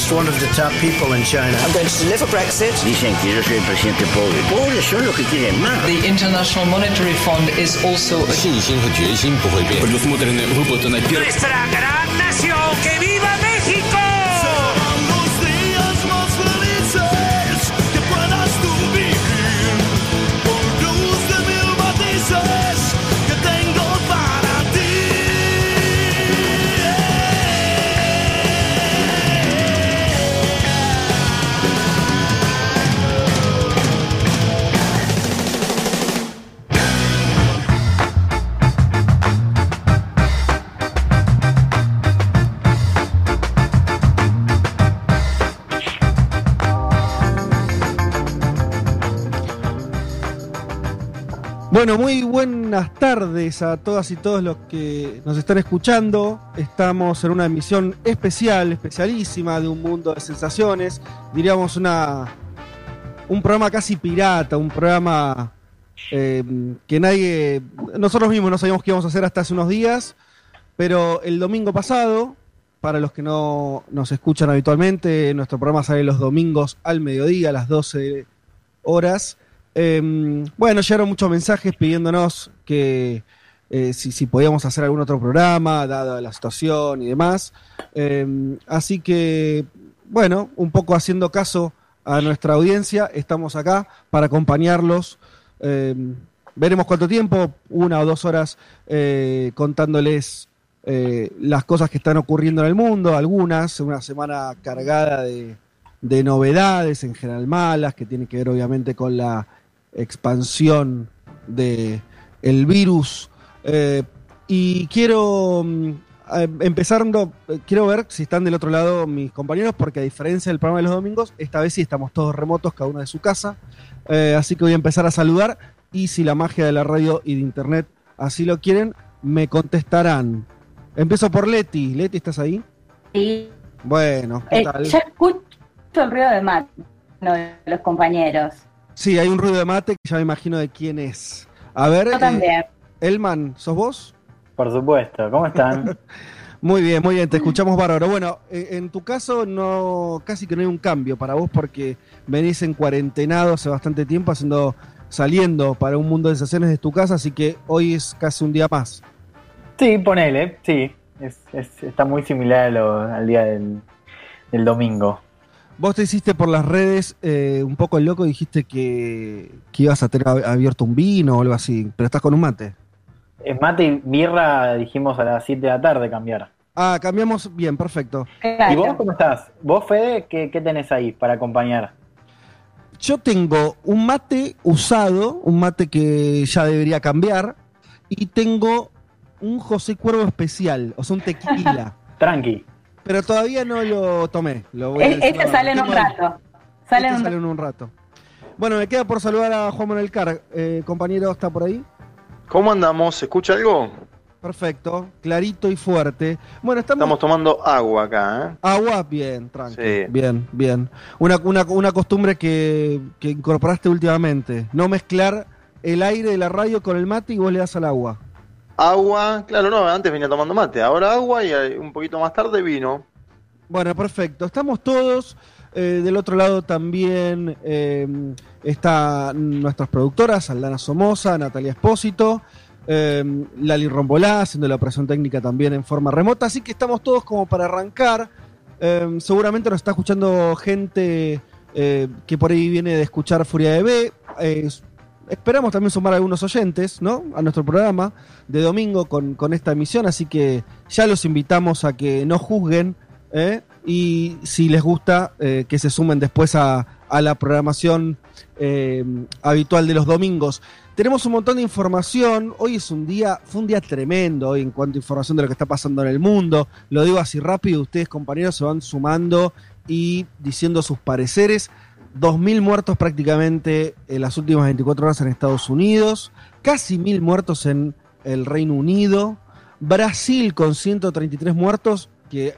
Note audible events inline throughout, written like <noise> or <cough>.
just one of the top people in China. I'm going to deliver Brexit. Dicen que yo soy el presidente pobre. Pobres son los que quieren más. The International Monetary Fund is also... A... Nuestra gran nación, que viva Bueno, muy buenas tardes a todas y todos los que nos están escuchando. Estamos en una emisión especial, especialísima de un mundo de sensaciones. Diríamos una un programa casi pirata, un programa eh, que nadie, nosotros mismos no sabíamos qué íbamos a hacer hasta hace unos días, pero el domingo pasado, para los que no nos escuchan habitualmente, nuestro programa sale los domingos al mediodía, a las 12 horas. Eh, bueno, llegaron muchos mensajes pidiéndonos que eh, si, podíamos hacer algún otro programa, dada la situación y demás. Eh, así que, bueno, un poco haciendo caso a nuestra audiencia, estamos acá para acompañarlos. Eh, veremos cuánto tiempo, una o dos horas, contándoles las cosas que están ocurriendo en el mundo, algunas, una semana cargada de, de novedades, en general malas, que tienen que ver obviamente con la expansión de el virus. Eh, y quiero mm, empezando quiero ver si están del otro lado mis compañeros porque a diferencia del programa de los domingos esta vez sí estamos todos remotos cada uno de su casa. Eh, así que voy a empezar a saludar y si la magia de la radio y de internet así lo quieren me contestarán. Empiezo por Leti. Leti estás ahí sí. Bueno ¿qué eh, tal? ya escucho el ruido de mate de los compañeros Sí, hay un ruido de mate que ya me imagino de quién es. A ver, Yo también. Eh, Elman, ¿sos vos? Por supuesto, ¿cómo están? <laughs> muy bien, muy bien, te escuchamos bárbaro. Bueno, en tu caso no, casi que no hay un cambio para vos porque venís en cuarentenado hace bastante tiempo haciendo, saliendo para un mundo de sensaciones de tu casa, así que hoy es casi un día más. Sí, ponele, sí. Es, es, está muy similar a lo, al día del, del domingo. Vos te hiciste por las redes eh, un poco el loco y dijiste que, que, ibas a tener abierto un vino o algo así, pero estás con un mate. Es mate y birra dijimos a las 7 de la tarde cambiar. Ah, cambiamos bien, perfecto. Claro. ¿Y vos cómo estás? ¿Vos, Fede, qué, qué, tenés ahí para acompañar? Yo tengo un mate usado, un mate que ya debería cambiar, y tengo un José Cuervo especial, o sea, un tequila. <laughs> Tranqui pero todavía no lo tomé. Lo voy este a sale en un rato. Sale, este en, sale en un rato. Bueno, me queda por saludar a Juan Manuel Car. Eh, compañero, ¿está por ahí? ¿Cómo andamos? ¿Se escucha algo? Perfecto, clarito y fuerte. Bueno, estamos... Estamos tomando agua acá, ¿eh? Agua, bien, tranquilo. Sí. Bien, bien. Una, una, una costumbre que, que incorporaste últimamente. No mezclar el aire de la radio con el mate y vos le das al agua agua, claro, no, antes venía tomando mate, ahora agua y un poquito más tarde vino. Bueno, perfecto. Estamos todos. Eh, del otro lado también eh, están nuestras productoras, Aldana Somoza, Natalia Espósito, eh, Lali Rombolá, haciendo la operación técnica también en forma remota. Así que estamos todos como para arrancar. seguramente nos está escuchando gente que por ahí viene de escuchar Furia de B esperamos también sumar algunos oyentes, ¿no? A nuestro programa de domingo con, esta emisión, así que ya los invitamos a que no juzguen ¿eh? y si les gusta eh, que se sumen después a, a la programación eh, habitual de los domingos. Tenemos un montón de información. Hoy es un día, fue un día tremendo hoy en cuanto a información de lo que está pasando en el mundo. Lo digo así rápido, ustedes compañeros se van sumando y diciendo sus pareceres. 2.000 muertos prácticamente en las últimas 24 horas en Estados Unidos, casi 1.000 muertos en el Reino Unido, Brasil con 133 muertos, que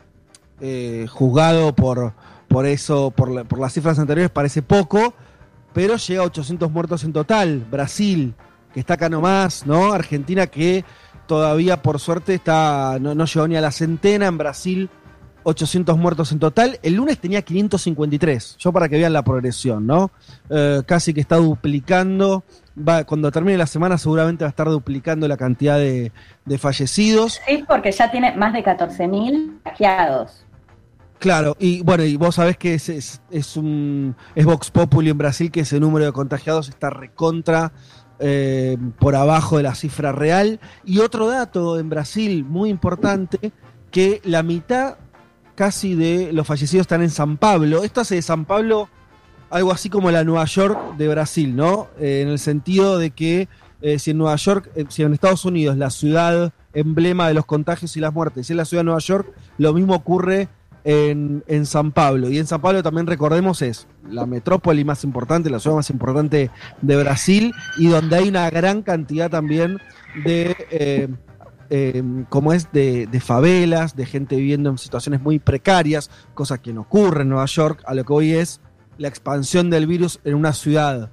eh, juzgado por, por eso, por, por, las cifras anteriores parece poco, pero llega a 800 muertos en total, Brasil, que está acá nomás, ¿no? Argentina que todavía, por suerte, está no, no llegó ni a la centena. En Brasil, 800 muertos en total. El lunes tenía 553. Yo para que vean la progresión, ¿no? Eh, casi que está duplicando. Va, cuando termine la semana seguramente va a estar duplicando la cantidad de, de fallecidos. Sí, porque ya tiene más de 14.000 contagiados. Claro, y bueno, y vos sabés que es, es, es un es Vox Populi en Brasil que ese número de contagiados está recontra eh, por abajo de la cifra real. Y otro dato en Brasil muy importante, que la mitad casi de los fallecidos están en San Pablo. Esto hace de San Pablo algo así como la Nueva York de Brasil, ¿no? Eh, en el sentido de que eh, si en Nueva York, eh, si en Estados Unidos la ciudad emblema de los contagios y las muertes es la ciudad de Nueva York, lo mismo ocurre en, en, San Pablo. Y en San Pablo también recordemos es la metrópoli más importante, la ciudad más importante de Brasil y donde hay una gran cantidad también de, eh, como es, de, de, favelas, de gente viviendo en situaciones muy precarias, cosa que no ocurre en Nueva York. A lo que hoy es la expansión del virus en una ciudad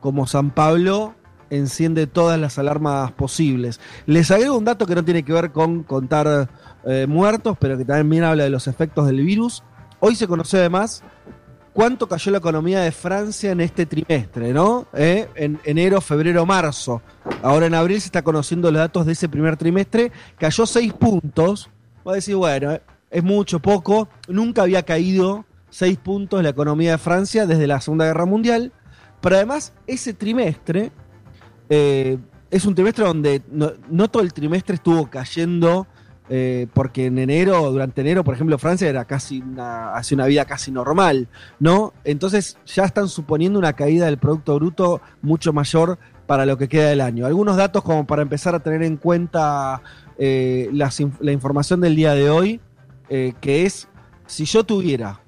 como San Pablo enciende todas las alarmas posibles. Les agrego un dato que no tiene que ver con contar eh, muertos, pero que también habla de los efectos del virus. Hoy se conoció además cuánto cayó la economía de Francia en este trimestre, ¿no? Eh, en enero, febrero, marzo. Ahora en abril se está conociendo los datos de ese primer trimestre. Cayó 6 puntos. Voy a decir, bueno, eh, es mucho, poco. Nunca había caído 6 puntos la economía de Francia desde la Segunda Guerra Mundial. Pero además, ese trimestre eh, es un trimestre donde no, todo el trimestre estuvo cayendo, eh, porque en enero, durante enero, por ejemplo, Francia era casi una, hace una vida casi normal, ¿no? Entonces ya están suponiendo una caída del Producto Bruto mucho mayor para lo que queda del año. Algunos datos como para empezar a tener en cuenta eh, la información del día de hoy, eh, que es, si yo tuviera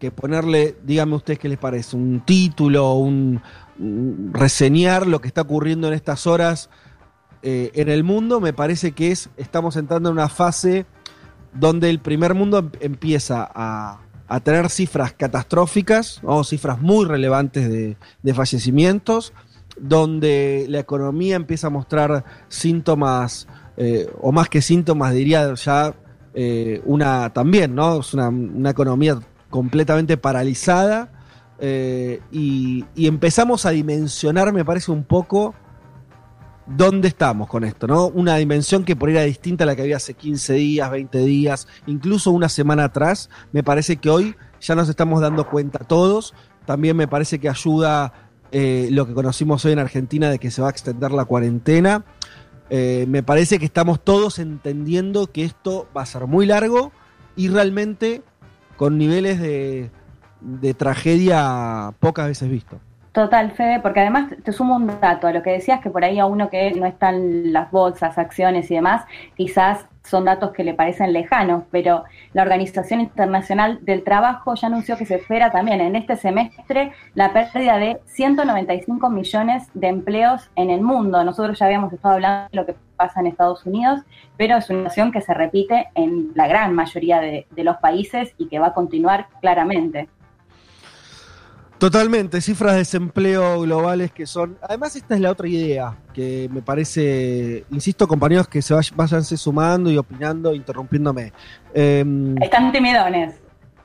que ponerle, díganme ustedes qué les parece, un título, un, reseñar lo que está ocurriendo en estas horas eh, en el mundo, me parece que es, estamos entrando en una fase donde el primer mundo empieza a, a tener cifras catastróficas, o cifras muy relevantes de, de, fallecimientos, donde la economía empieza a mostrar síntomas, eh, o más que síntomas, diría ya eh, una también, ¿no? Es una, una economía completamente paralizada y, empezamos a dimensionar, me parece, un poco dónde estamos con esto, ¿no? Una dimensión que por ahí era distinta a la que había hace 15 días, 20 días, incluso una semana atrás. Me parece que hoy ya nos estamos dando cuenta todos. También me parece que ayuda eh, lo que conocimos hoy en Argentina de que se va a extender la cuarentena. Eh, me parece que estamos todos entendiendo que esto va a ser muy largo y realmente con niveles de, de tragedia pocas veces visto. Total, Fede, porque además te sumo un dato a lo que decías, que por ahí a uno que no están las bolsas, acciones y demás, quizás son datos que le parecen lejanos, pero la Organización Internacional del Trabajo ya anunció que se espera también en este semestre la pérdida de 195 millones de empleos en el mundo. Nosotros ya habíamos estado hablando de lo que pasa en Estados Unidos, pero es una situación que se repite en la gran mayoría de, de los países y que va a continuar claramente. Totalmente, cifras de desempleo globales que son. Además, esta es la otra idea que me parece. Insisto, compañeros, que se vayan, váyanse sumando y opinando, interrumpiéndome. Eh, Están timidones.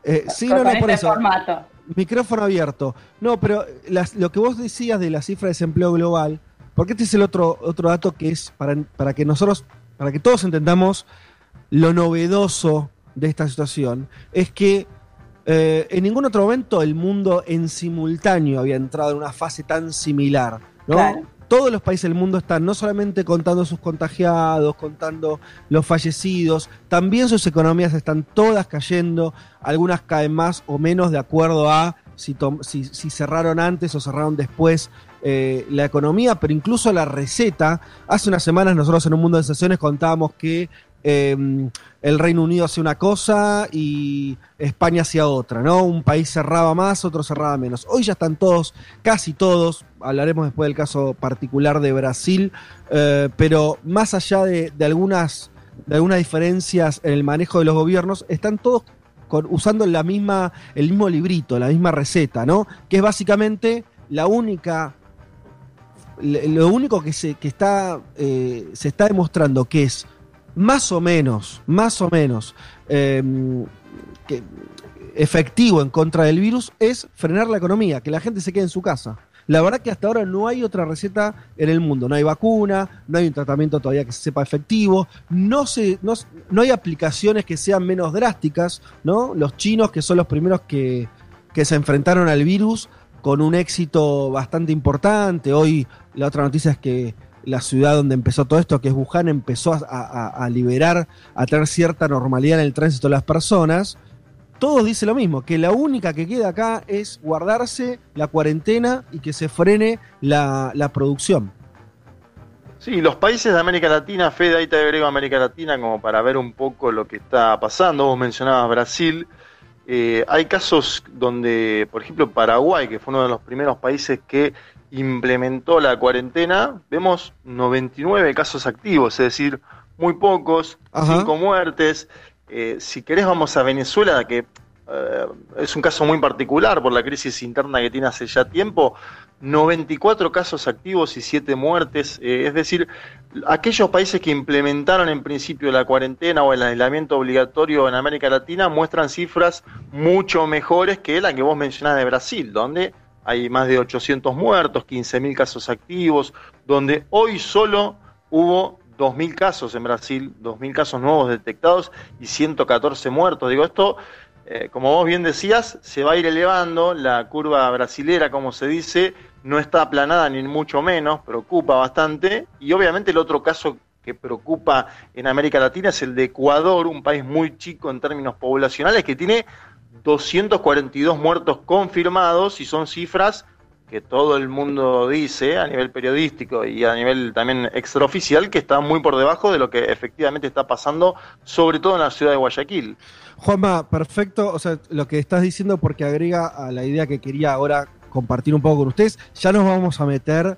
Eh, sí, con, no, no, por este eso. formato. Micrófono abierto. No, pero las, lo que vos decías de la cifra de desempleo global, porque este es el otro, otro dato que es para, para que nosotros, para que todos entendamos lo novedoso de esta situación, es que eh, en ningún otro momento el mundo en simultáneo había entrado en una fase tan similar. ¿no? Claro. Todos los países del mundo están no solamente contando sus contagiados, contando los fallecidos, también sus economías están todas cayendo, algunas caen más o menos de acuerdo a si, si, si cerraron antes o cerraron después eh, la economía, pero incluso la receta. Hace unas semanas nosotros en un mundo de sesiones contábamos que eh, el Reino Unido hacía una cosa y España hacía otra, ¿no? Un país cerraba más, otro cerraba menos. Hoy ya están todos, casi todos, hablaremos después del caso particular de Brasil, eh, pero más allá de, algunas, de algunas diferencias en el manejo de los gobiernos, están todos usando la misma, el mismo librito, la misma receta, ¿no? Que es básicamente la única lo único que se, que está, eh, se está demostrando que es más o menos, más o menos em, efectivo en contra del virus es frenar la economía, que la gente se quede en su casa. La verdad que hasta ahora no hay otra receta en el mundo. No hay vacuna, no hay un tratamiento todavía que se sepa efectivo, no, se, no, no hay aplicaciones que sean menos drásticas, ¿no? Los chinos, que son los primeros que, que se enfrentaron al virus con un éxito bastante importante. Hoy la otra noticia es que la ciudad donde empezó todo esto, que es Wuhan, empezó a, liberar, a tener cierta normalidad en el tránsito de las personas todos dicen lo mismo, que la única que queda acá es guardarse la cuarentena y que se frene la, la producción. Sí, los países de América Latina, Fede, ahí te agrego América Latina como para ver un poco lo que está pasando. Vos mencionabas Brasil. Eh, hay casos donde, por ejemplo, Paraguay, que fue uno de los primeros países que implementó la cuarentena, vemos 99 casos activos, es decir, muy pocos, Ajá. cinco muertes. Eh, si querés vamos a Venezuela, que eh, es un caso muy particular por la crisis interna que tiene hace ya tiempo, 94 casos activos y 7 muertes, eh, es decir, aquellos países que implementaron en principio la cuarentena o el aislamiento obligatorio en América Latina muestran cifras mucho mejores que la que vos mencionás de Brasil, donde hay más de 800 muertos, 15.000 casos activos, donde hoy solo hubo 2.000 casos en Brasil, 2.000 casos nuevos detectados y 114 muertos. Digo, esto, eh, como vos bien decías, se va a ir elevando, la curva brasilera, como se dice, no está aplanada ni mucho menos, preocupa bastante. Y obviamente el otro caso que preocupa en América Latina es el de Ecuador, un país muy chico en términos poblacionales, que tiene 242 muertos confirmados y son cifras que todo el mundo dice a nivel periodístico y a nivel también extraoficial que está muy por debajo de lo que efectivamente está pasando, sobre todo en la ciudad de Guayaquil. Juanma, perfecto, o sea, lo que estás diciendo porque agrega a la idea que quería ahora compartir un poco con ustedes, ya nos vamos a meter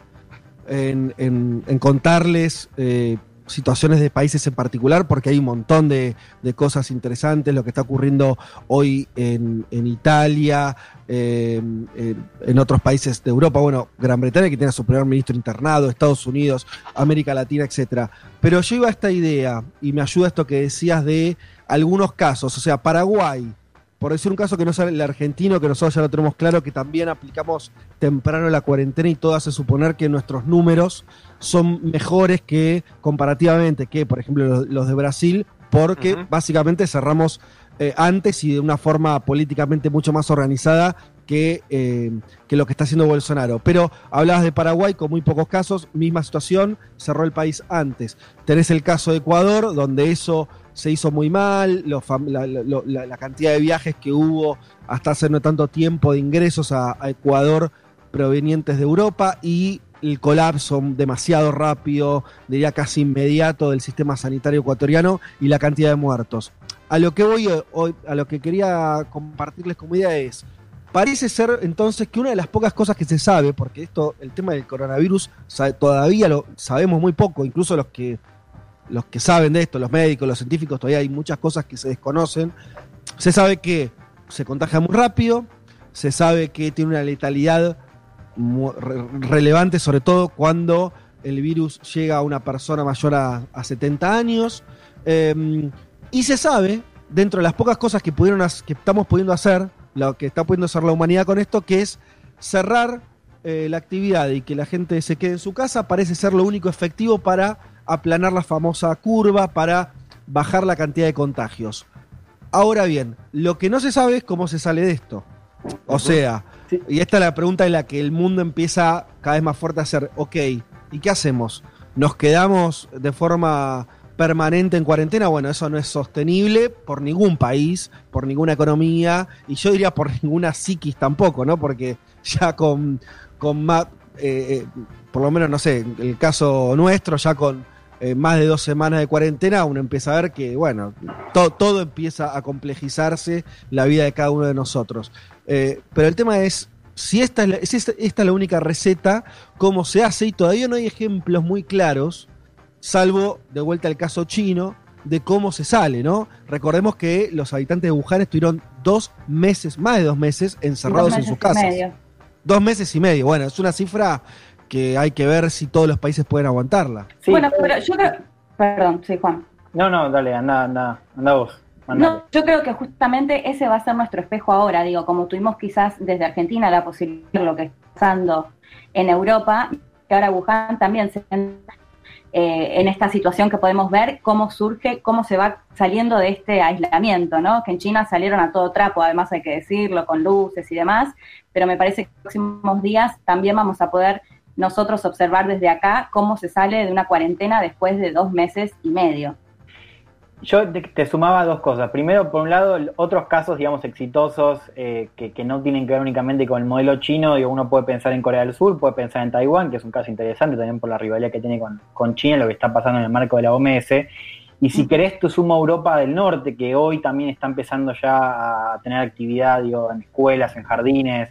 en, contarles eh, situaciones de países en particular, porque hay un montón de, de cosas interesantes, lo que está ocurriendo hoy en, en Italia, en, otros países de Europa, bueno, Gran Bretaña que tiene a su primer ministro internado, Estados Unidos, América Latina, etcétera. Pero yo iba a esta idea, y me ayuda esto que decías de algunos casos, o sea, Paraguay, por decir un caso que no sale el argentino, que nosotros ya lo tenemos claro, que también aplicamos temprano la cuarentena y todo hace suponer que nuestros números son mejores que comparativamente que, por ejemplo, los, los de Brasil, porque uh -huh. básicamente cerramos eh, antes y de una forma políticamente mucho más organizada que, eh, que, lo que está haciendo Bolsonaro. Pero hablabas de Paraguay con muy pocos casos, misma situación, cerró el país antes. Tenés el caso de Ecuador, donde eso se hizo muy mal, la, cantidad de viajes que hubo hasta hace no tanto tiempo de ingresos a, a Ecuador provenientes de Europa y el colapso demasiado rápido, diría casi inmediato del sistema sanitario ecuatoriano y la cantidad de muertos. A lo que voy hoy, a lo que quería compartirles como idea es, parece ser entonces que una de las pocas cosas que se sabe, porque esto, el tema del coronavirus, todavía lo sabemos muy poco, incluso los que los que saben de esto, los médicos, los científicos, todavía hay muchas cosas que se desconocen. Se sabe que se contagia muy rápido, se sabe que tiene una letalidad relevante, sobre todo cuando el virus llega a una persona mayor a, a 70 años. Eh, y se sabe, dentro de las pocas cosas que, pudieron, que estamos pudiendo hacer, lo que está pudiendo hacer la humanidad con esto, que es cerrar eh, la actividad y que la gente se quede en su casa, parece ser lo único efectivo para aplanar la famosa curva, para bajar la cantidad de contagios. Ahora bien, lo que no se sabe es cómo se sale de esto. O sea, sí. y esta es la pregunta en la que el mundo empieza cada vez más fuerte a hacer, ok, ¿y qué hacemos? ¿Nos quedamos de forma permanente en cuarentena? Bueno, eso no es sostenible por ningún país, por ninguna economía, y yo diría por <laughs> ninguna psiquis tampoco, ¿no? Porque ya con, con más, eh, por lo menos, no sé, el caso nuestro, ya con eh, más de dos semanas de cuarentena, uno empieza a ver que, bueno, to todo empieza a complejizarse la vida de cada uno de nosotros. Eh, pero el tema es, si esta es, la, si esta, esta es la única receta, ¿cómo se hace? Y todavía no hay ejemplos muy claros, salvo de vuelta al caso chino, de cómo se sale, ¿no? Recordemos que los habitantes de Wuhan estuvieron dos meses, más de dos meses, encerrados dos meses en sus casas. Dos meses y medio. Bueno, es una cifra que hay que ver si todos los países pueden aguantarla. Bueno, pero yo creo... Perdón, sí, Juan. No, no, dale, anda, anda, anda vos. No, yo creo que justamente ese va a ser nuestro espejo ahora, digo, como tuvimos quizás desde Argentina la posibilidad de lo que está pasando en Europa, que ahora Wuhan también se eh, en esta situación que podemos ver, cómo surge, cómo se va saliendo de este aislamiento, ¿no? Que en China salieron a todo trapo, además hay que decirlo, con luces y demás, pero me parece que en los próximos días también vamos a poder nosotros observar desde acá cómo se sale de una cuarentena después de dos meses y medio. Yo te, sumaba dos cosas. Primero, por un lado, otros casos, digamos, exitosos eh, que, no tienen que ver únicamente con el modelo chino. Digo, uno puede pensar en Corea del Sur, puede pensar en Taiwán, que es un caso interesante también por la rivalidad que tiene con, China, lo que está pasando en el marco de la OMS. Y si querés, tú sumo a Europa del Norte, que hoy también está empezando ya a tener actividad, digo, en escuelas, en jardines,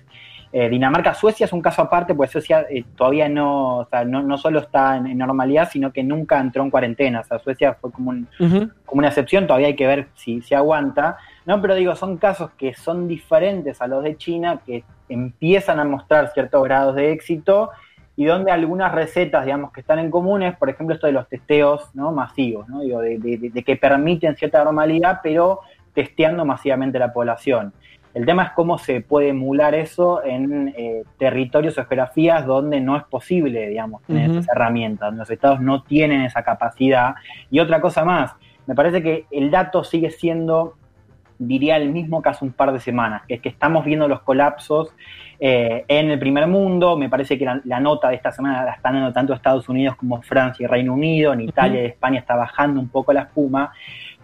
eh, Dinamarca, Suecia es un caso aparte, pues Suecia eh, todavía no, o sea, no, no, solo está en, normalidad, sino que nunca entró en cuarentena. O sea, Suecia fue como, como una excepción, todavía hay que ver si se aguanta. No, pero digo, son casos que son diferentes a los de China, que empiezan a mostrar ciertos grados de éxito y donde algunas recetas, digamos, que están en comunes, por ejemplo, esto de los testeos ¿no? masivos, ¿no? Digo, de, de que permiten cierta normalidad, pero testeando masivamente la población. El tema es cómo se puede emular eso en eh, territorios o geografías donde no es posible, digamos, tener esas herramientas, los estados no tienen esa capacidad. Y otra cosa más, me parece que el dato sigue siendo, diría, el mismo que hace un par de semanas, que es que estamos viendo los colapsos eh, en el primer mundo. Me parece que la, nota de esta semana la están dando tanto Estados Unidos como Francia y Reino Unido. En Italia y España está bajando un poco la espuma.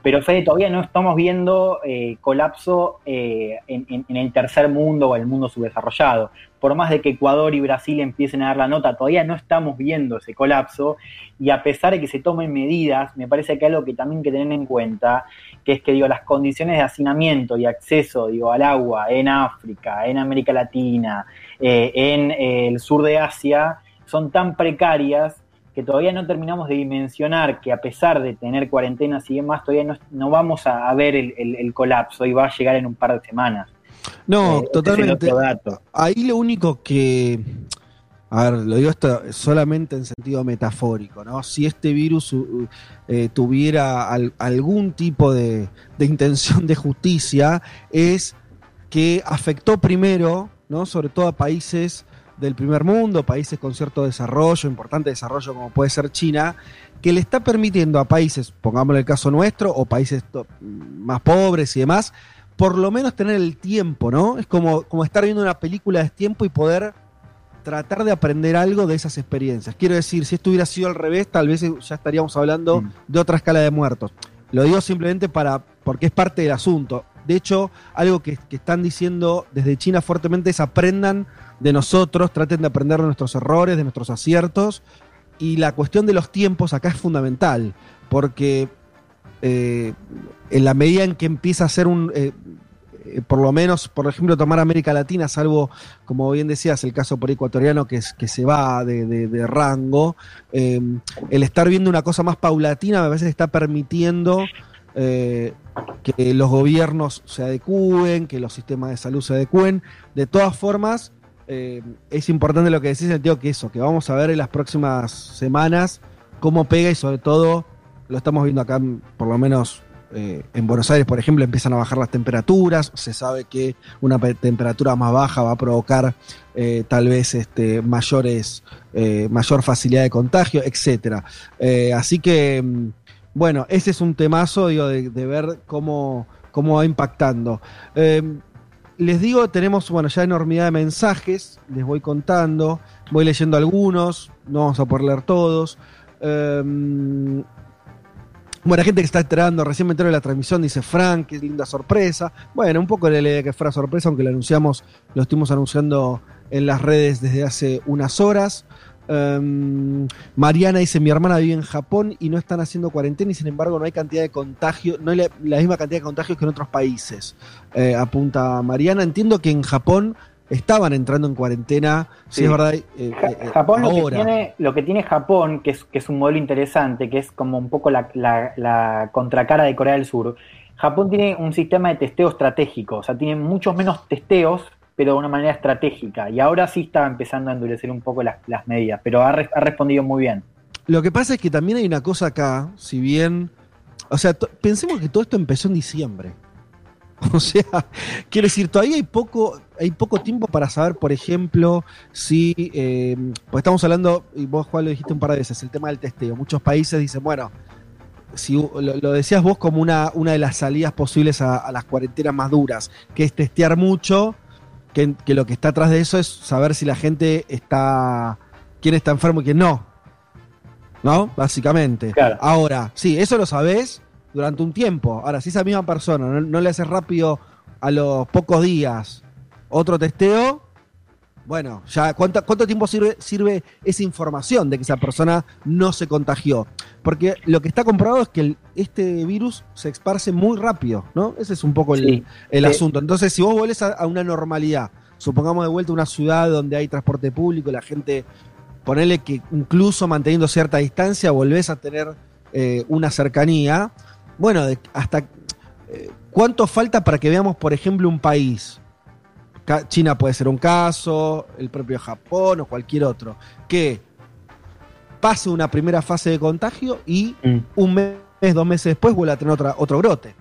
Pero Fede, todavía no estamos viendo eh, colapso eh, en, el tercer mundo o el mundo subdesarrollado. Por más de que Ecuador y Brasil empiecen a dar la nota, todavía no estamos viendo ese colapso. Y a pesar de que se tomen medidas, me parece que hay algo que también hay que tener en cuenta, que es que digo, las condiciones de hacinamiento y acceso digo, al agua en África, en América Latina, eh, en el sur de Asia, son tan precarias que todavía no terminamos de dimensionar que a pesar de tener cuarentenas y demás, todavía no, vamos a, ver el, colapso y va a llegar en un par de semanas. No, eh, totalmente. Ahí lo único que, a ver, lo digo esto solamente en sentido metafórico, ¿no? Si este virus uh, eh, tuviera algún tipo de, de intención de justicia, es que afectó primero, ¿no? Sobre todo a países del primer mundo, países con cierto desarrollo, importante desarrollo como puede ser China, que le está permitiendo a países, pongámosle el caso nuestro, o países más pobres y demás, por lo menos tener el tiempo, ¿no? Es como, como estar viendo una película de tiempo y poder tratar de aprender algo de esas experiencias. Quiero decir, si esto hubiera sido al revés, tal vez ya estaríamos hablando mm. de otra escala de muertos. Lo digo simplemente para, porque es parte del asunto. De hecho, algo que, que están diciendo desde China fuertemente es aprendan de nosotros, traten de aprender de nuestros errores, de nuestros aciertos. Y la cuestión de los tiempos acá es fundamental, porque eh, en la medida en que empieza a ser un, eh, eh, por lo menos, por ejemplo, tomar América Latina, salvo, como bien decías, el caso por ecuatoriano que, es, que se va de, rango, el estar viendo una cosa más paulatina parece que está permitiendo que los gobiernos se adecúen, que los sistemas de salud se adecúen. De todas formas, eh, es importante lo que decís, el tío, que eso, que vamos a ver en las próximas semanas cómo pega y sobre todo lo estamos viendo acá, por lo menos eh, en Buenos Aires, por ejemplo, empiezan a bajar las temperaturas, se sabe que una temperatura más baja va a provocar eh, tal vez este, mayores, mayor facilidad de contagio, etcétera. así que, mm, bueno, ese es un temazo, digo, de, de ver cómo, cómo va impactando les digo, tenemos, bueno, ya enormidad de mensajes, les voy contando, voy leyendo algunos, no vamos a poder leer todos. Um, bueno, gente que está enterando, recién me entero de la transmisión, dice Frank, qué linda sorpresa. Bueno, un poco le leí que fuera sorpresa, aunque lo anunciamos, lo estuvimos anunciando en las redes desde hace unas horas. Em, Mariana dice, mi hermana vive en Japón y no están haciendo cuarentena y sin embargo no hay cantidad de contagios, no hay la, misma cantidad de contagios que en otros países. Eh, apunta Mariana. Entiendo que en Japón estaban entrando en cuarentena. Sí, es verdad. Eh, eh, Japón Lo, que tiene, lo que tiene Japón, que es, que es un modelo interesante, que es como un poco la, la, contracara de Corea del Sur. Japón tiene un sistema de testeo estratégico, o sea, tiene muchos menos testeos pero de una manera estratégica. Y ahora sí está empezando a endurecer un poco las, las medidas, pero ha, respondido muy bien. Lo que pasa es que también hay una cosa acá, si bien, o sea, pensemos que todo esto empezó en diciembre. <laughs> O sea, quiero decir, todavía hay poco, hay poco tiempo para saber, por ejemplo, si, eh, pues estamos hablando, y vos Juan lo dijiste un par de veces, el tema del testeo. Muchos países dicen, bueno, si lo, decías vos como una, una de las salidas posibles a, las cuarentenas más duras, que es testear mucho, que, lo que está atrás de eso es saber si la gente está, quién está enfermo y quién no. ¿No? Básicamente. Ahora, sí, eso lo sabés durante un tiempo. Ahora, si esa misma persona no, le hace rápido a los pocos días otro testeo, bueno, ya ¿cuánto, cuánto tiempo sirve, sirve esa información de que esa persona no se contagió? Porque lo que está comprobado es que este virus se esparce muy rápido, ¿no? Ese es un poco el, asunto. Entonces, si vos volvés a, una normalidad, supongamos de vuelta una ciudad donde hay transporte público, la gente, ponele que incluso manteniendo cierta distancia, volvés a tener eh, una cercanía. Bueno, hasta eh, cuánto falta para que veamos, por ejemplo, un país. China puede ser un caso, el propio Japón o cualquier otro, que pase una primera fase de contagio y mm. un mes, dos meses después vuelve a tener otra, otro brote.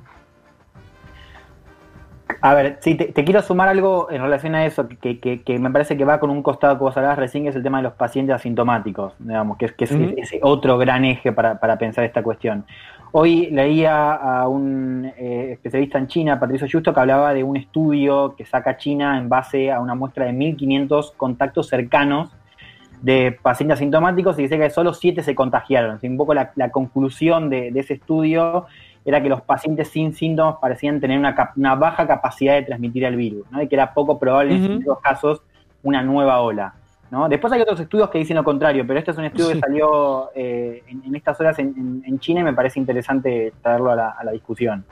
A ver, sí, te, quiero sumar algo en relación a eso, que, me parece que va con un costado que vos hablabas recién, que es el tema de los pacientes asintomáticos, digamos, que, es, ese otro gran eje para, pensar esta cuestión. Hoy leía a un eh, especialista en China, Patricio Justo, que hablaba de un estudio que saca China en base a una muestra de 1.500 contactos cercanos de pacientes asintomáticos y dice que solo siete se contagiaron. un poco la, conclusión de, ese estudio era que los pacientes sin síntomas parecían tener una, baja capacidad de transmitir el virus, ¿no? y que era poco probable en estos casos una nueva ola. ¿No? Después hay otros estudios que dicen lo contrario, pero este es un estudio que salió eh, en, estas horas en, China y me parece interesante traerlo a la discusión.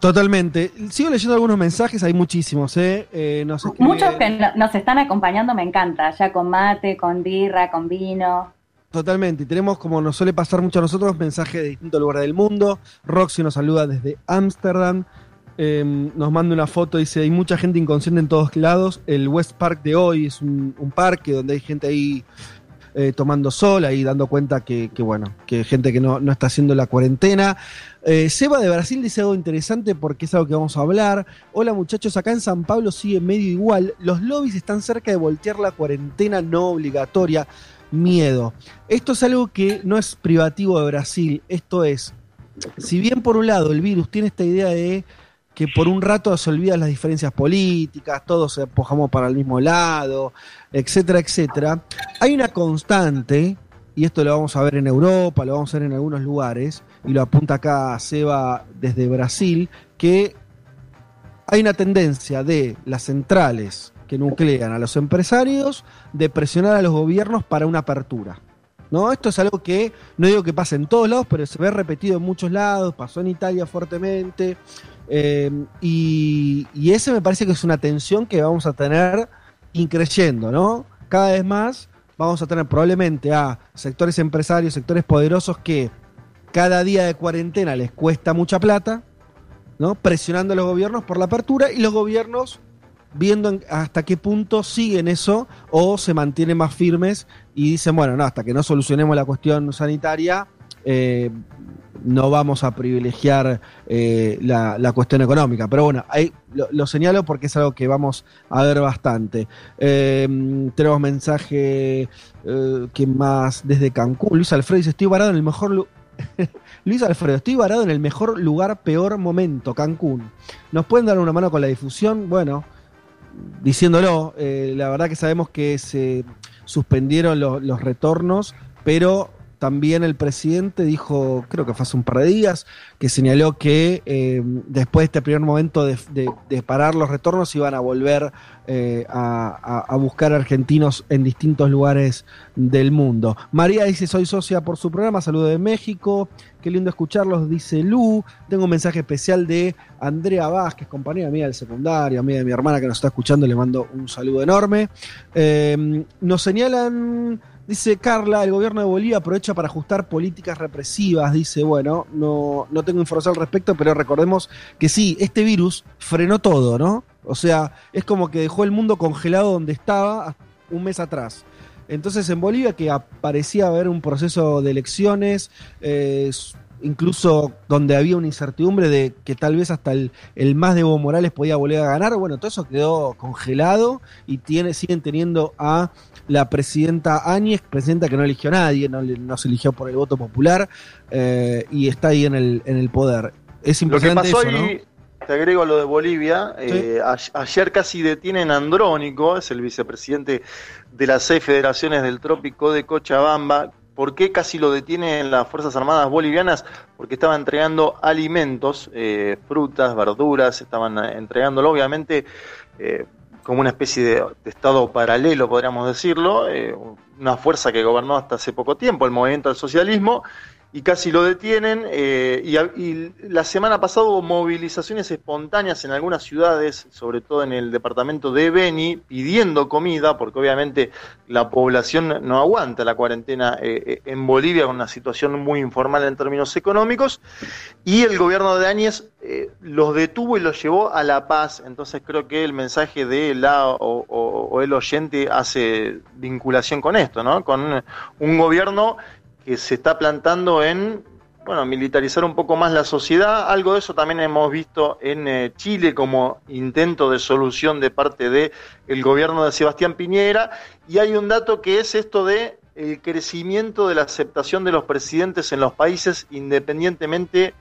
Totalmente. Sigo leyendo algunos mensajes, hay muchísimos, ¿eh? eh Muchos que nos están acompañando, me encanta, ya con mate, con birra, con vino. Totalmente, y tenemos, como nos suele pasar mucho a nosotros, mensajes de distintos lugares del mundo. Roxy nos saluda desde Ámsterdam. Em, nos manda una foto, dice, hay mucha gente inconsciente en todos lados. El West Park de hoy es un, parque donde hay gente ahí eh, tomando sol, ahí dando cuenta que, bueno, que gente que no, está haciendo la cuarentena. Eh, Seba de Brasil dice algo interesante porque es algo que vamos a hablar. Hola muchachos, acá en San Pablo sigue medio igual. Los lobbies están cerca de voltear la cuarentena no obligatoria. Miedo. Esto es algo que no es privativo de Brasil. Esto es, si bien por un lado el virus tiene esta idea de que por un rato se olvidan las diferencias políticas, todos empujamos para el mismo lado, etcétera, etcétera. Hay una constante, y esto lo vamos a ver en Europa, lo vamos a ver en algunos lugares, y lo apunta acá Seba desde Brasil, que hay una tendencia de las centrales que nuclean a los empresarios de presionar a los gobiernos para una apertura. ¿No? Esto es algo que no digo que pase en todos lados, pero se ve repetido en muchos lados, pasó en Italia fuertemente, eh, y, ese me parece que es una tensión que vamos a tener increyendo, ¿no? Cada vez más vamos a tener probablemente a sectores empresarios, sectores poderosos que cada día de cuarentena les cuesta mucha plata, ¿no? Presionando a los gobiernos por la apertura y los gobiernos viendo hasta qué punto siguen eso o se mantienen más firmes y dicen, bueno, no, hasta que no solucionemos la cuestión sanitaria, eh, no vamos a privilegiar eh, la, cuestión económica. Pero bueno, ahí lo, señalo porque es algo que vamos a ver bastante. Em, tenemos mensaje eh, que más desde Cancún. Luis Alfredo dice, estoy varado en el mejor... <laughs> Luis Alfredo, estoy varado en el mejor lugar, peor momento, Cancún. ¿Nos pueden dar una mano con la difusión? Bueno, diciéndolo, eh, la verdad que sabemos que se suspendieron los retornos, pero también el presidente dijo, creo que fue hace un par de días, que señaló que eh, después de este primer momento de, parar los retornos iban a volver eh, a, buscar argentinos en distintos lugares del mundo. María dice, soy socia por su programa, saludo de México, qué lindo escucharlos, dice Lu. Tengo un mensaje especial de Andrea Vázquez, compañera mía del secundario, amiga de mi hermana que nos está escuchando, le mando un saludo enorme. Eh, nos señalan Dice Carla, el gobierno de Bolivia aprovecha para ajustar políticas represivas. Dice, bueno, no, no tengo información al respecto, pero recordemos que sí, este virus frenó todo, ¿no? O sea, es como que dejó el mundo congelado donde estaba un mes atrás. Entonces en Bolivia, que parecía haber un proceso de elecciones, eh, incluso donde había una incertidumbre de que tal vez hasta el, más de Evo Morales podía volver a ganar, bueno, todo eso quedó congelado y tiene, siguen teniendo a la presidenta Áñez, presidenta que no eligió a nadie, no, se eligió por el voto popular eh, y está ahí en el, en el poder. Es importante eso, ¿no? te agrego lo de Bolivia, eh, ayer casi detienen a Andrónico, es el vicepresidente de las seis federaciones del trópico de Cochabamba, ¿Por qué casi lo detienen las Fuerzas Armadas bolivianas? Porque estaba entregando alimentos, eh, frutas, verduras, estaban eh, entregándolo, obviamente, eh, como una especie de, estado paralelo, podríamos decirlo, una fuerza que gobernó hasta hace poco tiempo, el movimiento del socialismo, y casi lo detienen. Eh, y, la semana pasada hubo movilizaciones espontáneas en algunas ciudades, sobre todo en el departamento de Beni, pidiendo comida, porque obviamente la población no aguanta la cuarentena eh, eh, en Bolivia con una situación muy informal en términos económicos. Y el gobierno de Áñez los detuvo y los llevó a La Paz. Entonces creo que el mensaje de la o, o el oyente hace vinculación con esto, ¿no? Con un gobierno que se está plantando en bueno, militarizar un poco más la sociedad. Algo de eso también hemos visto en eh, Chile como intento de solución de parte del el gobierno de Sebastián Piñera. Y hay un dato que es esto de el crecimiento de la aceptación de los presidentes en los países independientemente de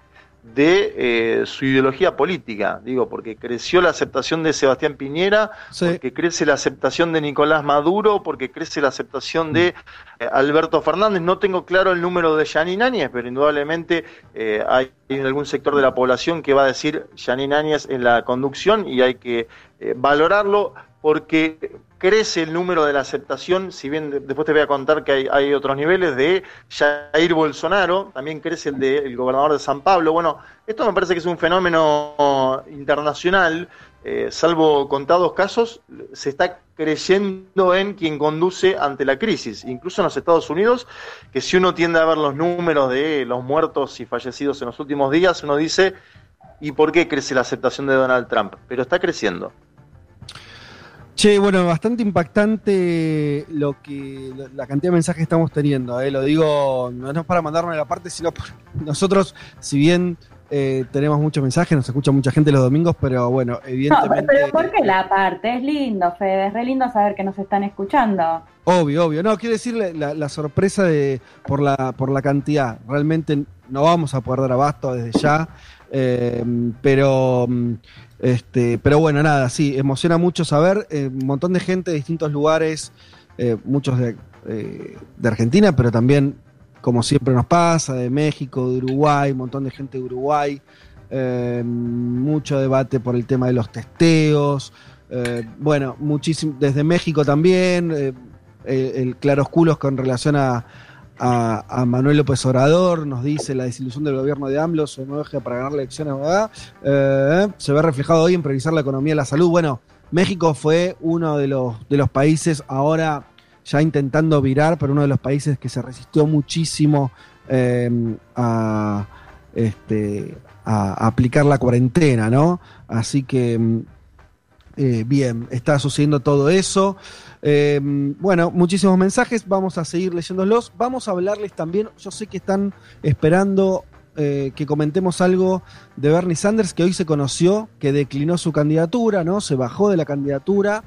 eh, su ideología política, digo, porque creció la aceptación de Sebastián Piñera, porque crece la aceptación de Nicolás Maduro, porque crece la aceptación de eh, Alberto Fernández. No tengo claro el número de Janine Áñez, pero indudablemente eh, hay algún sector de la población que va a decir Janine Áñez en la conducción y hay que valorarlo porque crece el número de la aceptación, si bien después te voy a contar que hay, otros niveles, de Jair Bolsonaro, también crece el del gobernador de San Pablo. Bueno, esto me parece que es un fenómeno internacional, eh, salvo contados casos, se está creyendo en quien conduce ante la crisis, incluso en los Estados Unidos, que si uno tiende a ver los números de los muertos y fallecidos en los últimos días, uno dice, ¿y por qué crece la aceptación de Donald Trump? Pero está creciendo. Che, bueno, bastante impactante lo que la cantidad de mensajes que estamos teniendo. Eh. Lo digo, no es para mandarme la parte, sino por <laughs> nosotros, si bien eh, tenemos muchos mensajes, nos escucha mucha gente los domingos, pero bueno, evidentemente. No, pero ¿por qué la parte? Es lindo, Fede, es re lindo saber que nos están escuchando. Obvio, obvio. No, quiero decir la, sorpresa de por la, por la cantidad. Realmente no vamos a poder dar abasto desde ya. Eh, pero este, pero bueno, nada, sí, emociona mucho saber. Eh, un montón de gente de distintos lugares, eh, muchos de, eh, de, Argentina, pero también, como siempre nos pasa, de México, de Uruguay, un montón de gente de Uruguay. mucho debate por el tema de los testeos. bueno, muchísimo, desde México también, el, claroscuros con relación a, a, Manuel López Obrador, nos dice la desilusión del gobierno de AMLO se mueve para ganar elecciones, eh, se ve reflejado hoy en previsar la economía y la salud. Bueno, México fue uno de los, de los países ahora ya intentando virar, pero uno de los países que se resistió muchísimo eh, a, este, a aplicar la cuarentena, ¿no? Así que, mm, eh, bien, está sucediendo todo eso. Eh, bueno, muchísimos mensajes, vamos a seguir leyéndolos. Vamos a hablarles también, yo sé que están esperando eh, que comentemos algo de Bernie Sanders, que hoy se conoció que declinó su candidatura, ¿no? Se bajó de la candidatura,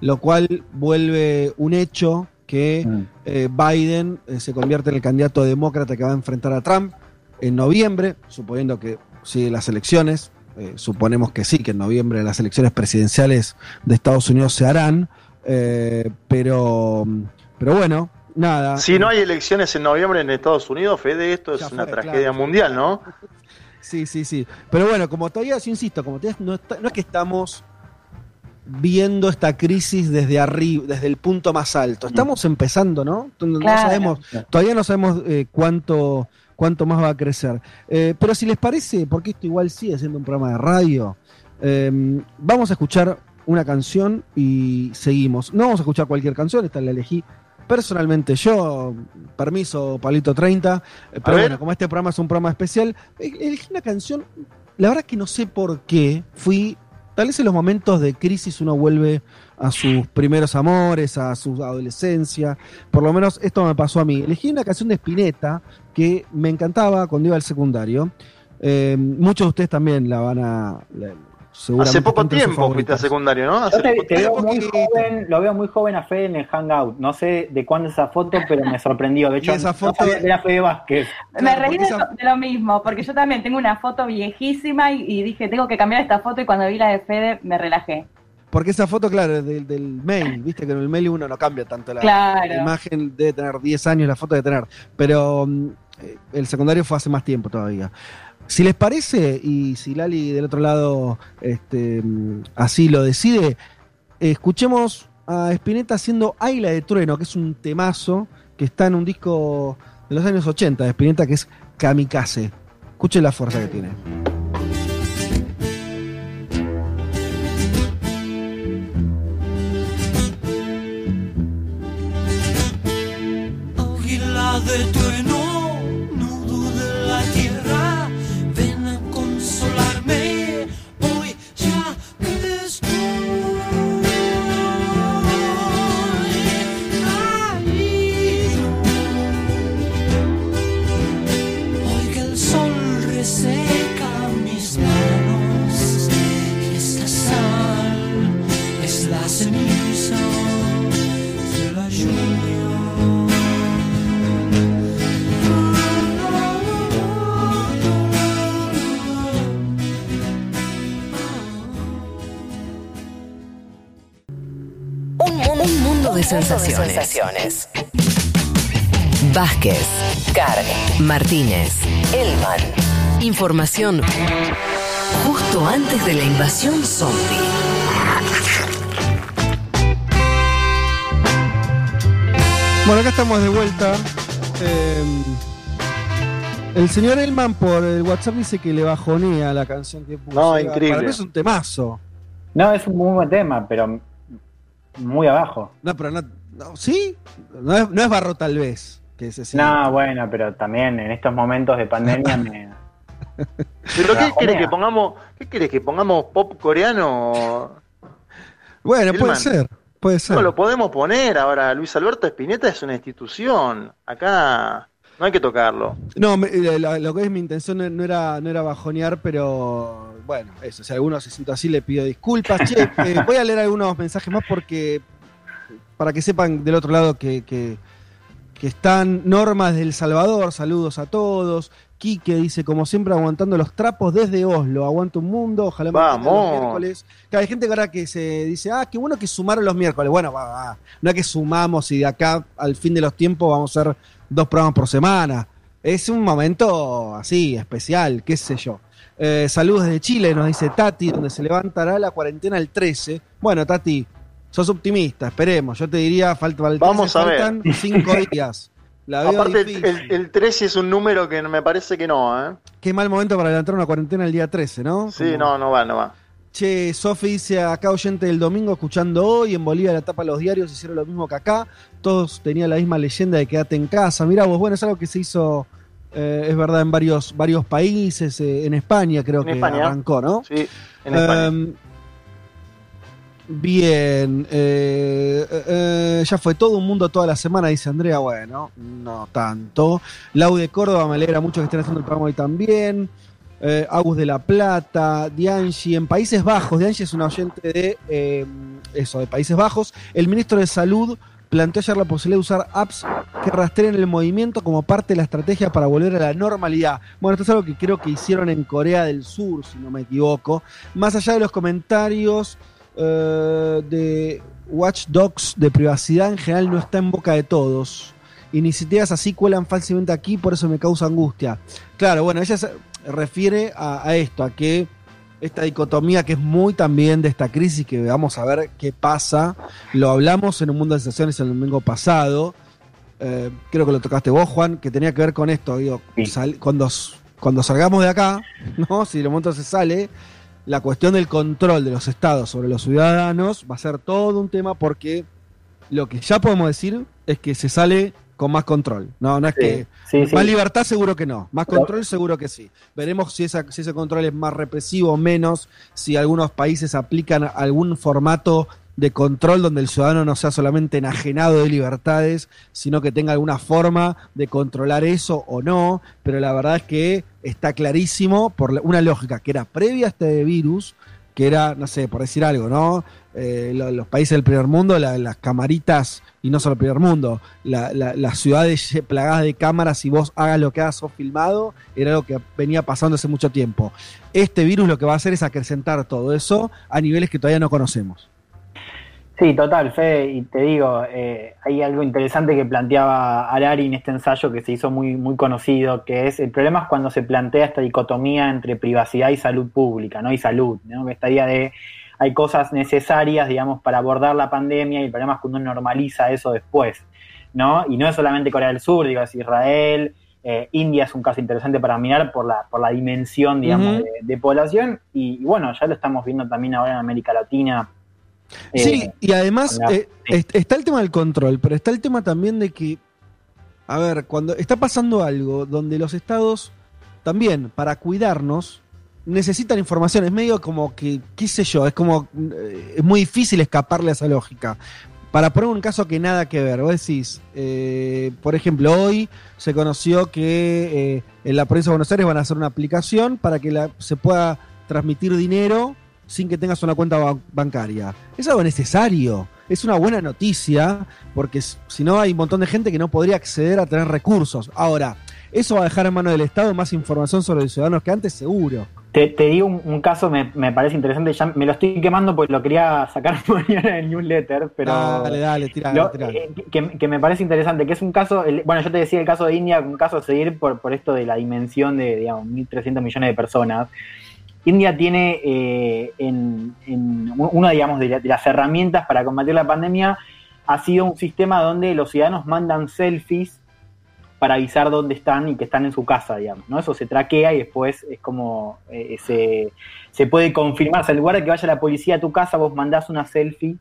lo cual vuelve un hecho que mm. eh, Biden se convierte en el candidato demócrata que va a enfrentar a Trump en noviembre, suponiendo que sigue las elecciones. Suponemos que sí, que en noviembre las elecciones presidenciales de Estados Unidos se harán. Eh, pero, pero bueno, nada. Si no hay elecciones en noviembre en Estados Unidos, Fede, esto es una tragedia mundial, ¿no? Sí, sí, sí. Pero bueno, como todavía, insisto, como no, es que estamos viendo esta crisis desde arriba, desde el punto más alto. Estamos empezando, ¿no? No sabemos, todavía no sabemos eh, cuánto, cuánto más va a crecer. Eh, pero si les parece, porque esto igual sigue siendo un programa de radio, vamos a escuchar una canción y seguimos. No vamos a escuchar cualquier canción, esta la elegí personalmente yo, permiso, Palito 30, eh, pero bueno, como este programa es un programa especial, eh, elegí una canción, la verdad que no sé por qué, fui, tal vez en los momentos de crisis uno vuelve a sus primeros amores, a su adolescencia, por lo menos esto me pasó a mí. Elegí una canción de Spinetta que me encantaba cuando iba al secundario. Eh, muchos de ustedes también la van a... Hace poco tiempo fuiste a secundario, ¿no? Yo Hace te, poco te veo muy joven, lo veo muy joven a Fede en el Hangout. No sé de cuándo es esa foto, pero me sorprendió. De hecho, esa no foto- que era Fede Vázquez. Me Claro, reí de, esa- lo- de lo mismo, porque yo también tengo una foto viejísima y, y dije, tengo que cambiar esta foto y cuando vi la de Fede me relajé. Porque esa foto, claro, es del, del mail, viste que en el mail uno no cambia tanto la, Claro. la imagen, debe tener 10 años, la foto debe tener, pero mm, eh, el secundario fue hace más tiempo todavía. Si les parece, y si Lali del otro lado este, así lo decide, escuchemos a Spinetta haciendo Águila de Trueno, que es un temazo que está en un disco de los años 80 de Spinetta, que es Kamikaze. Escuchen la fuerza que tiene. De de sensaciones. Vázquez, Carg, Martínez, Elman. Información justo antes de la invasión zombie. Bueno, acá estamos de vuelta. Eh, el señor Elman por el WhatsApp dice que le bajonea la canción que puso. No, increíble. Para mí es un temazo. No, es un muy buen tema, pero muy abajo. No, pero no. no, ¿Sí? No es, no es barro, tal vez. Que se siente. No, bueno, pero también en estos momentos de pandemia me. <laughs> ¿Pero qué querés que pongamos? ¿Qué querés que pongamos pop coreano? <laughs> Bueno, puede ser. Puede ser. No lo podemos poner ahora. Luis Alberto Espineta es una institución. Acá no hay que tocarlo. No, me- eh, lo, lo que es mi intención no- no era, no era bajonear, pero bueno, eso. Si alguno se siente así, le pido disculpas. Che, <laughs> eh, voy a leer algunos mensajes más porque. Para que sepan del otro lado que, que, que están normas del Salvador. Saludos a todos. Quique dice, como siempre, aguantando los trapos desde Oslo. Aguanto un mundo. Ojalá me los miércoles. Claro, hay gente que ahora que se dice, ah, qué bueno que sumaron los miércoles. Bueno, va, va. No es que sumamos y de acá al fin de los tiempos vamos a hacer dos programas por semana. Es un momento así, especial, qué sé yo. Eh, saludos desde Chile, nos dice Tati, donde se levantará la cuarentena el 13. Bueno, Tati, sos optimista, esperemos. Yo te diría, falta, el 13 Vamos a ver. faltan cinco <laughs> días. La veo Aparte, el, el 13 es un número que me parece que no, ¿eh? Qué mal momento para adelantar una cuarentena el día 13, ¿no? Sí, Como- no, no va, no va. Che, Sofi dice acá oyente del domingo escuchando hoy, en Bolivia la tapa de los diarios hicieron lo mismo que acá, todos tenían la misma leyenda de quédate en casa. Mirá vos, bueno, es algo que se hizo, eh, es verdad, en varios, varios países, eh, en España creo En que España. arrancó, ¿no? Sí, en España. Em, bien, eh, ya fue todo un mundo toda la semana, dice Andrea. Bueno, no tanto. Lau de Córdoba, me alegra mucho que estén haciendo el programa hoy también. Eh, Agus de la Plata, Dianchi, en Países Bajos. Dianchi es un oyente de eh, eso, de Países Bajos. El ministro de Salud planteó ayer la posibilidad de usar apps que rastreen el movimiento como parte de la estrategia para volver a la normalidad. Bueno, esto es algo que creo que hicieron en Corea del Sur, si no me equivoco. Más allá de los comentarios eh, de Watch Dogs de privacidad, en general no está en boca de todos. Iniciativas así cuelan falsamente aquí, por eso me causa angustia. Claro, bueno, ella refiere a, a esto, a que esta dicotomía que es muy también de esta crisis, que vamos a ver qué pasa. Lo hablamos en un mundo de sensaciones el domingo pasado. Eh, creo que lo tocaste vos, Juan, que tenía que ver con esto. Digo, sal- cuando, cuando salgamos de acá, <laughs> ¿no? si de momento se sale, la cuestión del control de los estados sobre los ciudadanos va a ser todo un tema porque lo que ya podemos decir es que se sale con más control. No, no es Sí, que. sí, sí. más libertad seguro que no. Más control seguro que sí. Veremos si, esa, si ese control es más represivo o menos, si algunos países aplican algún formato de control donde el ciudadano no sea solamente enajenado de libertades, sino que tenga alguna forma de controlar eso o no. Pero la verdad es que está clarísimo por una lógica que era previa a este virus, que era, no sé, por decir algo, ¿no? Eh, lo- los países del primer mundo, la- las camaritas, y no solo el primer mundo, la- la- las ciudades plagadas de cámaras y vos hagas lo que hagas sos filmado, era algo que venía pasando hace mucho tiempo. Este virus lo que va a hacer es acrecentar todo eso a niveles que todavía no conocemos. Sí, total, Fede, y te digo, eh, hay algo interesante que planteaba Arari en este ensayo que se hizo muy, muy conocido, que es el problema es cuando se plantea esta dicotomía entre privacidad y salud pública, ¿no? Y salud, ¿no? Esta idea de hay cosas necesarias, digamos, para abordar la pandemia y el problema es cuando uno normaliza eso después, ¿no? Y no es solamente Corea del Sur, digo, es Israel, eh, India es un caso interesante para mirar por la, por la dimensión, digamos, de, de población y, y bueno, ya lo estamos viendo también ahora en América Latina. Sí, Eh, y además la- eh, est- está el tema del control, pero está el tema también de que, a ver, cuando está pasando algo donde los estados también, para cuidarnos, necesitan información, es medio como que, qué sé yo, es como, eh, es muy difícil escaparle a esa lógica. Para poner un caso que nada que ver, vos decís, eh, por ejemplo, hoy se conoció que eh, en la provincia de Buenos Aires van a hacer una aplicación para que la- se pueda transmitir dinero sin que tengas una cuenta ba- bancaria. Es algo necesario, es una buena noticia, porque si no hay un montón de gente que no podría acceder a tener recursos. Ahora, ¿eso va a dejar en manos del Estado más información sobre los ciudadanos que antes? Seguro. Te, te digo un, un caso, me, me parece interesante, ya me lo estoy quemando porque lo quería sacar <laughs> mañana en el newsletter, pero Dale, dale, tirale, lo- tirale. eh, que, que me parece interesante, que es un caso, el- bueno, yo te decía el caso de India, un caso a seguir por, por esto de la dimensión de, digamos, 1.300 millones de personas. India tiene eh, en, en una, digamos, de, la- de las herramientas para combatir la pandemia ha sido un sistema donde los ciudadanos mandan selfies para avisar dónde están y que están en su casa, digamos, ¿no? Eso se traquea y después es como eh, se, se puede confirmar. O sea, en lugar de que vaya la policía a tu casa, vos mandás una selfie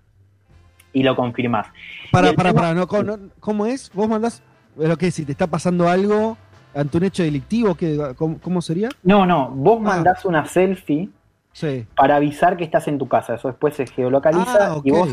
y lo confirmás. Para, para, tema- para, no, ¿cómo, no- ¿cómo es? ¿Vos mandás, lo que si te está pasando algo ante un hecho delictivo? ¿qué, cómo, cómo sería? No, no, vos Ah. mandás una selfie Sí. para avisar que estás en tu casa. Eso después se geolocaliza Ah, y vos,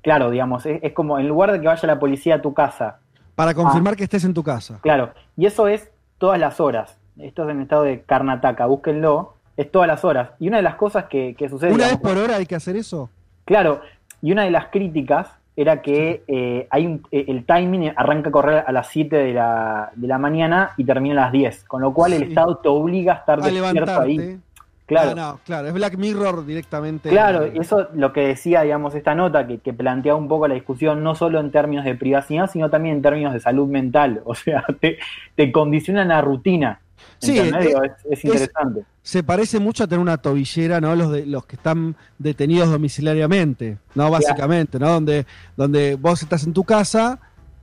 claro, digamos, es, es como en lugar de que vaya la policía a tu casa, Para confirmar Ah. que estés en tu casa. claro, y eso es todas las horas. Esto es en el estado de Karnataka, búsquenlo, es todas las horas. Y una de las cosas que, que sucede... ¿Una vez por hora hay que hacer eso? Claro, y una de las críticas era que eh, hay un- eh, el timing arranca a correr a las 7 de la, de la mañana y termina a las 10, con lo cual el. Estado te obliga a estar A despierto ahí. Claro. Ah, no, claro, es Black Mirror directamente. Claro, y eso lo que decía, digamos, esta nota, que, que planteaba un poco la discusión, no solo en términos de privacidad, sino también en términos de salud mental. <laughs> O sea, te, te condicionan la rutina. Sí, es- interesante. Se parece mucho a tener una tobillera, ¿no? Los de los que están detenidos domiciliariamente, ¿no? Básicamente, ¿no? Donde, donde vos estás en tu casa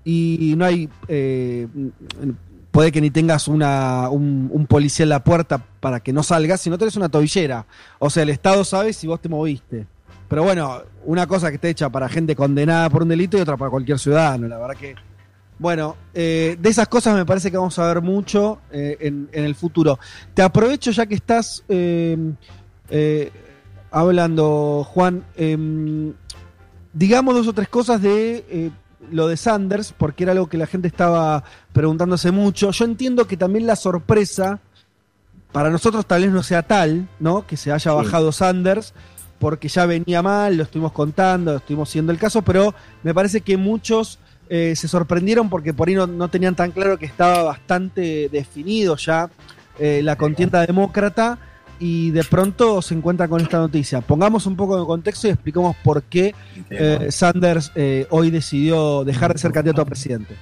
y no hay. eh, puede que ni tengas una, un, policía en la puerta para que no salgas, sino tenés una tobillera. O sea, el Estado sabe si vos te moviste. Pero bueno, una cosa que está hecha para gente condenada por un delito y otra para cualquier ciudadano, la verdad que. Bueno, eh, de esas cosas me parece que vamos a ver mucho eh, en, el futuro. Te aprovecho ya que estás eh, hablando, Juan. em, digamos dos o tres cosas de lo de Sanders, porque era algo que la gente estaba preguntándose mucho. Yo entiendo que también la sorpresa, para nosotros tal vez no sea tal, ¿no? Que se haya Sí. bajado Sanders, porque ya venía mal, lo estuvimos contando, lo estuvimos siguiendo el caso, pero me parece que muchos eh, se sorprendieron porque por ahí no, no tenían tan claro que estaba bastante definido ya eh, la contienda demócrata y de pronto se encuentra con esta noticia. Pongamos un poco de contexto y explicamos por qué eh, Sanders eh, hoy decidió dejar de ser candidato a presidente.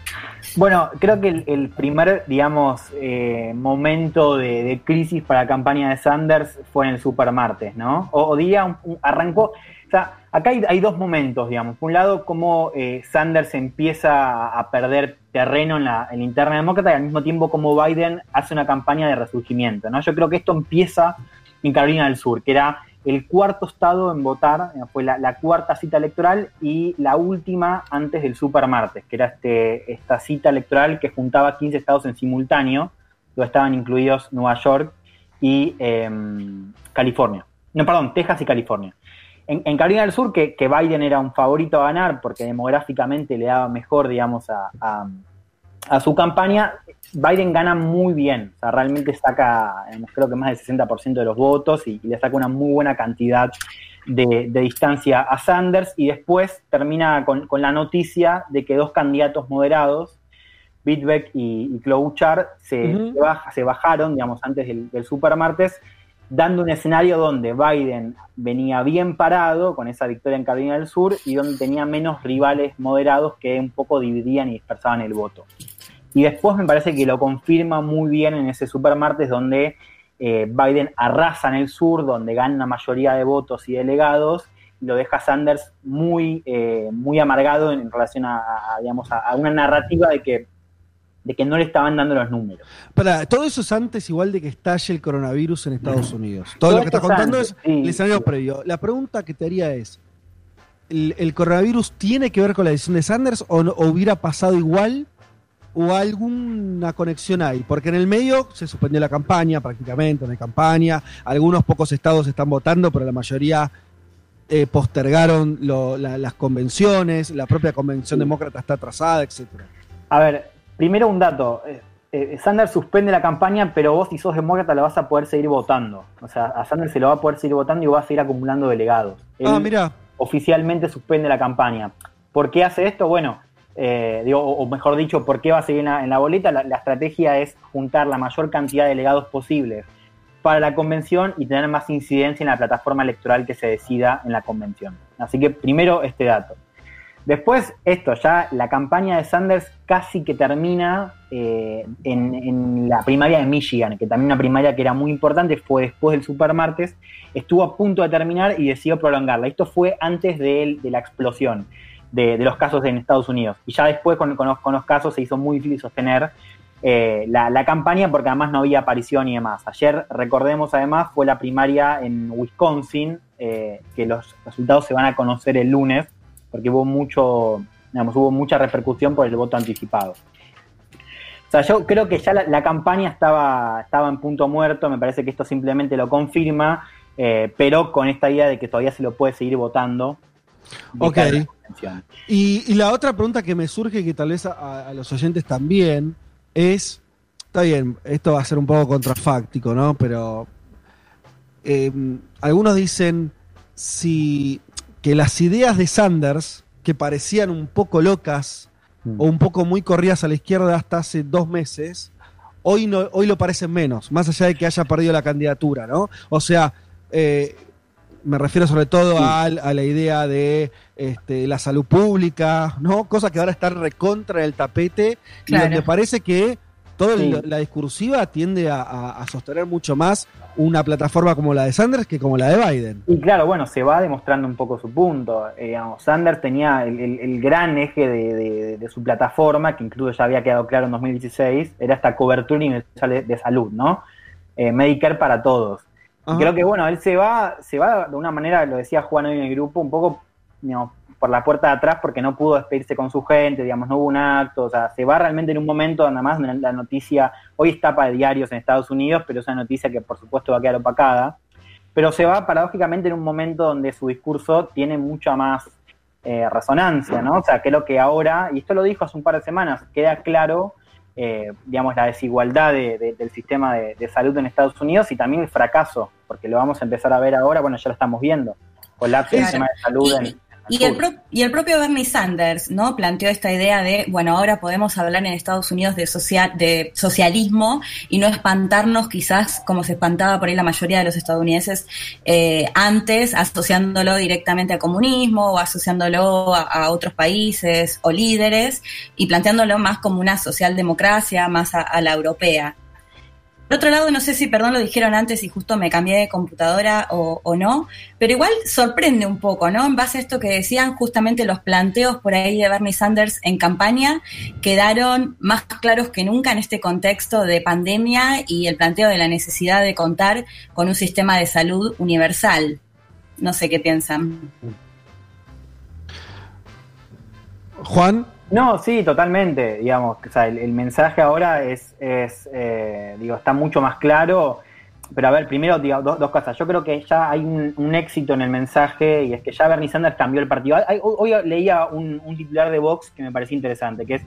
Bueno, creo que el, el primer, digamos, eh, momento de, de crisis para la campaña de Sanders fue en el Supermartes, ¿no? O, o diría, un- un- arrancó, o sea, acá hay, dos momentos, digamos. Por un lado, cómo eh, Sanders empieza a, perder terreno en la, en interna demócrata y al mismo tiempo cómo Biden hace una campaña de resurgimiento, ¿no? Yo creo que esto empieza en Carolina del Sur, que era el cuarto estado en votar, eh, fue la, cuarta cita electoral y la última antes del super martes, que era este, esta cita electoral que juntaba 15 estados en simultáneo, donde estaban incluidos Nueva York y eh, California. No, perdón, Texas y California. En, en Carolina del Sur, que, que, Biden era un favorito a ganar porque demográficamente le daba mejor, digamos, a, a, a su campaña, Biden gana muy bien, o sea, realmente saca, creo que más del 60% de los votos y, y, le saca una muy buena cantidad de, de distancia a Sanders y después termina con, con, la noticia de que dos candidatos moderados, Bitbeck y, y Klobuchar, se, uh -huh. se, baja, se, bajaron, digamos, antes del, del supermartes, dando un escenario donde Biden venía bien parado con esa victoria en Carolina del Sur y donde tenía menos rivales moderados que un poco dividían y dispersaban el voto. Y después me parece que lo confirma muy bien en ese supermartes donde eh, Biden arrasa en el sur, donde gana una mayoría de votos y delegados, y lo deja Sanders muy, eh, muy amargado en relación a, digamos, a, una narrativa de que, de que no le estaban dando los números. Para, todo eso es antes igual de que estalle el coronavirus en Estados Unidos. Todo, todo lo que estás contando antes, es sí, el escenario sí. previo. La pregunta que te haría es, ¿el, ¿el, coronavirus tiene que ver con la decisión de Sanders o, o hubiera pasado igual? o alguna conexión ahí, porque en el medio se suspendió la campaña prácticamente, no hay campaña, algunos pocos estados están votando, pero la mayoría eh, postergaron lo, la, las convenciones, la propia convención demócrata está atrasada, etc. A ver, primero un dato, eh, eh, Sanders suspende la campaña, pero vos si sos demócrata la vas a poder seguir votando, o sea, a Sanders se lo va a poder seguir votando y va a seguir acumulando delegados. Él ah, mira. Oficialmente suspende la campaña. ¿Por qué hace esto? Bueno, eh, digo, o mejor dicho, por qué va a seguir en la, en la boleta, la, la, estrategia es juntar la mayor cantidad de delegados posibles para la convención y tener más incidencia en la plataforma electoral que se decida en la convención. Así que primero este dato. Después, esto, ya la campaña de Sanders casi que termina eh, en, la primaria de Michigan, que también una primaria que era muy importante, fue después del supermartes, estuvo a punto de terminar y decidió prolongarla. Esto fue antes de, la explosión de, los casos en Estados Unidos. Y ya después con, los, casos se hizo muy difícil sostener eh, la, la, campaña porque además no había aparición y demás. Ayer, recordemos además, fue la primaria en Wisconsin, eh, que los resultados se van a conocer el lunes, porque hubo mucho, digamos, hubo mucha repercusión por el voto anticipado. O sea, yo creo que ya la, la campaña estaba, estaba en punto muerto, me parece que esto simplemente lo confirma, eh, pero con esta idea de que todavía se lo puede seguir votando. Ok. Y, y, la otra pregunta que me surge, que tal vez a, a, los oyentes también, es, está bien, esto va a ser un poco contrafáctico, ¿no? Pero eh, algunos dicen si que las ideas de Sanders, que parecían un poco locas mm. o un poco muy corridas a la izquierda hasta hace dos meses, hoy, no, hoy lo parecen menos, más allá de que haya perdido la candidatura, ¿no? O sea, eh, me refiero sobre todo sí. a, a, la idea de este, la salud pública, ¿no? Cosa que ahora está recontra el tapete claro. y donde parece que toda sí. la discursiva tiende a, a, sostener mucho más una plataforma como la de Sanders que como la de Biden. Y claro, bueno, se va demostrando un poco su punto. Eh, digamos, Sanders tenía el, el, el gran eje de, de, de, su plataforma, que incluso ya había quedado claro en 2016, era esta cobertura universal de, de salud, ¿no? Eh, Medicare para todos. Creo que bueno, él se va, se va de una manera, lo decía Juan hoy en el grupo, un poco digamos, por la puerta de atrás porque no pudo despedirse con su gente, digamos, no hubo un acto, o sea, se va realmente en un momento nada más la noticia, hoy está para diarios en Estados Unidos, pero es una noticia que por supuesto va a quedar opacada, pero se va paradójicamente en un momento donde su discurso tiene mucha más eh, resonancia, ¿no? O sea, creo que ahora, y esto lo dijo hace un par de semanas, queda claro eh, digamos, la desigualdad de, de, del sistema de, de, salud en Estados Unidos y también el fracaso, porque lo vamos a empezar a ver ahora, bueno, ya lo estamos viendo, colapso del sistema de salud en, y el, pro, y el, propio Bernie Sanders no planteó esta idea de bueno ahora podemos hablar en Estados Unidos de social de socialismo y no espantarnos quizás como se espantaba por ahí la mayoría de los estadounidenses eh, antes asociándolo directamente al comunismo o asociándolo a, a, otros países o líderes y planteándolo más como una socialdemocracia más a, a la europea por otro lado, no sé si, perdón, lo dijeron antes y justo me cambié de computadora o, o, no, pero igual sorprende un poco, ¿no? En base a esto que decían, justamente los planteos por ahí de Bernie Sanders en campaña quedaron más claros que nunca en este contexto de pandemia y el planteo de la necesidad de contar con un sistema de salud universal. No sé qué piensan. Juan. No, sí, totalmente. Digamos, o sea, el, el mensaje ahora es, es eh, digo, está mucho más claro. Pero a ver, primero, digo, dos, dos cosas. Yo creo que ya hay un, un, éxito en el mensaje y es que ya Bernie Sanders cambió el partido. Hay, hoy, hoy, leía un, un, titular de Vox que me parecía interesante, que es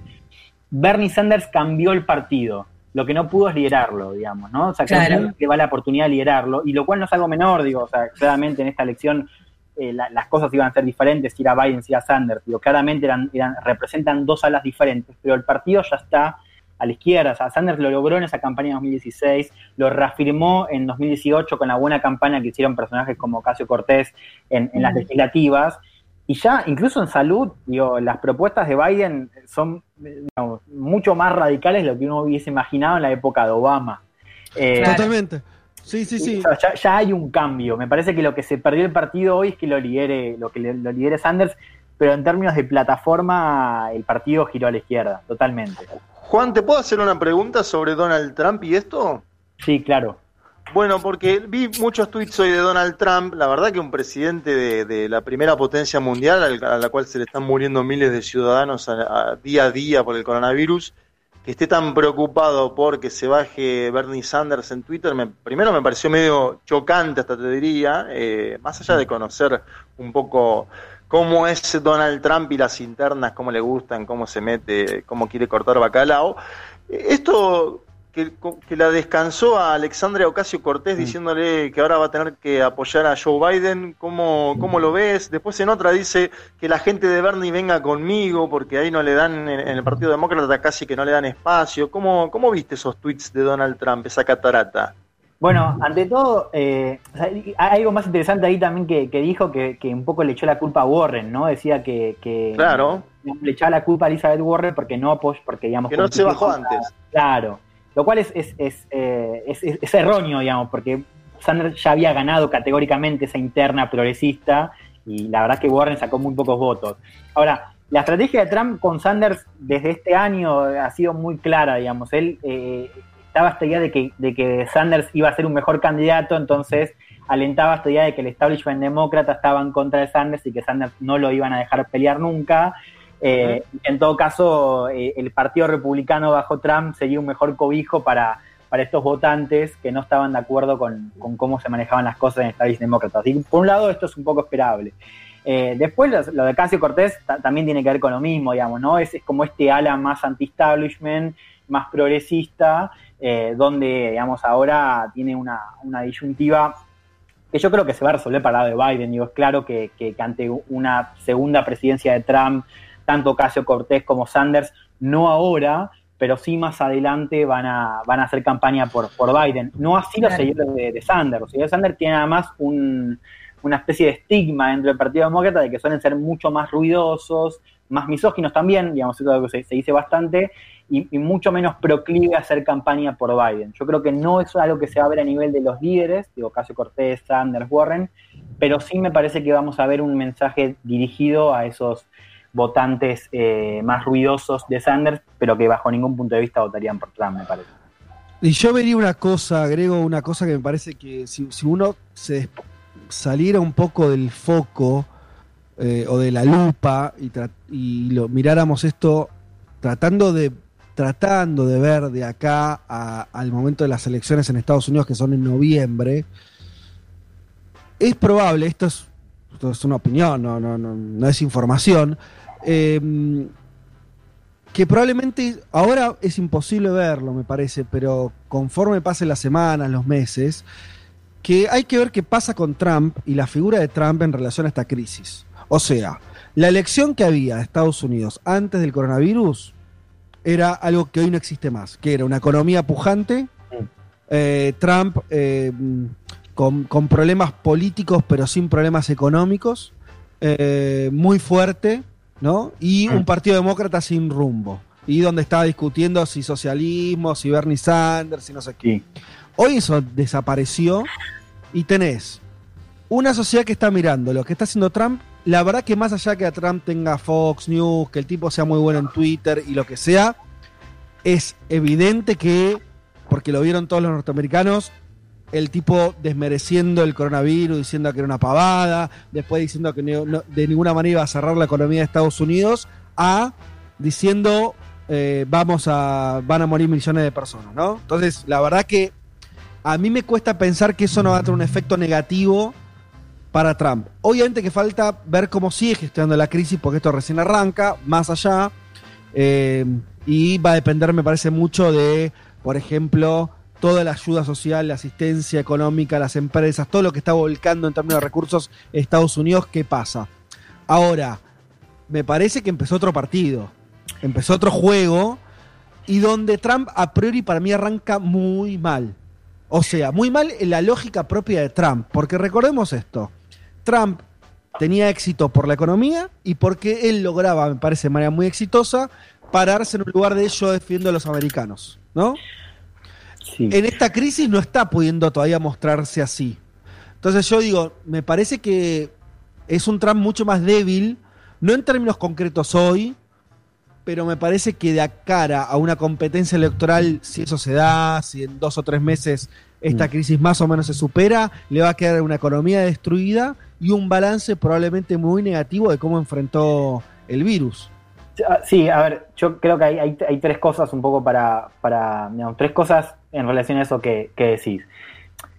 Bernie Sanders cambió el partido. Lo que no pudo es liderarlo, digamos, ¿no? O sea, claro. que va la oportunidad de liderarlo, y lo cual no es algo menor, digo, o sea, claramente en esta elección eh, la, las cosas iban a ser diferentes si era Biden, si era Sanders, digo, claramente eran, eran, representan dos alas diferentes, pero el partido ya está a la izquierda, o sea, Sanders lo logró en esa campaña de 2016, lo reafirmó en 2018 con la buena campaña que hicieron personajes como Casio Cortés en, en las legislativas, y ya incluso en salud, digo, las propuestas de Biden son digamos, mucho más radicales de lo que uno hubiese imaginado en la época de Obama. Eh, Totalmente. Sí, sí, sí. Ya, ya, hay un cambio. Me parece que lo que se perdió el partido hoy es que lo lidere, lo que lo lidere Sanders, pero en términos de plataforma, el partido giró a la izquierda, totalmente. Juan, ¿te puedo hacer una pregunta sobre Donald Trump y esto? Sí, claro. Bueno, porque vi muchos tweets hoy de Donald Trump, la verdad que un presidente de, de la primera potencia mundial, a la cual se le están muriendo miles de ciudadanos a, a día a día por el coronavirus, que esté tan preocupado por que se baje Bernie Sanders en Twitter, me, primero me pareció medio chocante, hasta te diría, eh, más allá de conocer un poco cómo es Donald Trump y las internas, cómo le gustan, cómo se mete, cómo quiere cortar bacalao. Esto que, que, la descansó a Alexandria Ocasio Cortés diciéndole que ahora va a tener que apoyar a Joe Biden. ¿Cómo, ¿Cómo lo ves? Después en otra dice que la gente de Bernie venga conmigo porque ahí no le dan, en, el Partido Demócrata casi que no le dan espacio. ¿Cómo, cómo viste esos tweets de Donald Trump, esa catarata? Bueno, ante todo, eh, hay algo más interesante ahí también que, que dijo que, que, un poco le echó la culpa a Warren, ¿no? Decía que, que claro. le echaba la culpa a Elizabeth Warren porque no apoyó, porque digamos... Que no se bajó antes. Claro, lo cual es, es, eh, es, es erróneo, digamos, porque Sanders ya había ganado categóricamente esa interna progresista y la verdad que Warren sacó muy pocos votos. Ahora, la estrategia de Trump con Sanders desde este año ha sido muy clara, digamos. Él eh, estaba esta idea de que, de que Sanders iba a ser un mejor candidato, entonces alentaba esta idea de que el establishment demócrata estaba en contra de Sanders y que Sanders no lo iban a dejar pelear nunca. Eh, en todo caso, eh, el Partido Republicano bajo Trump sería un mejor cobijo para, para estos votantes que no estaban de acuerdo con, con cómo se manejaban las cosas en el establishment demócrata. Así que, por un lado, esto es un poco esperable. Eh, después, lo, de Casio Cortés también tiene que ver con lo mismo, digamos, ¿no? Es, es como este ala más anti-establishment, más progresista, eh, donde, digamos, ahora tiene una, una disyuntiva que yo creo que se va a resolver para lado de Biden. Digo, es claro que, que, que ante una segunda presidencia de Trump, tanto Casio Cortés como Sanders, no ahora, pero sí más adelante van a, van a hacer campaña por, por Biden. No así los seguidores de, de, Sanders. Los seguidores de Sanders tienen además un, una especie de estigma dentro del Partido Demócrata de que suelen ser mucho más ruidosos, más misóginos también, digamos, eso es algo que se, se dice bastante, y, y, mucho menos proclive a hacer campaña por Biden. Yo creo que no es algo que se va a ver a nivel de los líderes, digo, Casio Cortés, Sanders, Warren, pero sí me parece que vamos a ver un mensaje dirigido a esos votantes eh, más ruidosos de Sanders, pero que bajo ningún punto de vista votarían por Trump, me parece. Y yo vería una cosa, agrego una cosa que me parece que si, uno se saliera un poco del foco eh, o de la lupa y, y, lo miráramos esto tratando de tratando de ver de acá a, al momento de las elecciones en Estados Unidos que son en noviembre es probable esto es, esto es una opinión no, no, no, no es información eh, que probablemente ahora es imposible verlo, me parece, pero conforme pasen las semanas, los meses, que hay que ver qué pasa con Trump y la figura de Trump en relación a esta crisis. O sea, la elección que había de Estados Unidos antes del coronavirus era algo que hoy no existe más, que era una economía pujante, eh, Trump con, con, problemas políticos pero sin problemas económicos, eh, muy fuerte, ¿no? Y un partido demócrata sin rumbo. Y donde estaba discutiendo si socialismo, si Bernie Sanders, si no sé qué. Hoy eso desapareció y tenés una sociedad que está mirando lo que está haciendo Trump. La verdad que más allá que a Trump tenga Fox News, que el tipo sea muy bueno en Twitter y lo que sea, es evidente que, porque lo vieron todos los norteamericanos, el tipo desmereciendo el coronavirus, diciendo que era una pavada, después diciendo que de ninguna manera iba a cerrar la economía de Estados Unidos, a diciendo eh, vamos a van a morir millones de personas, ¿no? Entonces, la verdad que a mí me cuesta pensar que eso no va a tener un efecto negativo para Trump. Obviamente que falta ver cómo sigue gestionando la crisis, porque esto recién arranca, más allá, eh, y va a depender, me parece, mucho de, por ejemplo, toda la ayuda social, la asistencia económica, las empresas, todo lo que está volcando en términos de recursos Estados Unidos, ¿qué pasa? Ahora, me parece que empezó otro partido, empezó otro juego, y donde Trump a priori para mí arranca muy mal. O sea, muy mal en la lógica propia de Trump, porque recordemos esto, Trump tenía éxito por la economía y porque él lograba, me parece de manera muy exitosa, pararse en un lugar de yo defiendo a los americanos, ¿no? En esta crisis no está pudiendo todavía mostrarse así. Entonces yo digo, me parece que es un Trump mucho más débil, no en términos concretos hoy, pero me parece que de a cara a una competencia electoral, si eso se da, si en dos o tres meses esta Mm. crisis más o menos se supera, le va a quedar una economía destruida y un balance probablemente muy negativo de cómo enfrentó el virus. Ah, Sí, a ver, yo creo que hay, tres cosas un poco para, tres cosas en relación a eso que, que decís.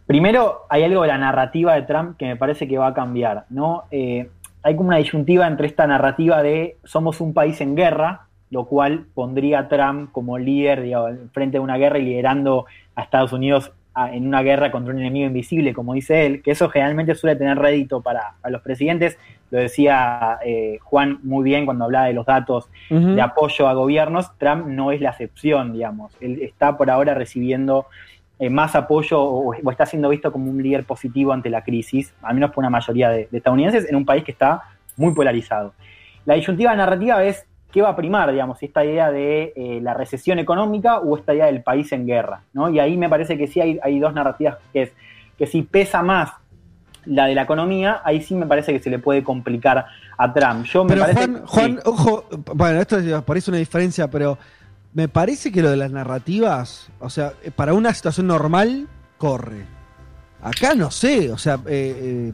Primero, hay algo de la narrativa de Trump que me parece que va a cambiar, ¿no? Eh, hay como una disyuntiva entre esta narrativa de somos un país en guerra, lo cual pondría a Trump como líder, digamos, frente a una guerra y liderando a Estados Unidos a- en una guerra contra un enemigo invisible, como dice él, que eso generalmente suele tener rédito para, para los presidentes. Lo decía eh, Juan muy bien cuando hablaba de los datos de apoyo a gobiernos. Trump no es la excepción, digamos. Él está por ahora recibiendo eh, más apoyo o, o está siendo visto como un líder positivo ante la crisis, al menos por una mayoría de, de estadounidenses, en un país que está muy polarizado. La disyuntiva narrativa es qué va a primar, digamos, esta idea de eh, la recesión económica o esta idea del país en guerra, ¿no? Y ahí me parece que sí hay, hay dos narrativas que es que si pesa más la de la economía, ahí sí me parece que se le puede complicar a Trump. Yo me Pero parece Juan, Juan, ojo, bueno, esto es- parece una diferencia, pero me parece que lo de las narrativas, o sea, eh, para una situación normal, corre. Acá no sé, o sea, eh, eh,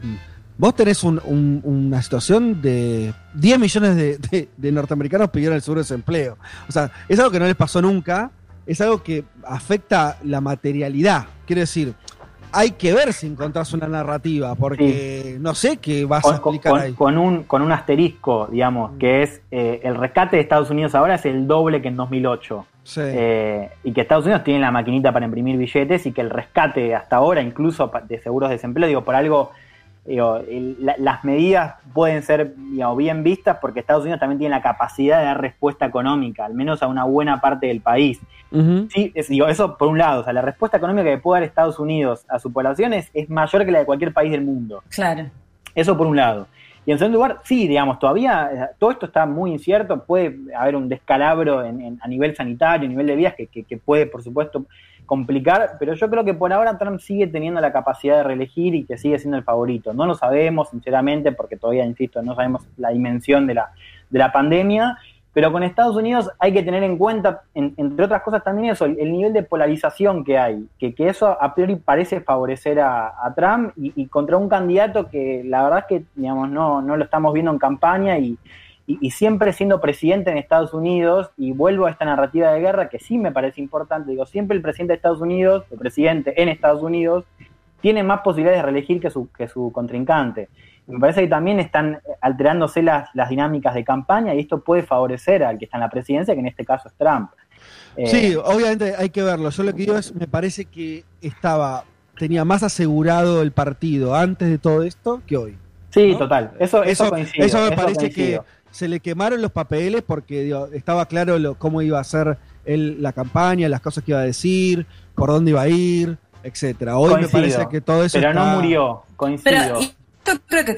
vos tenés un- un- una situación de 10 millones de, de- de norteamericanos pidieron el seguro de desempleo. O sea, es algo que no les pasó nunca, es algo que afecta la materialidad. Quiero decir, hay que ver si encontrás una narrativa, porque no sé qué vas a explicar con- ahí. con un, con un asterisco, digamos, que es eh, el rescate de Estados Unidos ahora es el doble que en 2008. Sí. Eh, y que Estados Unidos tiene la maquinita para imprimir billetes y que el rescate hasta ahora, incluso de seguros de desempleo, digo, por algo, digo, el- la- las medidas pueden ser digamos, bien vistas porque Estados Unidos también tiene la capacidad de dar respuesta económica, al menos a una buena parte del país. Sí, es- digo, eso por un lado, o sea, la respuesta económica que puede dar Estados Unidos a su población es, es mayor que la de cualquier país del mundo. Claro. Eso por un lado. Y en segundo lugar, sí, digamos, todavía eh, todo esto está muy incierto, puede haber un descalabro en- en- a nivel sanitario, a nivel de vías, que, que- que puede, por supuesto, complicar, pero yo creo que por ahora Trump sigue teniendo la capacidad de reelegir y que sigue siendo el favorito. No lo sabemos, sinceramente, porque todavía, insisto, no sabemos la dimensión de la, de la pandemia, pero con Estados Unidos hay que tener en cuenta, en- entre otras cosas también eso, el, el nivel de polarización que hay, que, que eso a priori parece favorecer a, a Trump y, y contra un candidato que la verdad es que digamos no, no lo estamos viendo en campaña y, y- y siempre siendo presidente en Estados Unidos, y vuelvo a esta narrativa de guerra que sí me parece importante, digo, siempre el presidente de Estados Unidos, el presidente en Estados Unidos, tiene más posibilidades de reelegir que su, que su contrincante. Me parece que también están alterándose las, las dinámicas de campaña y esto puede favorecer al que está en la presidencia, que en este caso es Trump. Eh, Sí, obviamente hay que verlo. Yo lo que digo es, me parece que estaba, tenía más asegurado el partido antes de todo esto que hoy. Sí, ¿no? total. Eso, eso, eso me eso parece coincido. que se le quemaron los papeles porque digo, estaba claro lo, cómo iba a ser él, la campaña, las cosas que iba a decir, por dónde iba a ir, etcétera. Hoy Coincido, me parece que todo eso Pero está- no murió, coincido. Pero yo creo que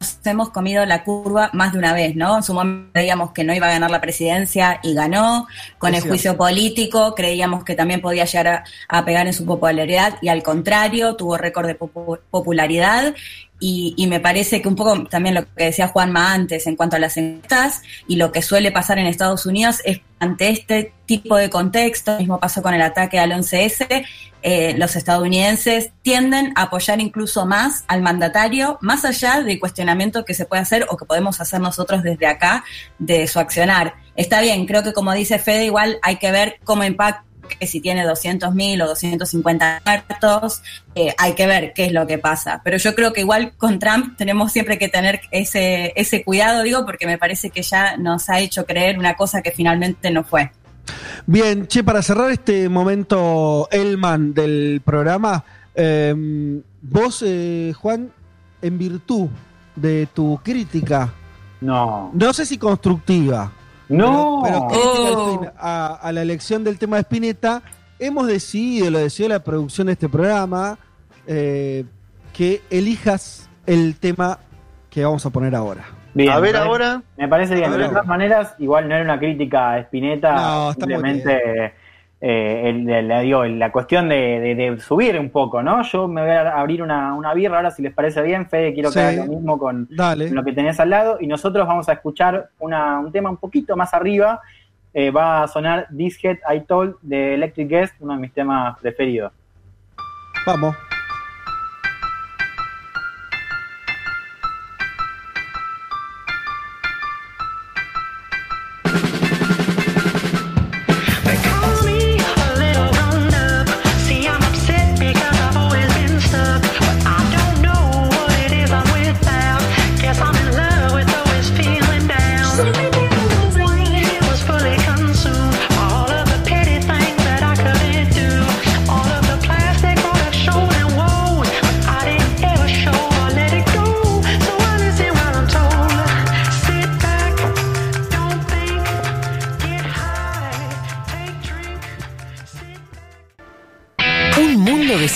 nos hemos comido la curva más de una vez, ¿no? En su momento creíamos que no iba a ganar la presidencia y ganó. Con Es el juicio político creíamos que también podía llegar a, a pegar en su popularidad y al contrario, tuvo récord de popu- popularidad. Y, y, me parece que un poco también lo que decía Juanma antes en cuanto a las encuestas y lo que suele pasar en Estados Unidos es ante este tipo de contexto, mismo pasó con el ataque al 11S, eh, los estadounidenses tienden a apoyar incluso más al mandatario, más allá del cuestionamiento que se puede hacer o que podemos hacer nosotros desde acá de su accionar. Está bien, creo que como dice Fede, igual hay que ver cómo impacta que si tiene 200.000 o 250 muertos, eh, hay que ver qué es lo que pasa. Pero yo creo que igual con Trump tenemos siempre que tener ese, ese cuidado, digo, porque me parece que ya nos ha hecho creer una cosa que finalmente no fue. Bien, che, para cerrar este momento Elman del programa, eh, vos, eh, Juan, en virtud de tu crítica, no, no sé si constructiva, no, pero, pero oh. a, a, la elección del tema de Spinetta, hemos decidido, lo decidió la producción de este programa, eh, que elijas el tema que vamos a poner ahora. Bien, a ver ahora. Me parece bien. De todas maneras, igual no era una crítica a Spinetta, no, simplemente eh, el, el, digo, la cuestión de, de, de, subir un poco, ¿no? Yo me voy a abrir una, una birra ahora, si les parece bien, Fede, quiero que haga lo mismo con, con, lo que tenés al lado, y nosotros vamos a escuchar una, un tema un poquito más arriba, eh, va a sonar This Head I Told de Electric Guest, uno de mis temas preferidos. Vamos.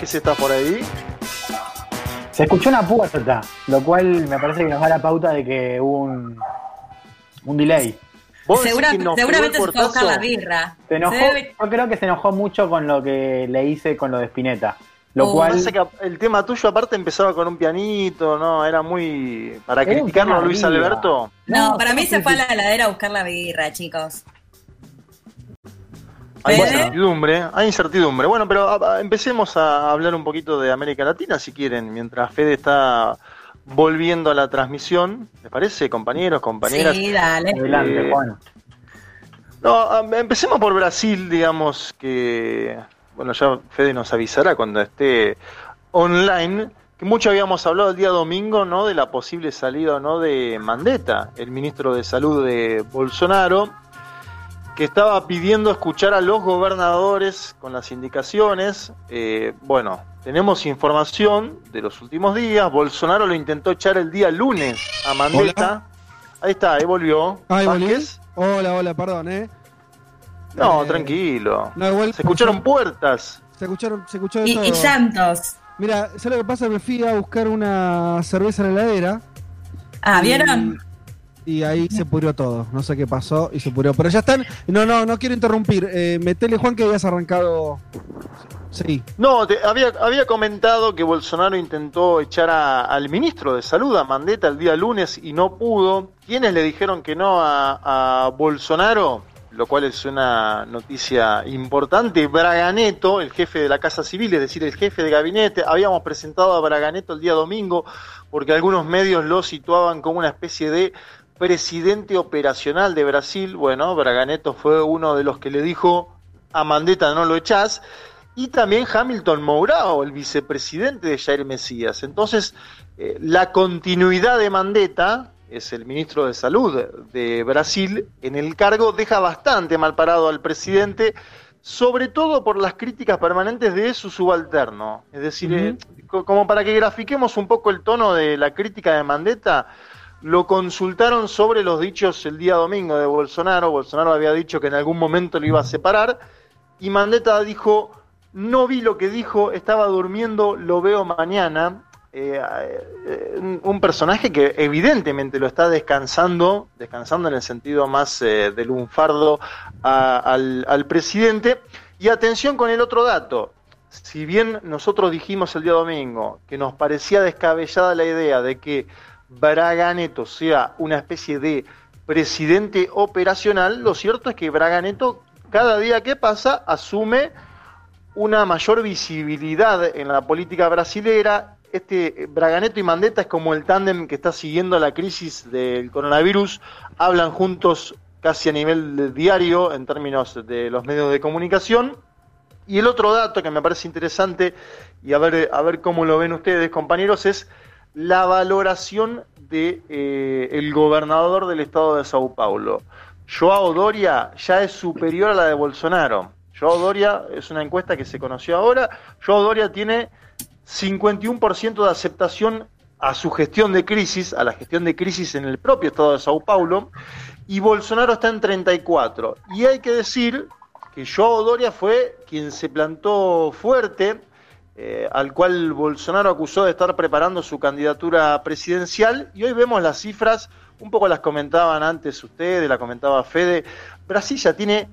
Vázquez está por ahí. Se escuchó una puerta, lo cual me parece que nos da la pauta de que hubo un, un delay. Segura, seguramente se fue a buscar la birra. Se enojó, se yo creo que se enojó mucho con lo que le hice con lo de Spinetta. Lo uh, cual... que el tema tuyo aparte empezaba con un pianito, ¿no? Era muy... Para criticarlo a Luis Alberto. No, no para mí se fue a la heladera a buscar la birra, chicos. Hay incertidumbre, hay incertidumbre. Bueno, pero a, a, empecemos a hablar un poquito de América Latina, si quieren, mientras Fede está volviendo a la transmisión. ¿Les parece, compañeros, compañeras? Sí, dale. Adelante, eh, Juan. No, empecemos por Brasil, digamos que, bueno, ya Fede nos avisará cuando esté online, que mucho habíamos hablado el día domingo, ¿no? De la posible salida, ¿no? De Mandetta, el ministro de Salud de Bolsonaro que estaba pidiendo escuchar a los gobernadores con las indicaciones. Eh, bueno, tenemos información de los últimos días. Bolsonaro lo intentó echar el día lunes a Mandetta. Hola. Ahí está, ahí volvió. Ahí volvió. Hola, hola, perdón, ¿eh? No, eh, tranquilo. No, igual, se escucharon puertas. Se escucharon, se escuchó de y, todo. y llantos. Mira, ¿sabes lo que pasa? Me fui a buscar una cerveza en la heladera. Ah, ¿vieron? Y ahí se pudrió todo. No sé qué pasó y se pudrió. Pero ya están. No, no, no quiero interrumpir. Eh, metele, Juan, que habías arrancado. Sí. No, te, había, había comentado que Bolsonaro intentó echar a- al ministro de Salud, a Mandetta, el día lunes y no pudo. ¿Quiénes le dijeron que no a, a Bolsonaro? Lo cual es una noticia importante. Braganeto, el jefe de la Casa Civil, es decir, el jefe de gabinete. Habíamos presentado a Braganeto el día domingo porque algunos medios lo situaban como una especie de presidente operacional de Brasil. Bueno, Braganeto fue uno de los que le dijo a Mandetta no lo echás y también Hamilton Mourao, el vicepresidente de Jair Mesías. Entonces, eh, la continuidad de Mandetta, es el ministro de Salud de Brasil, en el cargo deja bastante mal parado al presidente, sobre todo por las críticas permanentes de su subalterno. Es decir, eh, co- como para que grafiquemos un poco el tono de la crítica de Mandetta, lo consultaron sobre los dichos el día domingo de Bolsonaro. Bolsonaro había dicho que en algún momento lo iba a separar. Y Mandetta dijo, no vi lo que dijo, estaba durmiendo, lo veo mañana. Eh, eh, un- personaje que evidentemente lo está descansando, descansando en el sentido más eh, del lunfardo al presidente. Y atención con el otro dato. Si bien nosotros dijimos el día domingo que nos parecía descabellada la idea de que Braganeto sea una especie de presidente operacional, lo cierto es que Braganeto cada día que pasa asume una mayor visibilidad en la política brasilera. Este Braganeto y Mandetta es como el tándem que está siguiendo la crisis del coronavirus, hablan juntos casi a nivel diario en términos de los medios de comunicación. Y el otro dato que me parece interesante, y a ver, a ver cómo lo ven ustedes, compañeros, es la valoración de eh, gobernador del estado de Sao Paulo. Joao Doria ya es superior a la de Bolsonaro. Joao Doria es una encuesta que se conoció ahora. Joao Doria tiene 51% de aceptación a su gestión de crisis, a la gestión de crisis en el propio estado de Sao Paulo, y Bolsonaro está en 34. Y hay que decir que Joao Doria fue quien se plantó fuerte, eh, al cual Bolsonaro acusó de estar preparando su candidatura presidencial, y hoy vemos las cifras, un poco las comentaban antes ustedes, la comentaba Fede, Brasil ya tiene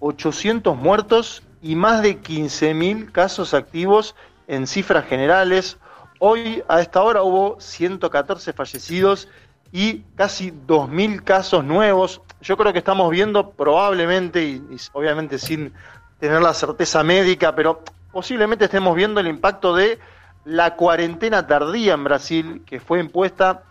800 muertos y más de 15.000 casos activos en cifras generales. Hoy a esta hora hubo 114 fallecidos y casi 2.000 casos nuevos. Yo creo que estamos viendo probablemente, y, y obviamente sin tener la certeza médica, pero posiblemente estemos viendo el impacto de la cuarentena tardía en Brasil, que fue impuesta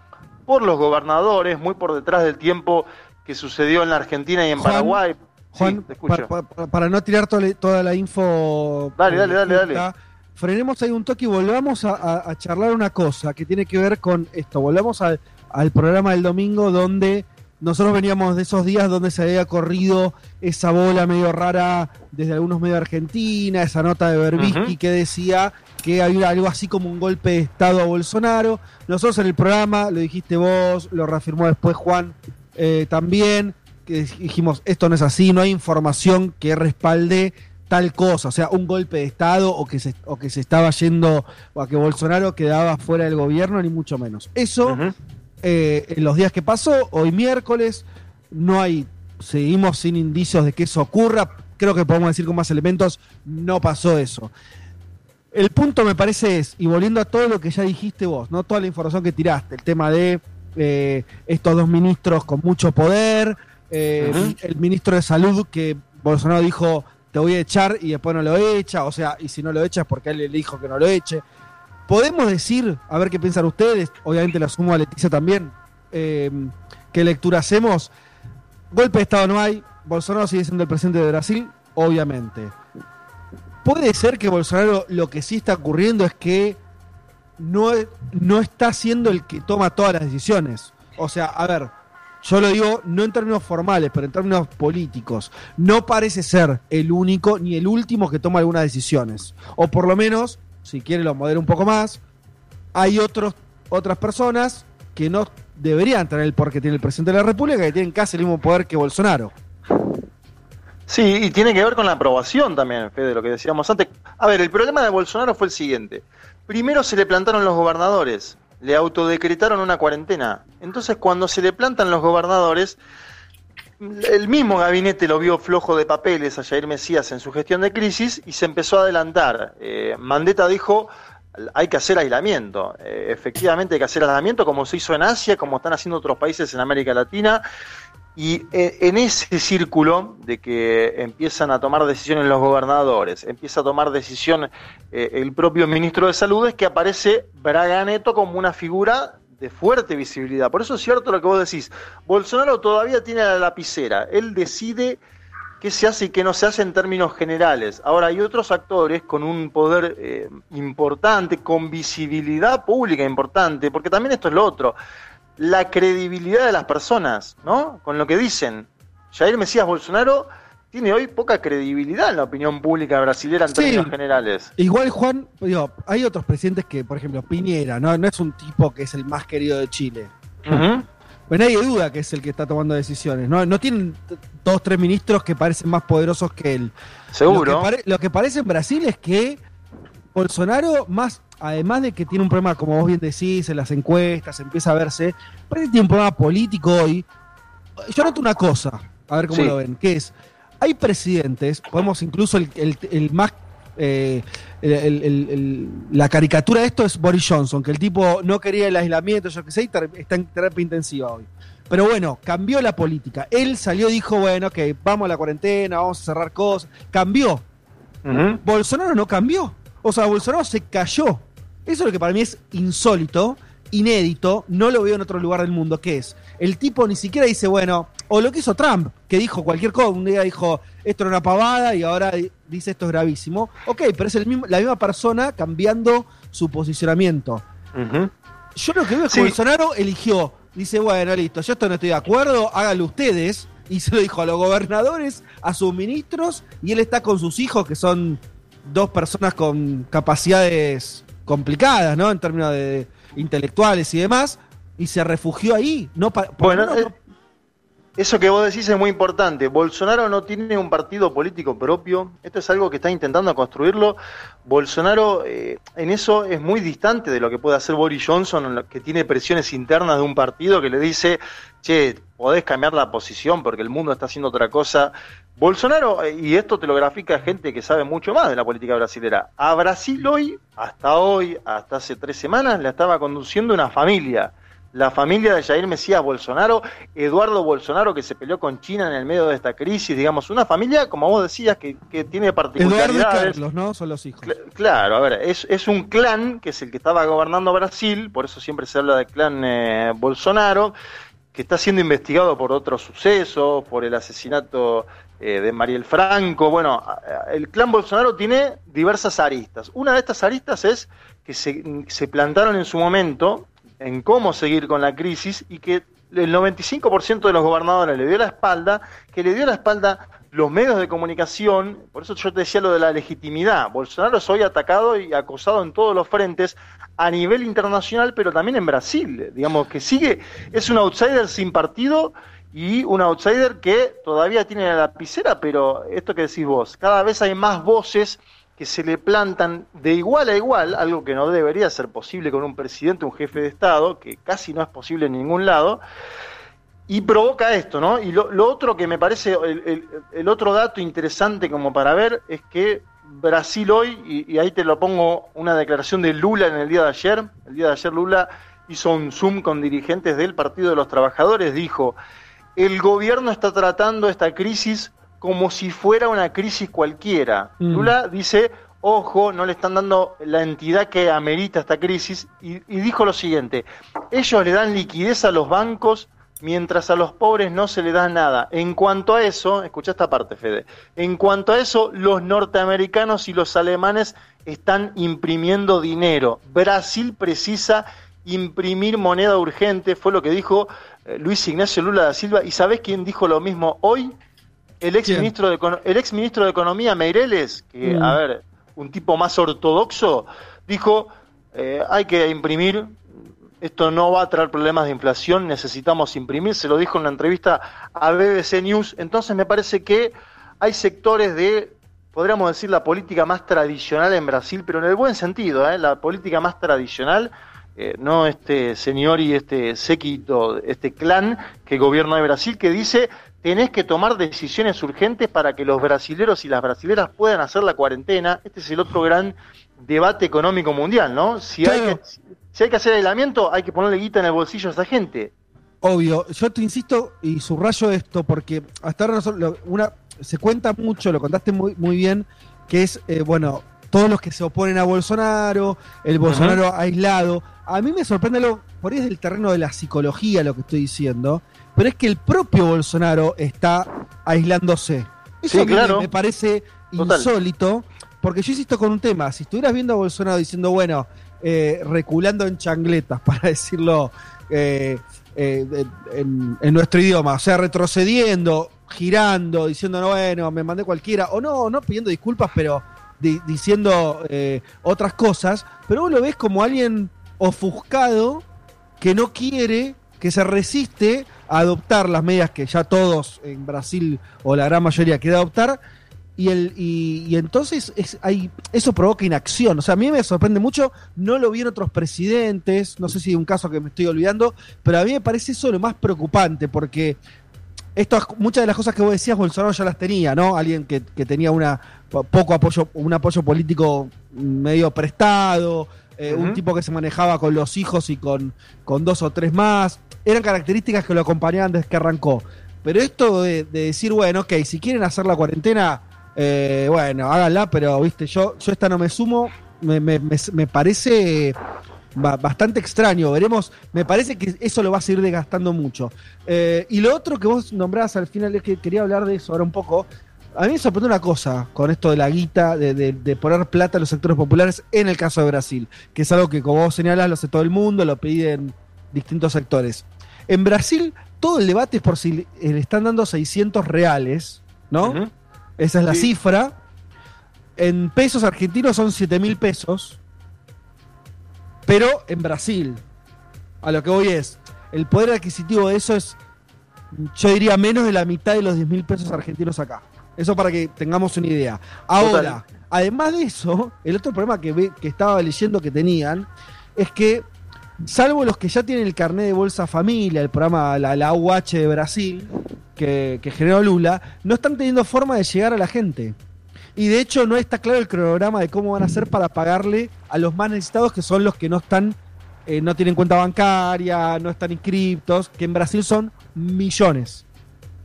por los gobernadores, muy por detrás del tiempo que sucedió en la Argentina y en Juan, Paraguay. Juan, Sí, te escucho. para, para- para no tirar toda, la- toda la info. Dale, dale, dale, dale. Frenemos ahí un toque y volvamos a, a- a charlar una cosa que tiene que ver con esto. Volvamos al, al programa del domingo donde nosotros veníamos de esos días donde se había corrido esa bola medio rara desde algunos medios de Argentina, esa nota de Berbisky que decía que había algo así como un golpe de Estado a Bolsonaro. Nosotros en el programa, lo dijiste vos, lo reafirmó después Juan eh, también, que dijimos, esto no es así, no hay información que respalde tal cosa, o sea, un golpe de Estado o que se, o que se estaba yendo, o a que Bolsonaro quedaba fuera del gobierno, ni mucho menos. Eso, eh, en los días que pasó, hoy miércoles, no hay, seguimos sin indicios de que eso ocurra, creo que podemos decir con más elementos, no pasó eso. El punto me parece es, y volviendo a todo lo que ya dijiste vos, no toda la información que tiraste, el tema de eh, estos dos ministros con mucho poder, eh, el ministro de salud que Bolsonaro dijo te voy a echar y después no lo echa, o sea, y si no lo echa es porque él le dijo que no lo eche. Podemos decir, a ver qué piensan ustedes, obviamente la sumo a Leticia también, eh, qué lectura hacemos. Golpe de Estado no hay, Bolsonaro sigue siendo el presidente de Brasil, obviamente. Puede ser que Bolsonaro lo que sí está ocurriendo es que no, no está siendo el que toma todas las decisiones. O sea, a ver, yo lo digo no en términos formales, pero en términos políticos. No parece ser el único ni el último que toma algunas decisiones. O por lo menos, si quiere lo modera un poco más, hay otros, otras personas que no deberían tener el poder que tiene el presidente de la República, que tienen casi el mismo poder que Bolsonaro. Sí, y tiene que ver con la aprobación también, Fede, lo que decíamos antes. A ver, el problema de Bolsonaro fue el siguiente. Primero se le plantaron los gobernadores. le autodecretaron una cuarentena. Entonces, cuando se le plantan los gobernadores, el mismo gabinete lo vio flojo de papeles a Jair Mesías en su gestión de crisis y se empezó a adelantar. Eh, Mandetta dijo, hay que hacer aislamiento. Eh, efectivamente hay que hacer aislamiento como se hizo en Asia, como están haciendo otros países en América Latina. Y eh, en ese círculo de que empiezan a tomar decisiones los gobernadores, empieza a tomar decisión el propio ministro de Salud, es que aparece Braga Neto como una figura de fuerte visibilidad. Por eso es cierto lo que vos decís. Bolsonaro todavía tiene la lapicera. Él decide qué se hace y qué no se hace en términos generales. Ahora hay otros actores con un poder eh, importante, con visibilidad pública importante, porque también esto es lo otro. La credibilidad de las personas, ¿no? Con lo que dicen. Jair Mesías Bolsonaro tiene hoy poca credibilidad en la opinión pública brasileña en términos generales. Igual, Juan, digo, hay otros presidentes que, por ejemplo, Piñera, ¿no? no es un tipo que es el más querido de Chile. Pues nadie duda que es el que está tomando decisiones. No, no tienen dos, tres ministros que parecen más poderosos que él. Seguro. Lo que, parece en Brasil es que Bolsonaro, más, además de que tiene un problema, como vos bien decís, en las encuestas, empieza a verse, parece que tiene un problema político hoy. Yo noto una cosa, a ver cómo lo ven, que es hay presidentes, podemos incluso el, más eh, la caricatura de esto es Boris Johnson, que el tipo no quería el aislamiento, yo qué sé, y está en terapia intensiva hoy. Pero bueno, cambió la política. Él salió y dijo, bueno, que vamos a la cuarentena, vamos a cerrar cosas. Cambió. Bolsonaro no cambió. O sea, Bolsonaro se cayó. Eso es lo que para mí es insólito, inédito, no lo veo en otro lugar del mundo, que es, el tipo ni siquiera dice, bueno, o lo que hizo Trump, que dijo cualquier cosa, un día dijo esto era una pavada y ahora dice esto es gravísimo. Ok, pero es el mismo, la misma persona cambiando su posicionamiento. Yo lo que veo es que Bolsonaro eligió, dice, bueno, listo, yo esto no estoy de acuerdo, háganlo ustedes. Y se lo dijo a los gobernadores, a sus ministros, y él está con sus hijos, que son dos personas con capacidades complicadas, ¿no? En términos de, intelectuales y demás, y se refugió ahí. No bueno, eso que vos decís es muy importante. Bolsonaro no tiene un partido político propio. Esto es algo que está intentando construirlo. Bolsonaro eh, en eso es muy distante de lo que puede hacer Boris Johnson, que tiene presiones internas de un partido que le dice, che, podés cambiar la posición porque el mundo está haciendo otra cosa. Bolsonaro, eh, y esto te lo grafica gente que sabe mucho más de la política brasilera, a Brasil hoy, hasta hoy, hasta hace tres semanas, la estaba conduciendo una familia la familia de Jair Mesías Bolsonaro, Eduardo Bolsonaro que se peleó con China en el medio de esta crisis, digamos, una familia, como vos decías, que, tiene particularidades. Eduardo y Carlos, ¿no? Son los hijos. claro, a ver, es, un clan que es el que estaba gobernando Brasil, por eso siempre se habla del clan eh, Bolsonaro, que está siendo investigado por otros sucesos, por el asesinato eh, de Mariel Franco. Bueno, el clan Bolsonaro tiene diversas aristas. Una de estas aristas es que se, se plantaron en su momento en cómo seguir con la crisis y que el 95% de los gobernadores le dio la espalda, que le dio la espalda los medios de comunicación, por eso yo te decía lo de la legitimidad. Bolsonaro es hoy atacado y acosado en todos los frentes a nivel internacional, pero también en Brasil. Digamos que sigue, es un outsider sin partido y un outsider que todavía tiene la lapicera, pero esto que decís vos, cada vez hay más voces que se le plantan de igual a igual, algo que no debería ser posible con un presidente, un jefe de Estado, que casi no es posible en ningún lado, y provoca esto, ¿no? Y lo, otro que me parece, el, otro dato interesante como para ver es que Brasil hoy, y, y ahí te lo pongo una declaración de Lula en el día de ayer, el día de ayer Lula hizo un Zoom con dirigentes del Partido de los Trabajadores, dijo, el gobierno está tratando esta crisis como si fuera una crisis cualquiera. Mm. Lula dice, ojo, no le están dando la entidad que amerita esta crisis, y, dijo lo siguiente, ellos le dan liquidez a los bancos mientras a los pobres no se le da nada. En cuanto a eso, escucha esta parte, Fede, en cuanto a eso, los norteamericanos y los alemanes están imprimiendo dinero. Brasil precisa imprimir moneda urgente, fue lo que dijo eh, Luis Ignacio Lula da Silva, y ¿sabés quién dijo lo mismo hoy? El ex ministro de el ex ministro de economía Meireles, que mm. a ver, un tipo más ortodoxo, dijo eh, hay que imprimir, esto no va a traer problemas de inflación, necesitamos imprimir, se lo dijo en una entrevista a BBC News, entonces me parece que hay sectores de podríamos decir la política más tradicional en Brasil, pero en el buen sentido, ¿eh? la política más tradicional eh, no este señor y este séquito, este clan que gobierna de Brasil, que dice tenés que tomar decisiones urgentes para que los brasileros y las brasileras puedan hacer la cuarentena. Este es el otro gran debate económico mundial, ¿no? Si, hay, que, si hay que hacer aislamiento, hay que ponerle guita en el bolsillo a esa gente. Obvio, yo te insisto y subrayo esto porque hasta ahora una, se cuenta mucho, lo contaste muy, muy bien, que es, eh, bueno, todos los que se oponen a Bolsonaro, el Bolsonaro aislado. A mí me sorprende lo, por ahí es del terreno de la psicología lo que estoy diciendo, pero es que el propio Bolsonaro está aislándose. Eso me, parece insólito, porque yo insisto con un tema, si estuvieras viendo a Bolsonaro diciendo, bueno, eh, reculando en changletas, <laughs> para decirlo eh, eh, en, nuestro idioma, o sea, retrocediendo, girando, diciendo, no, bueno, me mandé cualquiera, o no, no pidiendo disculpas, pero diciendo otras cosas, pero vos lo ves como alguien ofuscado que no quiere, que se resiste adoptar las medidas que ya todos en Brasil o la gran mayoría quiere adoptar. Y, el, y, entonces es, hay, eso provoca inacción. O sea, a mí me sorprende mucho, no lo vi en otros presidentes, no sé si hay un caso que me estoy olvidando, pero a mí me parece eso lo más preocupante, porque esto, muchas de las cosas que vos decías, Bolsonaro ya las tenía, ¿no? Alguien que, que tenía una poco apoyo, un apoyo político medio prestado, eh, un tipo que se manejaba con los hijos y con, con dos o tres más eran características que lo acompañaban desde que arrancó. Pero esto de, decir, bueno, ok, si quieren hacer la cuarentena, eh, bueno, háganla, pero viste, yo, yo esta no me sumo, me, me, me, parece bastante extraño. Veremos, me parece que eso lo va a seguir desgastando mucho. Eh, y lo otro que vos nombrás al final es que quería hablar de eso ahora un poco. A mí me sorprendió una cosa con esto de la guita, de, de, poner plata a los sectores populares en el caso de Brasil, que es algo que, como vos señalás, lo hace todo el mundo, lo piden distintos sectores. En Brasil, todo el debate es por si le están dando 600 reales, ¿no? Esa es la cifra. En pesos argentinos son 7 mil pesos. Pero en Brasil, a lo que voy es, el poder adquisitivo de eso es, yo diría, menos de la mitad de los 10 mil pesos argentinos acá. Eso para que tengamos una idea. Ahora, además de eso, el otro problema que, que estaba leyendo que tenían es que salvo los que ya tienen el carnet de Bolsa Familia, el programa, la, la UH de Brasil, que, generó Lula, no están teniendo forma de llegar a la gente. Y de hecho no está claro el cronograma de cómo van a hacer para pagarle a los más necesitados, que son los que no están, eh, no tienen cuenta bancaria, no están inscriptos, que en Brasil son millones.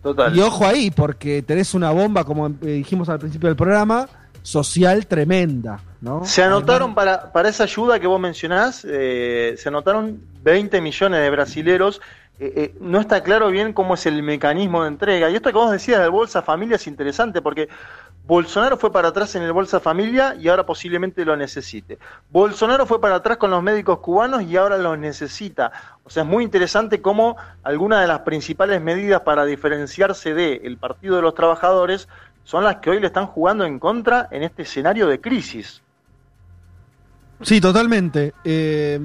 Total. Y ojo ahí, porque tenés una bomba, como eh, dijimos al principio del programa, social tremenda. ¿no? Se anotaron para, para esa ayuda que vos mencionás, eh, se anotaron 20 millones de brasileros. Eh, eh, no está claro bien cómo es el mecanismo de entrega. Y esto que vos decías del Bolsa Familia es interesante porque Bolsonaro fue para atrás en el Bolsa Familia y ahora posiblemente lo necesite. Bolsonaro fue para atrás con los médicos cubanos y ahora los necesita. O sea, es muy interesante cómo algunas de las principales medidas para diferenciarse del Partido de los Trabajadores son las que hoy le están jugando en contra en este escenario de crisis. Sí, totalmente. Eh,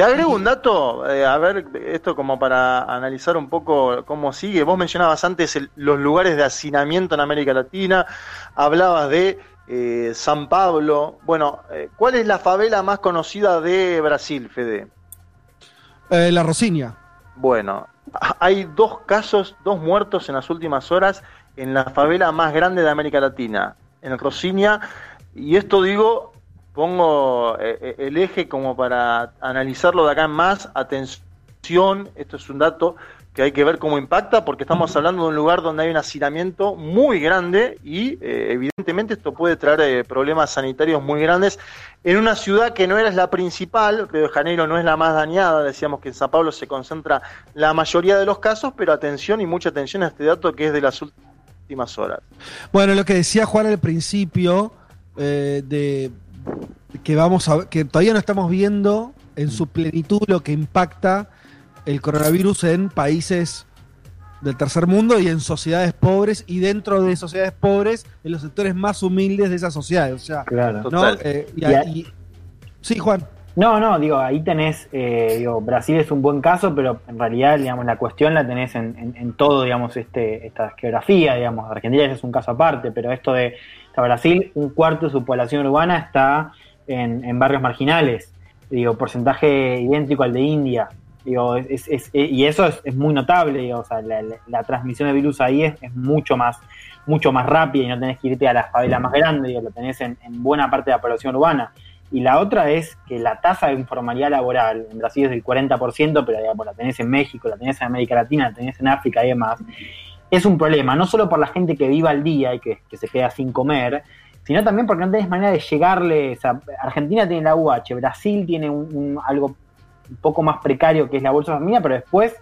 Te agrego un dato, eh, a ver, esto como para analizar un poco cómo sigue. Vos mencionabas antes los lugares de hacinamiento en América Latina, hablabas de eh, San Pablo. Bueno, ¿cuál es la favela más conocida de Brasil, Fede? la Rosinia. Bueno, hay dos casos, dos muertos en las últimas horas en la favela más grande de América Latina, en Rosinia, y esto digo, pongo eh, eh, el eje como para analizarlo de acá en más, atención, esto es un dato que hay que ver cómo impacta, porque estamos hablando de un lugar donde hay un hacinamiento muy grande y eh, evidentemente esto puede traer problemas sanitarios muy grandes en una ciudad que no era la principal, Río de Janeiro no es la más dañada, decíamos que en Sao Paulo se concentra la mayoría de los casos, pero atención y mucha atención a este dato que es de las últimas horas. Bueno, lo que decía Juan al principio, eh, de que vamos a que todavía no estamos viendo en su plenitud lo que impacta el coronavirus en países del tercer mundo y en sociedades pobres y dentro de sociedades pobres en los sectores más humildes de esas sociedades. O sea, claro. Eh, sí, Juan. No, no, digo, ahí tenés, eh, digo, Brasil es un buen caso, pero en realidad, digamos, la cuestión la tenés en, en, todo, digamos, este, esta geografía, digamos, Argentina es un caso aparte, pero esto de Brasil, un cuarto de su población urbana está en, barrios marginales. digo, porcentaje idéntico al de India. Digo, es, y eso es, muy notable, digo, o sea, la, transmisión de virus ahí es, mucho más mucho más rápida y no tenés que irte a la favela más grande, digo, lo tenés en, buena parte de la población urbana. Y la otra es que la tasa de informalidad laboral en Brasil es del 40%, pero digamos, la tenés en México, la tenés en América Latina, la tenés en África y demás. Es un problema, no solo por la gente que viva al día y que, se queda sin comer, sino también porque no tenés manera de llegarle. Argentina tiene la UH, Brasil tiene un, algo un poco más precario que es la bolsa familiar, pero después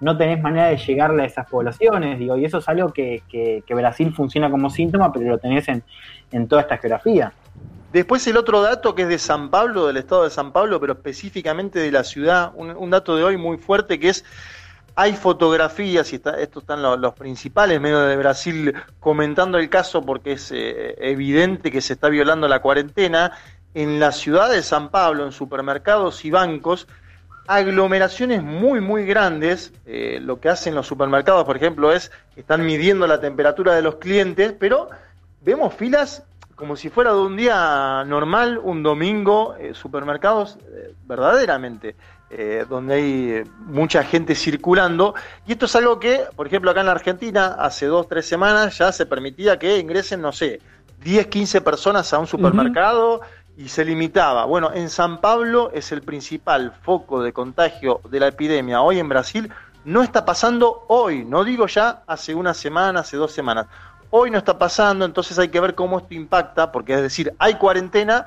no tenés manera de llegarle a esas poblaciones, digo, y eso es algo que, Brasil funciona como síntoma, pero lo tenés en, en toda esta geografía. Después el otro dato que es de San Pablo, del estado de San Pablo, pero específicamente de la ciudad, un, dato de hoy muy fuerte que es, hay fotografías, y está, estos están los, principales medios de Brasil comentando el caso porque es eh, evidente que se está violando la cuarentena, en la ciudad de San Pablo, en supermercados y bancos, aglomeraciones muy, muy grandes. Eh, lo que hacen los supermercados, por ejemplo, es, están midiendo la temperatura de los clientes, pero vemos filas como si fuera de un día normal, un domingo, eh, supermercados verdaderamente, eh, donde hay mucha gente circulando. Y esto es algo que, por ejemplo, acá en la Argentina, hace dos, tres semanas ya se permitía que ingresen, no sé, 10, 15 personas a un supermercado. Y se limitaba. Bueno, en San Pablo es el principal foco de contagio de la epidemia hoy en Brasil. No está pasando hoy, no digo ya hace una semana, hace dos semanas Hoy no está pasando, entonces hay que ver cómo esto impacta, porque es decir, hay cuarentena,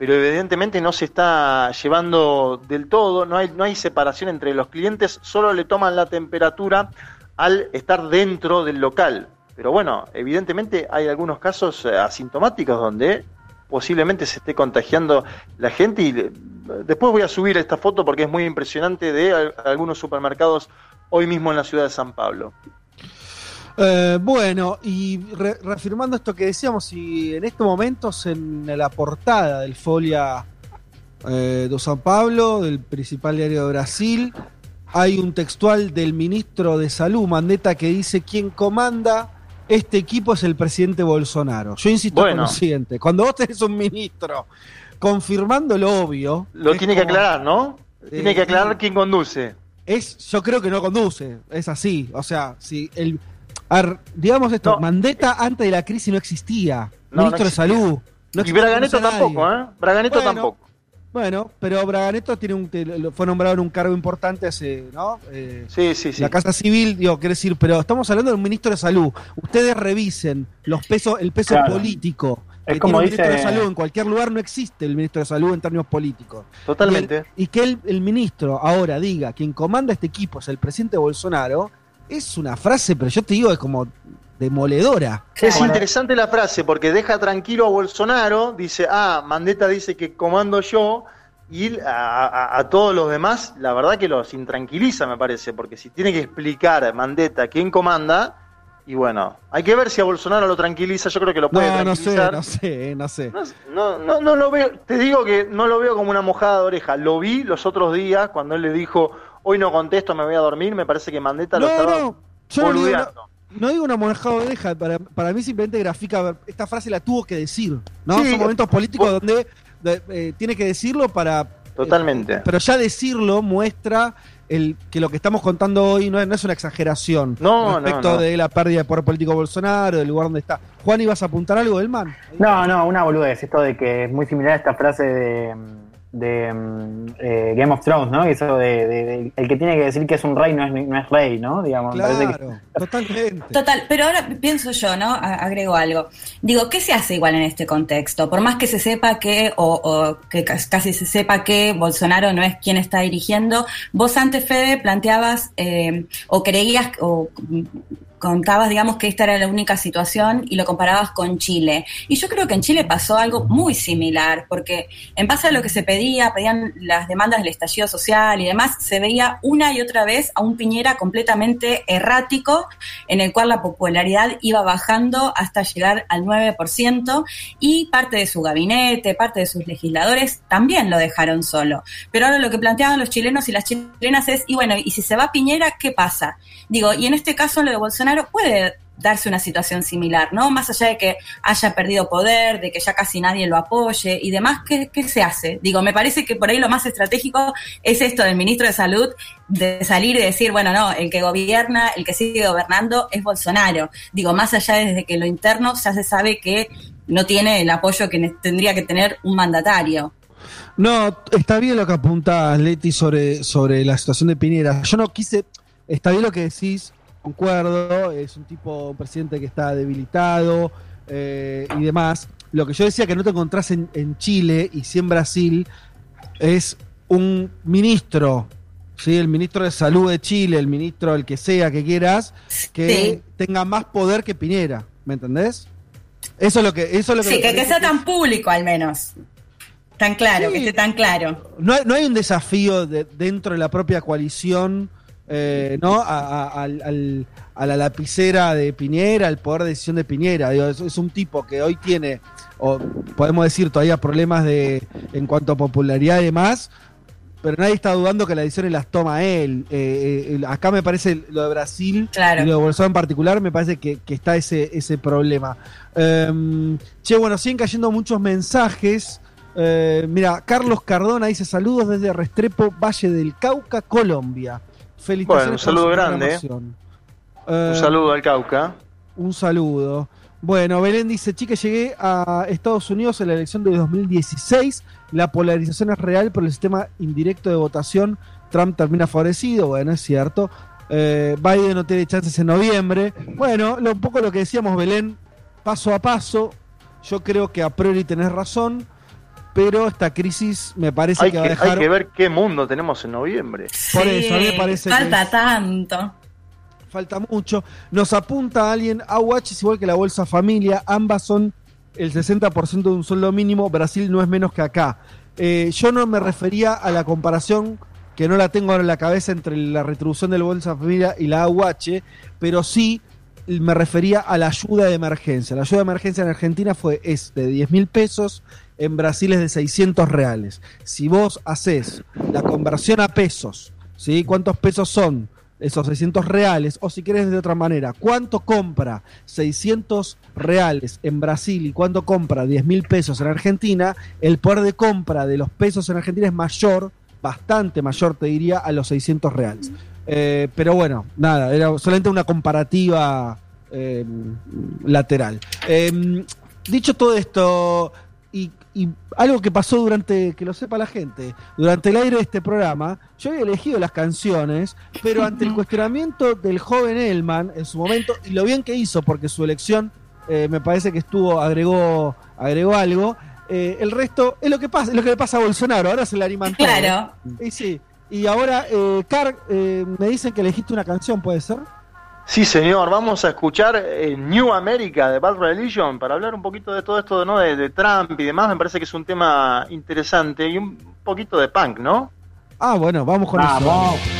pero evidentemente no se está llevando del todo, no hay, no hay separación entre los clientes, solo le toman la temperatura al estar dentro del local. Pero bueno, evidentemente hay algunos casos eh, asintomáticos donde posiblemente se esté contagiando la gente y después voy a subir esta foto porque es muy impresionante de algunos supermercados hoy mismo en la ciudad de San Pablo. Eh, bueno, y reafirmando esto que decíamos, si en estos momentos en la portada del Folia eh, de San Pablo, del principal diario de Brasil, hay un textual del ministro de Salud, Mandetta, que dice: quien comanda este equipo es el presidente Bolsonaro. Yo insisto con lo siguiente: cuando vos tenés un ministro confirmando lo obvio. Lo tiene que aclarar, ¿no? Tiene que aclarar quién conduce. Es, yo creo que no conduce, es así. O sea, si el, digamos esto, Mandetta antes de la crisis no existía. Ministro de Salud. y Braganeto tampoco, ¿eh? Braganeto tampoco. Bueno, pero Braganeto tiene un, fue nombrado en un cargo importante hace, ¿no? Eh, sí, sí, sí. La Casa Civil, digo, quiere decir, pero estamos hablando de un ministro de Salud. Ustedes revisen los pesos, el peso político. Es como dice... ministro de Salud. En cualquier lugar no existe el ministro de Salud en términos políticos. Totalmente. Y, que el, el, ministro ahora diga quien comanda este equipo es el presidente Bolsonaro, es una frase, pero yo te digo, es como demoledora. Es interesante la frase porque deja tranquilo a Bolsonaro, dice, ah, Mandetta dice que comando yo, y a, todos los demás, la verdad que los intranquiliza, me parece, porque si tiene que explicar Mandetta quién comanda, y bueno, hay que ver si a Bolsonaro lo tranquiliza, yo creo que lo puede no, tranquilizar. No sé, no sé, no sé. No, no, no, lo veo, te digo que no lo veo como una mojada de oreja, lo vi los otros días cuando él le dijo, hoy no contesto, me voy a dormir, me parece que Mandetta lo estaba no, yo no digo, no, digo una monejada de oreja, para, para mí simplemente grafica, esta frase la tuvo que decir, ¿no? Son momentos políticos donde eh, tiene que decirlo para... Totalmente. pero ya decirlo muestra el, que lo que estamos contando hoy no es, no es una exageración no, respecto de la pérdida de poder político Bolsonaro, del lugar donde está. Juan, ¿ibas a apuntar algo del man? No, no, una boludez, esto de que es muy similar a esta frase de de mm, eh, Game of Thrones, ¿no? Eso de, el que tiene que decir que es un rey no es, no es rey, ¿no? Digamos, claro, totalmente. Total, pero ahora pienso yo, ¿no? Agrego algo. Digo, ¿qué se hace igual en este contexto? Por más que se sepa que, o, que casi se sepa que Bolsonaro no es quien está dirigiendo, vos antes, Fede, planteabas eh, o creías, o contabas, digamos, que esta era la única situación y lo comparabas con Chile. Y yo creo que en Chile pasó algo muy similar, porque en base a lo que se pedía, pedían las demandas del estallido social y demás, se veía una y otra vez a un Piñera completamente errático, en el cual la popularidad iba bajando hasta llegar al 9%, y parte de su gabinete, parte de sus legisladores también lo dejaron solo. Pero ahora lo que planteaban los chilenos y las chilenas es, y bueno, y si se va Piñera, ¿qué pasa? Digo, y en este caso lo de Bolsonaro puede darse una situación similar, ¿no? Más allá de que haya perdido poder, de que ya casi nadie lo apoye y demás, ¿qué, se hace? Digo, me parece que por ahí lo más estratégico es esto del ministro de Salud, de salir y decir, bueno, no, el que gobierna, el que sigue gobernando es Bolsonaro. Digo, más allá desde que lo interno ya se sabe que no tiene el apoyo que tendría que tener un mandatario. No, está bien lo que apunta Leti sobre, sobre la situación de Piñera. Yo no quise, está bien lo que decís, concuerdo, es un tipo, un presidente que está debilitado eh, y demás. Lo que yo decía que no te encontrás en, en Chile y sí en Brasil es un ministro, ¿sí? el ministro de salud de Chile, el ministro, el que sea que quieras, que tenga más poder que Piñera, ¿me entendés? Eso es lo que... Eso es lo que sí, que, que sea tan público al menos. Tan claro, que esté tan claro. No hay, no hay un desafío de, dentro de la propia coalición, eh, ¿no? A, a, al, a, la lapicera de Piñera, al poder de decisión de Piñera. Digo, es, es, un tipo que hoy tiene, o podemos decir todavía problemas de en cuanto a popularidad y demás, pero nadie está dudando que las decisiones las toma él. Eh, eh, acá me parece lo de Brasil claro. y lo de Bolsonaro en particular, me parece que, que está ese, ese problema. Um, che, bueno, siguen cayendo muchos mensajes. Eh, mira, Carlos Cardona dice saludos desde Restrepo, Valle del Cauca, Colombia. Felicitaciones. Bueno, un saludo grande. Eh. un saludo al Cauca. Un saludo. Bueno, Belén dice, chica, llegué a Estados Unidos en la elección de 2016. La polarización es real, pero el sistema indirecto de votación, Trump termina favorecido. Bueno, es cierto. Eh, Biden no tiene chances en noviembre. Bueno, lo, un poco lo que decíamos, Belén, paso a paso. Yo creo que a priori tenés razón pero esta crisis me parece hay que, va a dejar. Hay que ver qué mundo tenemos en noviembre. Por sí, eso, a mí me parece falta que tanto. Falta mucho. Nos apunta alguien, AWACH es igual que la Bolsa Familia, ambas son el 60% de un sueldo mínimo, Brasil no es menos que acá. Eh, yo no me refería a la comparación, que no la tengo ahora en la cabeza, entre la retribución de la Bolsa Familia y la AWACH, pero sí me refería a la ayuda de emergencia. La ayuda de emergencia en Argentina fue es de 10 mil pesos, en Brasil es de 600 reales. Si vos haces la conversión a pesos, ¿sí? ¿cuántos pesos son esos 600 reales? O si querés de otra manera, ¿cuánto compra 600 reales en Brasil y cuánto compra 10 mil pesos en Argentina? El poder de compra de los pesos en Argentina es mayor, bastante mayor te diría, a los 600 reales. Eh, pero bueno, nada, era solamente una comparativa eh, lateral. Eh, dicho todo esto, y, y, algo que pasó durante, que lo sepa la gente, durante el aire de este programa, yo había elegido las canciones, pero ante el cuestionamiento del joven Elman en su momento, y lo bien que hizo, porque su elección eh, me parece que estuvo, agregó, agregó algo, eh, el resto es lo que pasa, es lo que le pasa a Bolsonaro, ahora se le animan Claro. Y sí. Y ahora, eh, Car, me dicen que elegiste una canción, ¿puede ser? Sí, señor, vamos a escuchar eh, New America de Bad Religion para hablar un poquito de todo esto ¿no? de, de, Trump y demás. Me parece que es un tema interesante y un poquito de punk, ¿no? Ah, bueno, vamos con vamos. eso.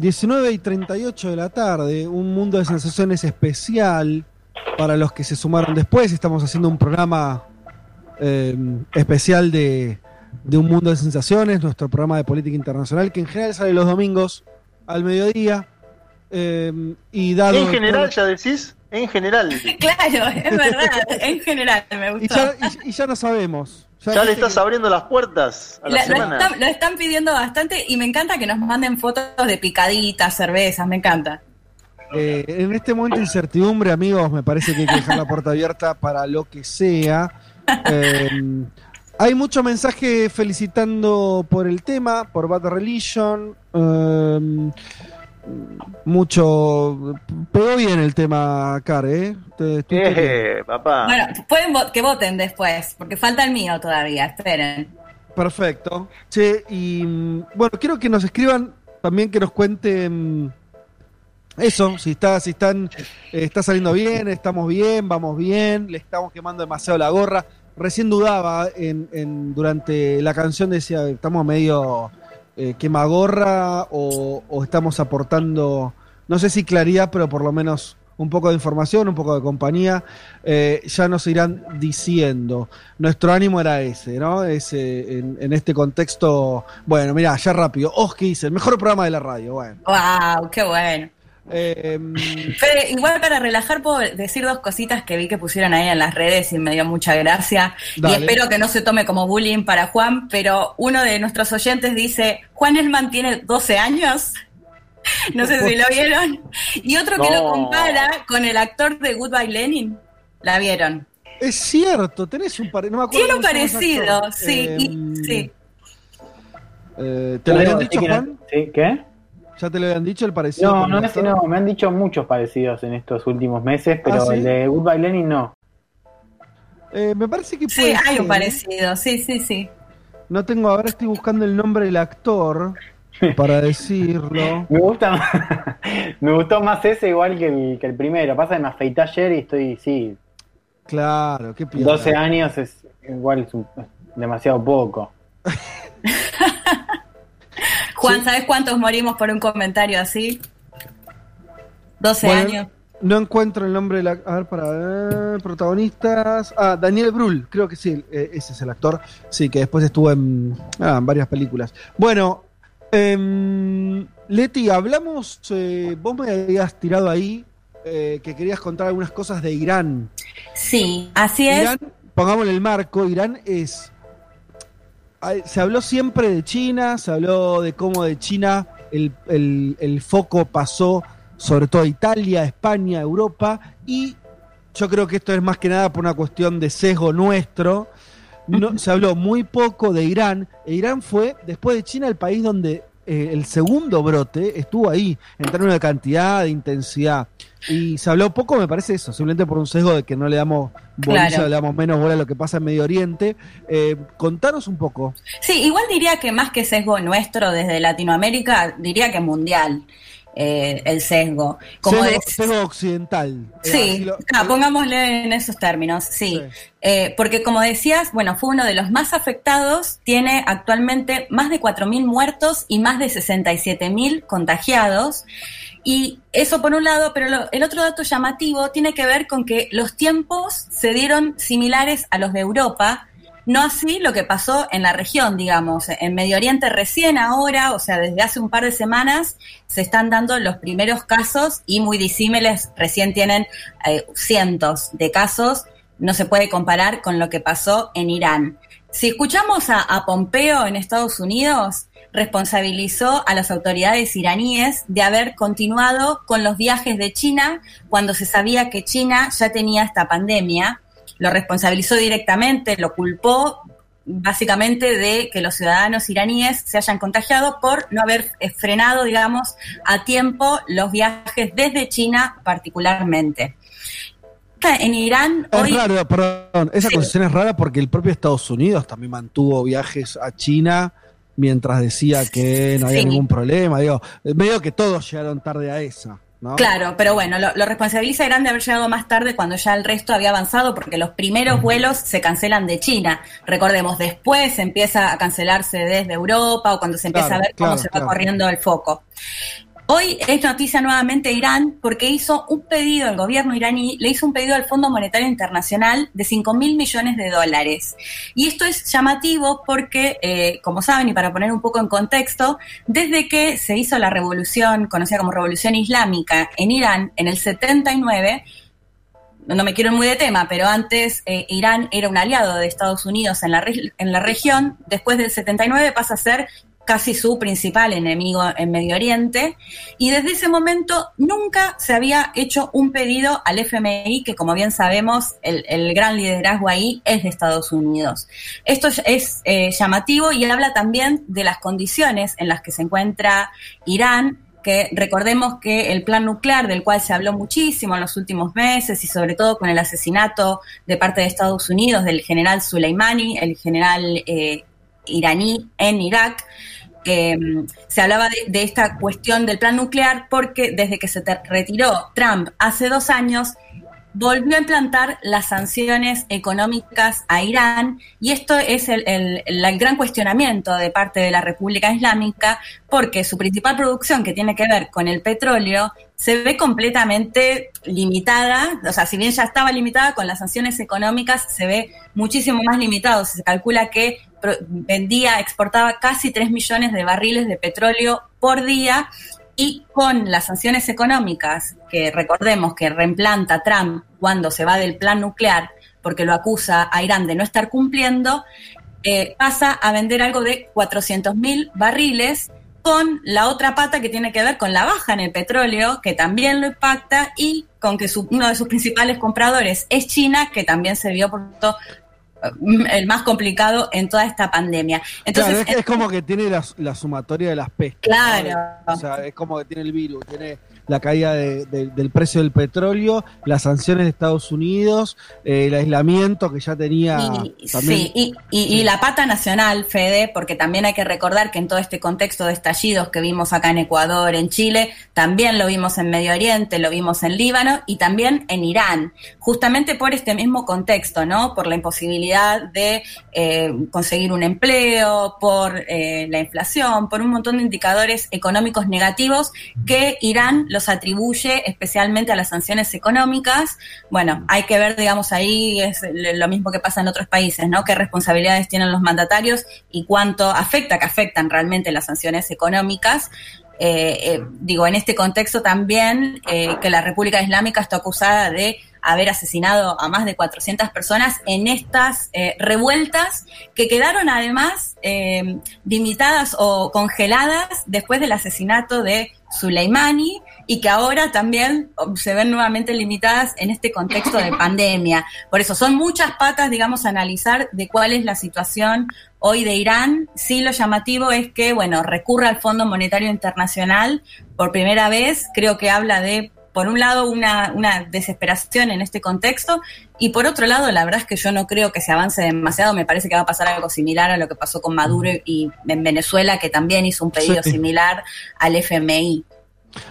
19 y 38 de la tarde, un mundo de sensaciones especial para los que se sumaron después. Estamos haciendo un programa eh, especial de, de, un mundo de sensaciones, nuestro programa de política internacional, que en general sale los domingos al mediodía. Eh, y dado en general, ya decís, en general. <laughs> claro, es verdad, en general me gustó. Y ya, y, y ya no sabemos. Ya, le estás abriendo las puertas a la, semana. Lo están, lo están, pidiendo bastante y me encanta que nos manden fotos de picaditas, cervezas, me encanta. Eh, en este momento de incertidumbre, amigos, me parece que hay que dejar la puerta abierta para lo que sea. Eh, hay mucho mensaje felicitando por el tema, por Bad Religion. Eh, mucho. Pegó bien el tema, Car, ¿eh? eh papá. Bueno, pueden que voten después, porque falta el mío todavía, esperen. Perfecto. Che, y bueno, quiero que nos escriban también que nos cuenten eso, si está, si están, eh, está saliendo bien, estamos bien, vamos bien, le estamos quemando demasiado la gorra. Recién dudaba en, en durante la canción decía estamos medio eh, quemagorra o, o, estamos aportando, no sé si claridad, pero por lo menos un poco de información, un poco de compañía, eh, ya nos irán diciendo. Nuestro ánimo era ese, ¿no? Ese, en, en este contexto, bueno, mira, ya rápido, dice el mejor programa de la radio, bueno. ¡Wow! ¡Qué bueno! Eh, igual para relajar puedo decir dos cositas que vi que pusieron ahí en las redes y me dio mucha gracia. Y espero que no se tome como bullying para Juan, pero uno de nuestros oyentes dice, Juan Elman tiene 12 años. <laughs> no sé si lo vieron. Y otro que lo compara con el actor de Goodbye Lenin. ¿La vieron? Es cierto, tenés un parecido. No Tiene un parecido, sí, em, sí. Eh, ¿Te lo habían dicho, Juan? ¿Sí? ¿Qué? ¿Ya te lo habían dicho el parecido? No, no, no, no, me han dicho muchos parecidos en estos últimos meses, pero ¿Ah, el de Goodbye Lenin no. Eh, me parece que puede Sí, hay un parecido, sí, sí, sí. No tengo, ahora estoy buscando el nombre del actor para <laughs> decirlo. me gusta <laughs> me gustó más ese igual que el, que el primero. Pasa que me afeité ayer y estoy, sí. Claro, qué 12 años es igual es demasiado poco. <laughs> Juan, ¿sabes cuántos morimos por un comentario así? 12 años. No encuentro el nombre de la. A ver, para ver, protagonistas. Ah, Daniel Brühl, creo que sí, eh, ese es el actor. Sí, que después estuvo en, ah, varias películas. Bueno, eh, Leti, hablamos. Eh, vos me habías tirado ahí eh, que querías contar algunas cosas de Irán. Sí, así Irán, es. Pongámosle el marco: Irán es se habló siempre de China, se habló de cómo de China el, foco pasó sobre todo a Italia, España, Europa, y yo creo que esto es más que nada por una cuestión de sesgo nuestro. No, <laughs> se habló muy poco de Irán. E Irán fue, después de China, el país donde eh, el segundo brote estuvo ahí, en términos de cantidad, de intensidad. Y se habló poco, me parece eso, simplemente por un sesgo de que no le damos bolilla, le damos menos bola a lo que pasa en Medio Oriente. Eh, contanos un poco. Sí, igual diría que más que sesgo nuestro desde Latinoamérica, diría que mundial. Eh, el sesgo. Como sesgo, occidental. Sí, ah, pongámosle en esos términos, sí. Eh, porque como decías, bueno, fue uno de los más afectados, tiene actualmente más de 4.000 muertos y más de 67.000 contagiados. Y eso por un lado, pero el otro dato llamativo tiene que ver con que los tiempos se dieron similares a los de Europa, no así lo que pasó en la región, digamos. En Medio Oriente recién ahora, o sea, desde hace un par de semanas, se están dando los primeros casos y muy disímiles, recién tienen eh, cientos de casos. No se puede comparar con lo que pasó en Irán. Si escuchamos a, a Pompeo en Estados Unidos, responsabilizó a las autoridades iraníes de haber continuado con los viajes de China cuando se sabía que China ya tenía esta pandemia lo responsabilizó directamente, lo culpó básicamente de que los ciudadanos iraníes se hayan contagiado por no haber frenado, digamos, a tiempo los viajes desde China particularmente. En Irán es Raro, perdón, esa concesión es rara porque el propio Estados Unidos también mantuvo viajes a China mientras decía que no había ningún problema. Digo, medio que todos llegaron tarde a esa. Claro, pero bueno, lo, responsabiliza Irán de haber llegado más tarde cuando ya el resto había avanzado porque los primeros vuelos se cancelan de China. Recordemos, después empieza a cancelarse desde Europa o cuando se empieza a ver cómo se va corriendo el foco. Hoy es noticia nuevamente Irán porque hizo un pedido, el gobierno iraní le hizo un pedido al Fondo Monetario Internacional de 5 mil millones de dólares. Y esto es llamativo porque, eh, como saben, y para poner un poco en contexto, desde que se hizo la revolución, conocida como Revolución Islámica en Irán, en el 79, no me quiero ir muy de tema, pero antes eh, Irán era un aliado de Estados Unidos en la, en la región, después del 79 pasa a ser casi su principal enemigo en Medio Oriente, y desde ese momento nunca se había hecho un pedido al FMI, que como bien sabemos, el, gran liderazgo ahí es de Estados Unidos. Esto es eh, llamativo y habla también de las condiciones en las que se encuentra Irán que recordemos que el plan nuclear del cual se habló muchísimo en los últimos meses y sobre todo con el asesinato de parte de Estados Unidos del general Soleimani, el general eh, iraní en Irak, mm, se hablaba de, esta cuestión del plan nuclear porque desde que se retiró Trump hace dos años, volvió a implantar las sanciones económicas a Irán y esto es el, el, gran cuestionamiento de parte de la República Islámica porque su principal producción que tiene que ver con el petróleo se ve completamente limitada, o sea, si bien ya estaba limitada con las sanciones económicas, se ve muchísimo más limitado. Se calcula que vendía, exportaba casi 3 millones de barriles de petróleo por día y con las sanciones económicas, que recordemos que reimplanta Trump cuando se va del plan nuclear, porque lo acusa a Irán de no estar cumpliendo, eh, pasa a vender algo de 400 mil barriles con la otra pata que tiene que ver con la baja en el petróleo, que también lo impacta, y con que uno de sus principales compradores es China, que también se vio por el más complicado en toda esta pandemia. Entonces, es, como que tiene la, sumatoria de las pescas. Claro. O sea, es como que tiene el virus, tiene la caída del precio del petróleo, las sanciones de Estados Unidos, eh, el aislamiento que ya tenía. sí, y, la pata nacional, Fede, porque también hay que recordar que en todo este contexto de estallidos que vimos acá en Ecuador, en Chile, también lo vimos en Medio Oriente, lo vimos en Líbano y también en Irán, justamente por este mismo contexto, ¿no? Por la imposibilidad de eh, conseguir un empleo, por eh, la inflación, por un montón de indicadores económicos negativos que Irán los atribuye especialmente a las sanciones económicas. Bueno, hay que ver, digamos, ahí es lo mismo que pasa en otros países, ¿no? Qué responsabilidades tienen los mandatarios y cuánto afecta, que afectan realmente las sanciones económicas. Eh, eh, digo, en este contexto también eh, que la República Islámica está acusada de haber asesinado a más de 400 personas en estas revueltas que quedaron además limitadas o congeladas después del asesinato de Soleimani y que ahora también se ven nuevamente limitadas en este contexto de pandemia. Por eso son muchas patas, digamos, a analizar de cuál es la situación hoy de Irán. Sí, lo llamativo es que, bueno, recurre al Fondo Monetario Internacional por primera vez. Creo que habla de, por un lado, una, una desesperación en este contexto y por otro lado, la verdad es que yo no creo que se avance demasiado. Me parece que va a pasar algo similar a lo que pasó con Maduro y en Venezuela, que también hizo un pedido similar al FMI.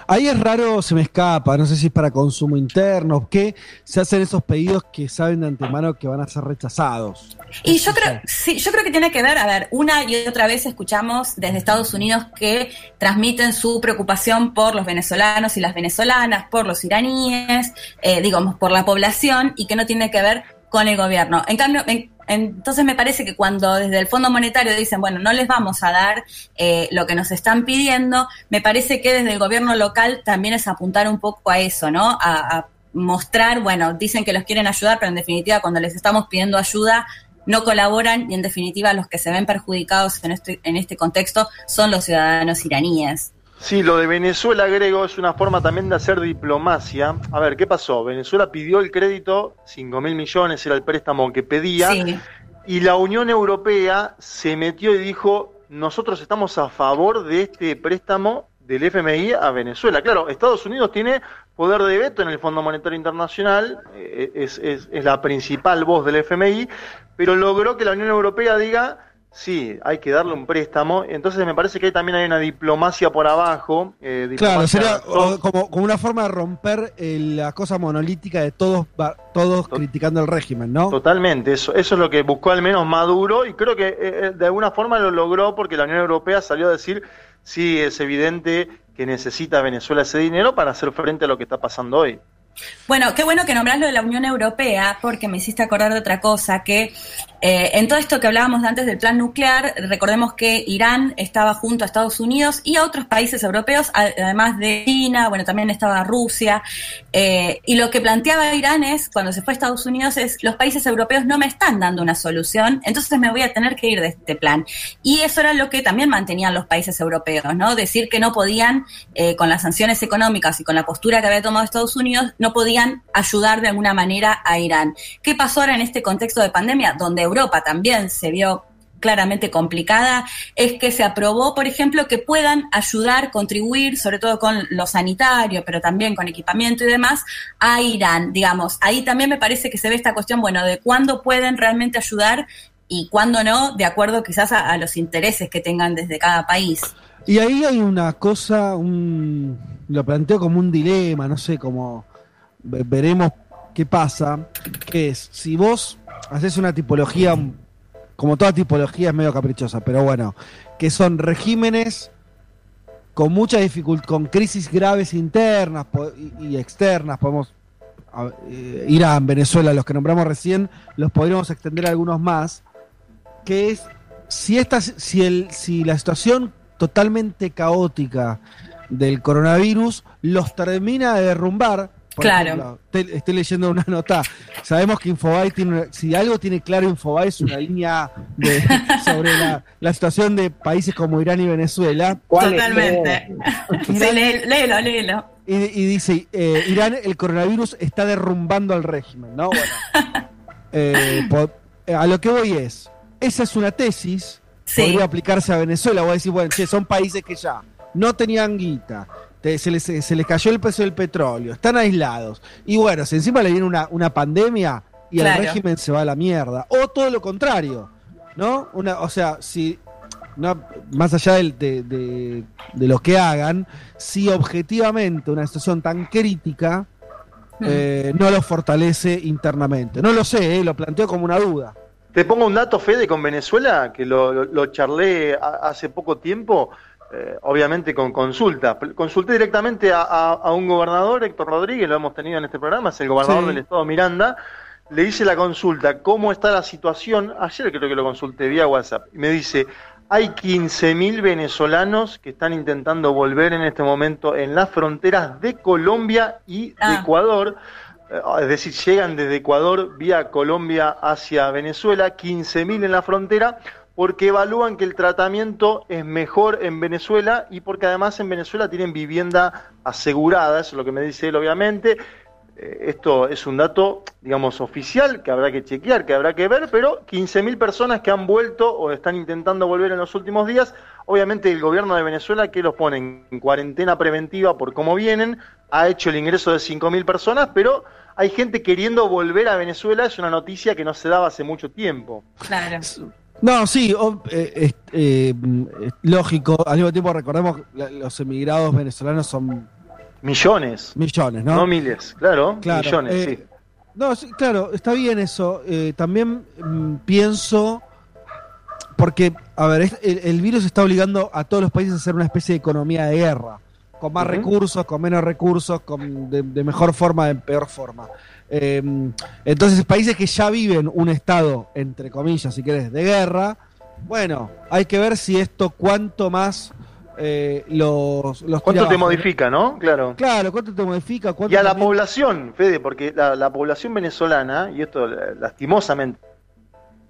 Ahí es raro, se me escapa, no sé si es para consumo interno, que se hacen esos pedidos que saben de antemano que van a ser rechazados. Y yo creo, sí, yo creo que tiene que ver, a ver, una y otra vez escuchamos desde Estados Unidos que transmiten su preocupación por los venezolanos y las venezolanas, por los iraníes, eh, digamos, por la población y que no tiene que ver con el gobierno. En cambio, entonces me parece que cuando desde el Fondo Monetario dicen, bueno, no les vamos a dar eh, lo que nos están pidiendo, me parece que desde el gobierno local también es apuntar un poco a eso, ¿no? A, mostrar, bueno, dicen que los quieren ayudar, pero en definitiva cuando les estamos pidiendo ayuda no colaboran y en definitiva los que se ven perjudicados en este, en este contexto son los ciudadanos iraníes. Sí, lo de Venezuela, Grego, es una forma también de hacer diplomacia. A ver, ¿qué pasó? Venezuela pidió el crédito, 5 mil millones era el préstamo que pedía, y la Unión Europea se metió y dijo, nosotros estamos a favor de este préstamo del FMI a Venezuela. Claro, Estados Unidos tiene poder de veto en el Fondo Monetario Internacional, eh, es, es, es la principal voz del FMI, pero logró que la Unión Europea diga Sí, hay que darle un préstamo. Entonces me parece que ahí también hay una diplomacia por abajo. Eh, claro, sería como, una forma de romper eh, la cosa monolítica de todos, todos criticando el régimen, ¿no? Totalmente, eso, eso es lo que buscó al menos Maduro y creo que eh, de alguna forma lo logró porque la Unión Europea salió a decir, sí, es evidente que necesita Venezuela ese dinero para hacer frente a lo que está pasando hoy. Bueno, qué bueno que nombras lo de la Unión Europea, porque me hiciste acordar de otra cosa, que eh, en todo esto que hablábamos antes del plan nuclear, recordemos que Irán estaba junto a Estados Unidos y a otros países europeos, además de China, bueno, también estaba Rusia, eh, y lo que planteaba Irán es, cuando se fue a Estados Unidos, es los países europeos no me están dando una solución, entonces me voy a tener que ir de este plan. Y eso era lo que también mantenían los países europeos, ¿no? Decir que no podían, eh, con las sanciones económicas y con la postura que había tomado Estados Unidos, no podían ayudar de alguna manera a Irán. ¿Qué pasó ahora en este contexto de pandemia, donde Europa también se vio claramente complicada, es que se aprobó, por ejemplo, que puedan ayudar, contribuir, sobre todo con lo sanitario, pero también con equipamiento y demás, a Irán. Digamos, ahí también me parece que se ve esta cuestión, bueno, de cuándo pueden realmente ayudar y cuándo no, de acuerdo quizás a, los intereses que tengan desde cada país. Y ahí hay una cosa, un, lo planteo como un dilema, no sé, como veremos qué pasa, que es, si vos haces una tipología, como toda tipología es medio caprichosa, pero bueno, que son regímenes con mucha dificultad, con crisis graves internas y, externas, podemos eh, Irán, Venezuela, los que nombramos recién, los podríamos extender a algunos más, que es si esta, si el, si la situación totalmente caótica del coronavirus los termina de derrumbar, claro. estoy, leyendo una nota. Sabemos que Infobay tiene, si algo tiene claro Infobay es una línea <laughs> sobre la, situación de países como Irán y Venezuela. Totalmente. <laughs> léelo, léelo. Y, dice, eh, Irán, el coronavirus está derrumbando al régimen, ¿no? Bueno, <laughs> eh, a lo que voy es, esa es una tesis, podría aplicarse a Venezuela, voy a decir, bueno, che, son países que ya no tenían guita, se, les, se les cayó el precio del petróleo, están aislados. Y bueno, si encima le viene una, una pandemia y el régimen se va a la mierda. O todo lo contrario, ¿no? Una, o sea, si, no, más allá de, de, de, lo que hagan, si objetivamente una situación tan crítica eh, no lo fortalece internamente. No lo sé, eh, lo planteo como una duda. Te pongo un dato, Fede, con Venezuela, que lo, lo, lo charlé hace poco tiempo. Eh, obviamente con consulta. Consulté directamente a, un gobernador, Héctor Rodríguez, lo hemos tenido en este programa, es el gobernador del estado Miranda. Le hice la consulta, ¿cómo está la situación? Ayer creo que lo consulté vía WhatsApp. Y me dice, hay 15.000 venezolanos que están intentando volver en este momento en las fronteras de Colombia y de ah. Ecuador. Eh, es decir, llegan desde Ecuador vía Colombia hacia Venezuela, 15.000 en la frontera porque evalúan que el tratamiento es mejor en Venezuela y porque además en Venezuela tienen vivienda asegurada, eso es lo que me dice él obviamente. Eh, esto es un dato, digamos, oficial que habrá que chequear, que habrá que ver, pero 15.000 personas que han vuelto o están intentando volver en los últimos días. Obviamente el gobierno de Venezuela, que los pone en cuarentena preventiva por cómo vienen, ha hecho el ingreso de 5.000 personas, pero hay gente queriendo volver a Venezuela, es una noticia que no se daba hace mucho tiempo. Claro. No, sí, eh, eh, lógico. Al mismo tiempo recordemos los emigrados venezolanos son millones. Millones, ¿no? No miles, claro, millones, eh, sí. No, claro, está bien eso. también mm, pienso, porque, a ver, el, virus está obligando a todos los países a hacer una especie de economía de guerra, con más recursos, con menos recursos, con, de mejor forma, de peor forma. Em, entonces, países que ya viven un estado, entre comillas, si querés, de guerra, bueno, hay que ver si esto cuánto más eh, los, los ¿Cuánto te modifica, no? Claro. Claro, ¿cuánto te modifica? y a la población, Fede, porque la, población venezolana, y esto lastimosamente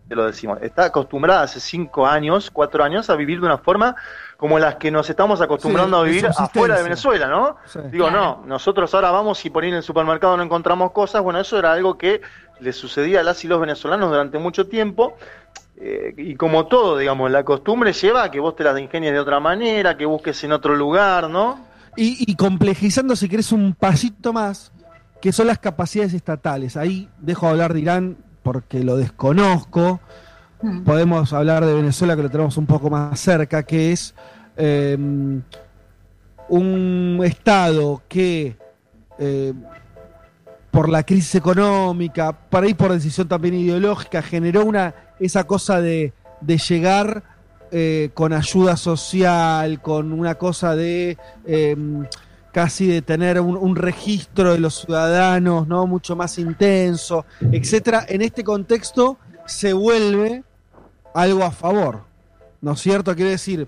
lo decimos, está acostumbrada hace cinco años, cuatro años a vivir de una forma como las que nos estamos acostumbrando a vivir afuera de Venezuela, ¿no? Digo, no, nosotros ahora vamos y por ahí en el supermercado no encontramos cosas, bueno, eso era algo que le sucedía a las y los venezolanos durante mucho tiempo, eh, y como todo, digamos, la costumbre lleva a que vos te las ingenies de otra manera, que busques en otro lugar, ¿no? Y, complejizando, si querés, un pasito más, que son las capacidades estatales. Ahí dejo hablar de Irán porque lo desconozco. Hmm. Podemos hablar de Venezuela, que lo tenemos un poco más cerca, que es em, un Estado que eh, por la crisis económica, para ir por decisión también ideológica, generó una esa cosa de, llegar eh, con ayuda social, con una cosa de em, casi de tener un, un registro de los ciudadanos, ¿no? Mucho más intenso, etcétera. En este contexto se vuelve algo a favor, ¿no es cierto? Quiere decir,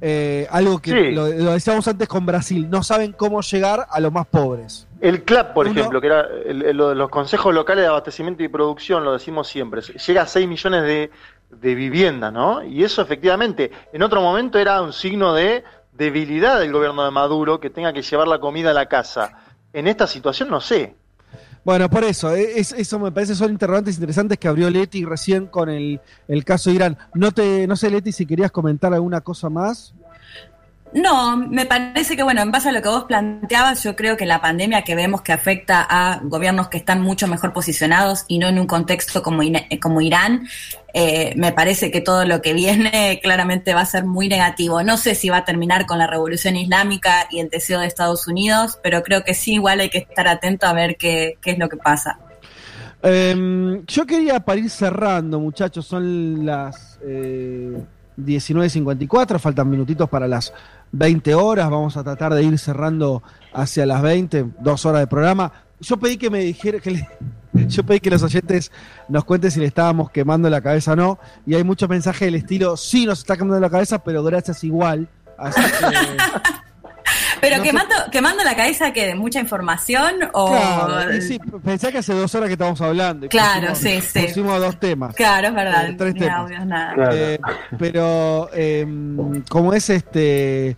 eh, algo que Sí. lo, lo decíamos antes con Brasil, no saben cómo llegar a los más pobres. El CLAP, por Uno- ejemplo, que era el- el- lo de los consejos locales de abastecimiento y producción, lo decimos siempre, llega a 6 millones de, de viviendas, ¿no? Y eso efectivamente, en otro momento era un signo de debilidad del gobierno de Maduro que tenga que llevar la comida a la casa. En esta situación no sé. Bueno, por eso, es- eso me parece son interrogantes interesantes que abrió Leti recién con el, el caso de Irán. No te, no sé, Leti, si querías comentar alguna cosa más. No, me parece que, bueno, en base a lo que vos planteabas, yo creo que la pandemia que vemos que afecta a gobiernos que están mucho mejor posicionados y no en un contexto como, Ina- como Irán, eh, me parece que todo lo que viene <laughs> claramente va a ser muy negativo. No sé si va a terminar con la revolución islámica y el deseo de Estados Unidos, pero creo que sí, igual hay que estar atento a ver qué, qué es lo que pasa. Eh, yo quería para ir cerrando, muchachos, son las eh, 19.54, faltan minutitos para las 20 horas, vamos a tratar de ir cerrando hacia las 20, dos horas de programa. Yo pedí que me dijera, que le- <laughs> yo pedí que los oyentes nos cuenten si le estábamos quemando la cabeza o no, y hay muchos mensajes del estilo, sí nos está quemando la cabeza, pero gracias igual. Así que, <laughs> Pero No sé- quemando, quemando la cabeza que de mucha información o... claro, sí, pensé que hace dos horas que estamos hablando. y Claro, pusimos- sí, sí. Pusimos dos temas. Claro, es verdad. Eh, tres ni temas. audios, nada. Eh, pero eh, como es este eh,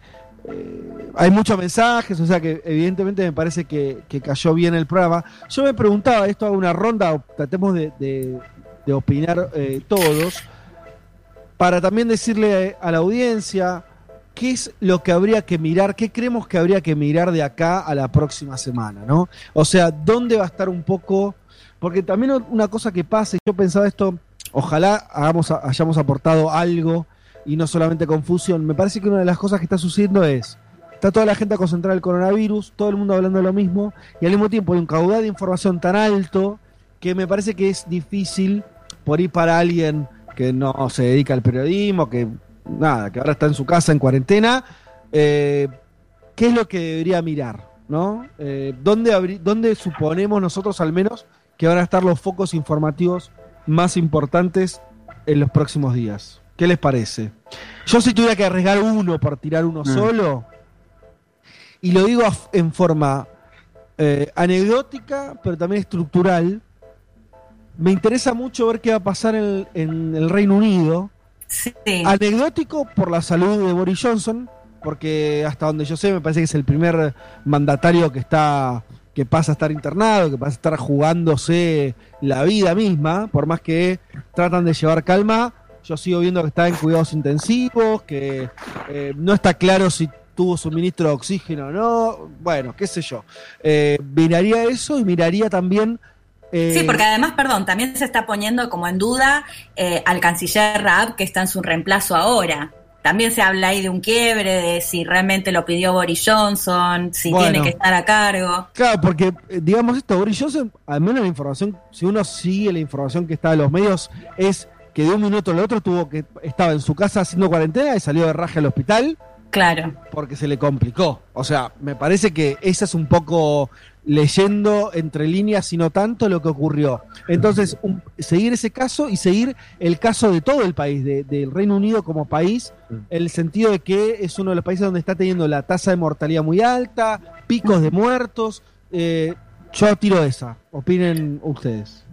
hay muchos mensajes, o sea que evidentemente me parece que, que cayó bien el programa. Yo me preguntaba, esto hago una ronda, tratemos de, de- de opinar eh, todos, para también decirle a la audiencia qué es lo que habría que mirar, qué creemos que habría que mirar de acá a la próxima semana, ¿no? O sea, ¿dónde va a estar un poco? Porque también una cosa que pasa, yo pensaba esto, ojalá hagamos, hayamos aportado algo y no solamente confusión. Me parece que una de las cosas que está sucediendo es, está toda la gente concentrada en el coronavirus, todo el mundo hablando de lo mismo, y al mismo tiempo hay un caudal de información tan alto que me parece que es difícil por ir para alguien que no se dedica al periodismo, que nada, que ahora está en su casa en cuarentena, eh, ¿qué es lo que debería mirar? ¿no? Eh, ¿dónde, ¿Dónde suponemos nosotros al menos que van a estar los focos informativos más importantes en los próximos días? ¿Qué les parece? Yo si tuviera que arriesgar uno por tirar uno solo, y lo digo en forma eh, anecdótica, pero también estructural, me interesa mucho ver qué va a pasar en, en el Reino Unido. Anecdótico por la salud de Boris Johnson, porque hasta donde yo sé me parece que es el primer mandatario que está que pasa a estar internado, que pasa a estar jugándose la vida misma, por más que tratan de llevar calma, yo sigo viendo que está en cuidados intensivos, que eh, no está claro si tuvo suministro de oxígeno o no, bueno, qué sé yo. Eh, miraría eso y miraría también... eh, Sí, porque además, perdón, también se está poniendo como en duda eh, al canciller Raab que está en su reemplazo ahora. También se habla ahí de un quiebre, de si realmente lo pidió Boris Johnson, si Bueno. tiene que estar a cargo. Claro, porque eh, digamos esto, Boris Johnson, al menos la información, si uno sigue la información que está en los medios, es que de un minuto al otro tuvo que estaba en su casa haciendo cuarentena y salió de raje al hospital. Claro. Porque se le complicó. O sea, me parece que esa es un poco leyendo entre líneas y no tanto lo que ocurrió. Entonces, un- seguir ese caso y seguir el caso de todo el país, de- del Reino Unido como país, en el sentido de que es uno de los países donde está teniendo la tasa de mortalidad muy alta, picos de muertos. Eh, yo tiro esa. Opinen ustedes.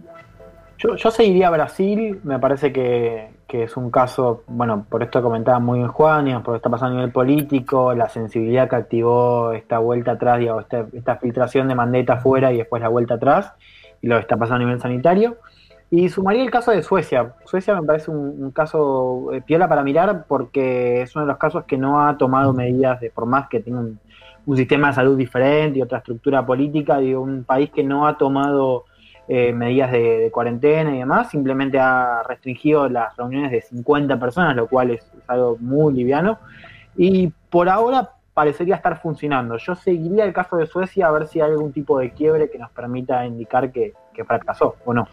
Yo, yo seguiría a Brasil, me parece que, que es un caso, bueno, por esto comentaba muy bien Juan, digamos, por lo que está pasando a nivel político, la sensibilidad que activó esta vuelta atrás, digamos, esta, esta filtración de Mandetta afuera y después la vuelta atrás, y lo que está pasando a nivel sanitario. Y sumaría el caso de Suecia. Suecia me parece un, caso eh, piola para mirar porque es uno de los casos que no ha tomado medidas de por más que tenga un, un sistema de salud diferente y otra estructura política, digo, un país que no ha tomado eh, medidas de, cuarentena y demás, simplemente ha restringido las reuniones de 50 personas, lo cual es, es algo muy liviano. Y por ahora parecería estar funcionando. Yo seguiría el caso de Suecia a ver si hay algún tipo de quiebre que nos permita indicar que, que fracasó o no.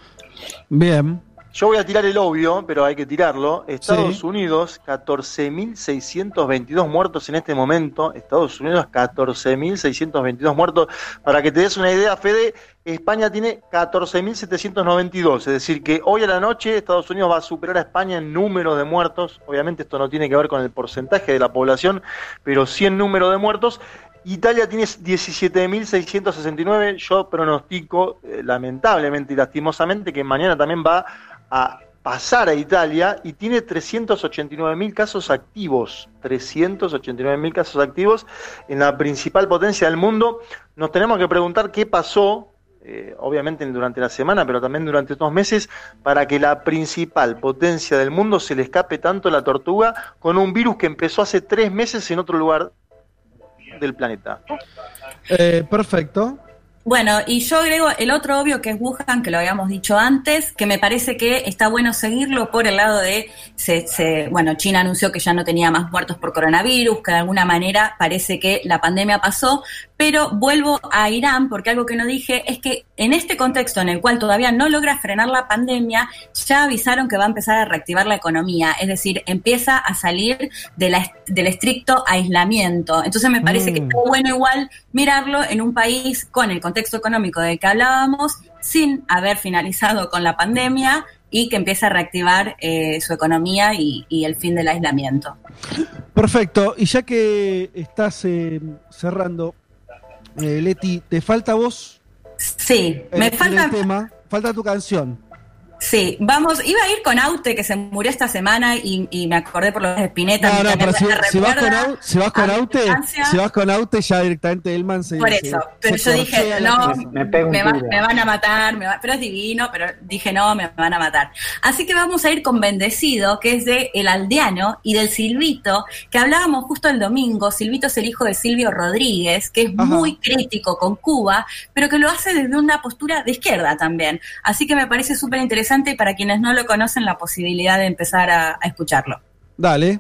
Bien. Yo voy a tirar el obvio, pero hay que tirarlo. Estados Unidos, 14.622 muertos en este momento. Estados Unidos, 14.622 muertos. Para que te des una idea, Fede, España tiene 14.792. Es decir, que hoy a la noche Estados Unidos va a superar a España en número de muertos. Obviamente esto no tiene que ver con el porcentaje de la población, pero sí en número de muertos. Italia tiene 17.669. Yo pronostico, eh, lamentablemente y lastimosamente, que mañana también va a pasar a Italia y tiene 389.000 casos activos. 389.000 casos activos en la principal potencia del mundo. Nos tenemos que preguntar qué pasó. Eh, obviamente durante la semana, pero también durante estos meses, para que la principal potencia del mundo se le escape tanto la tortuga con un virus que empezó hace tres meses en otro lugar del planeta. Eh, perfecto. Bueno, y yo agrego el otro obvio que es Wuhan, que lo habíamos dicho antes, que me parece que está bueno seguirlo por el lado de, se, bueno, China anunció que ya no tenía más muertos por coronavirus, que de alguna manera parece que la pandemia pasó, pero vuelvo a Irán porque algo que no dije es que en este contexto en el cual todavía no logra frenar la pandemia, ya avisaron que va a empezar a reactivar la economía, es decir, empieza a salir del estricto aislamiento. Entonces me parece que mm. es bueno igual mirarlo en un país con el contexto económico del que hablábamos, sin haber finalizado con la pandemia y que empiece a reactivar eh, su economía y, el fin del aislamiento. Perfecto, y ya que estás eh, cerrando, eh, Leti, ¿te falta vos? Sí, me falta. tema, falta tu canción. Sí, vamos, iba a ir con Aute, que se murió esta semana y, me acordé por los Spinetta. No, no, pero si, vas con, Aute, si vas con Aute, si vas con Aute, ya directamente Elman se Por eso, pero yo dije, no, me, van a matar, pero es divino, pero dije, no, me van a matar. Así que vamos a ir con Bendecido, que es de El Aldeano y del Silvito, que hablábamos justo el domingo. Silvito es el hijo de Silvio Rodríguez, que es muy crítico con Cuba, pero que lo hace desde una postura de izquierda también. Así que me parece súper interesante y para quienes no lo conocen la posibilidad de empezar a, a escucharlo. Dale.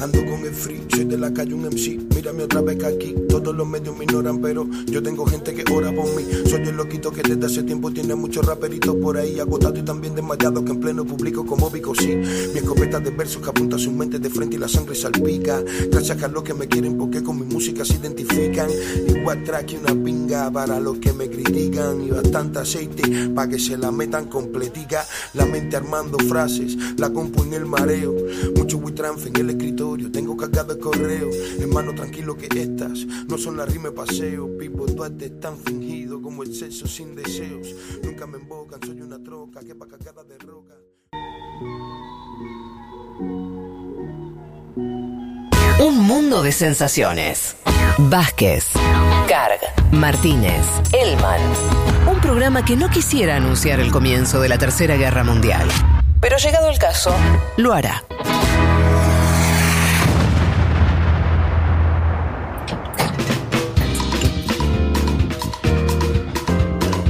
Ando con el free, soy de la calle un MC. Mírame otra vez que aquí todos los medios me ignoran, pero yo tengo gente que ora por mí. Soy el loquito que desde hace tiempo tiene muchos raperitos por ahí agotado y también desmayado que en pleno público como Vico sí. Mi escopeta de versos que apunta a su mente de frente y la sangre salpica. Gracias a los que me quieren porque con mi música se identifican. Igual traje una pinga para los que me critican y bastante aceite para que se la metan completica. La mente armando frases, la compu en el mareo. Mucho WeTransfer en el escritor tengo cagado el correo. Hermano, tranquilo que estas no son las rime paseo. Pipo, tú es tan fingido como el sexo sin deseos. Nunca me embocan, soy una troca que pa' cagada de roca. Un mundo de sensaciones. Vázquez, Carg, Martínez, Elman. Un programa que no quisiera anunciar el comienzo de la Tercera Guerra Mundial. Pero llegado el caso, lo hará.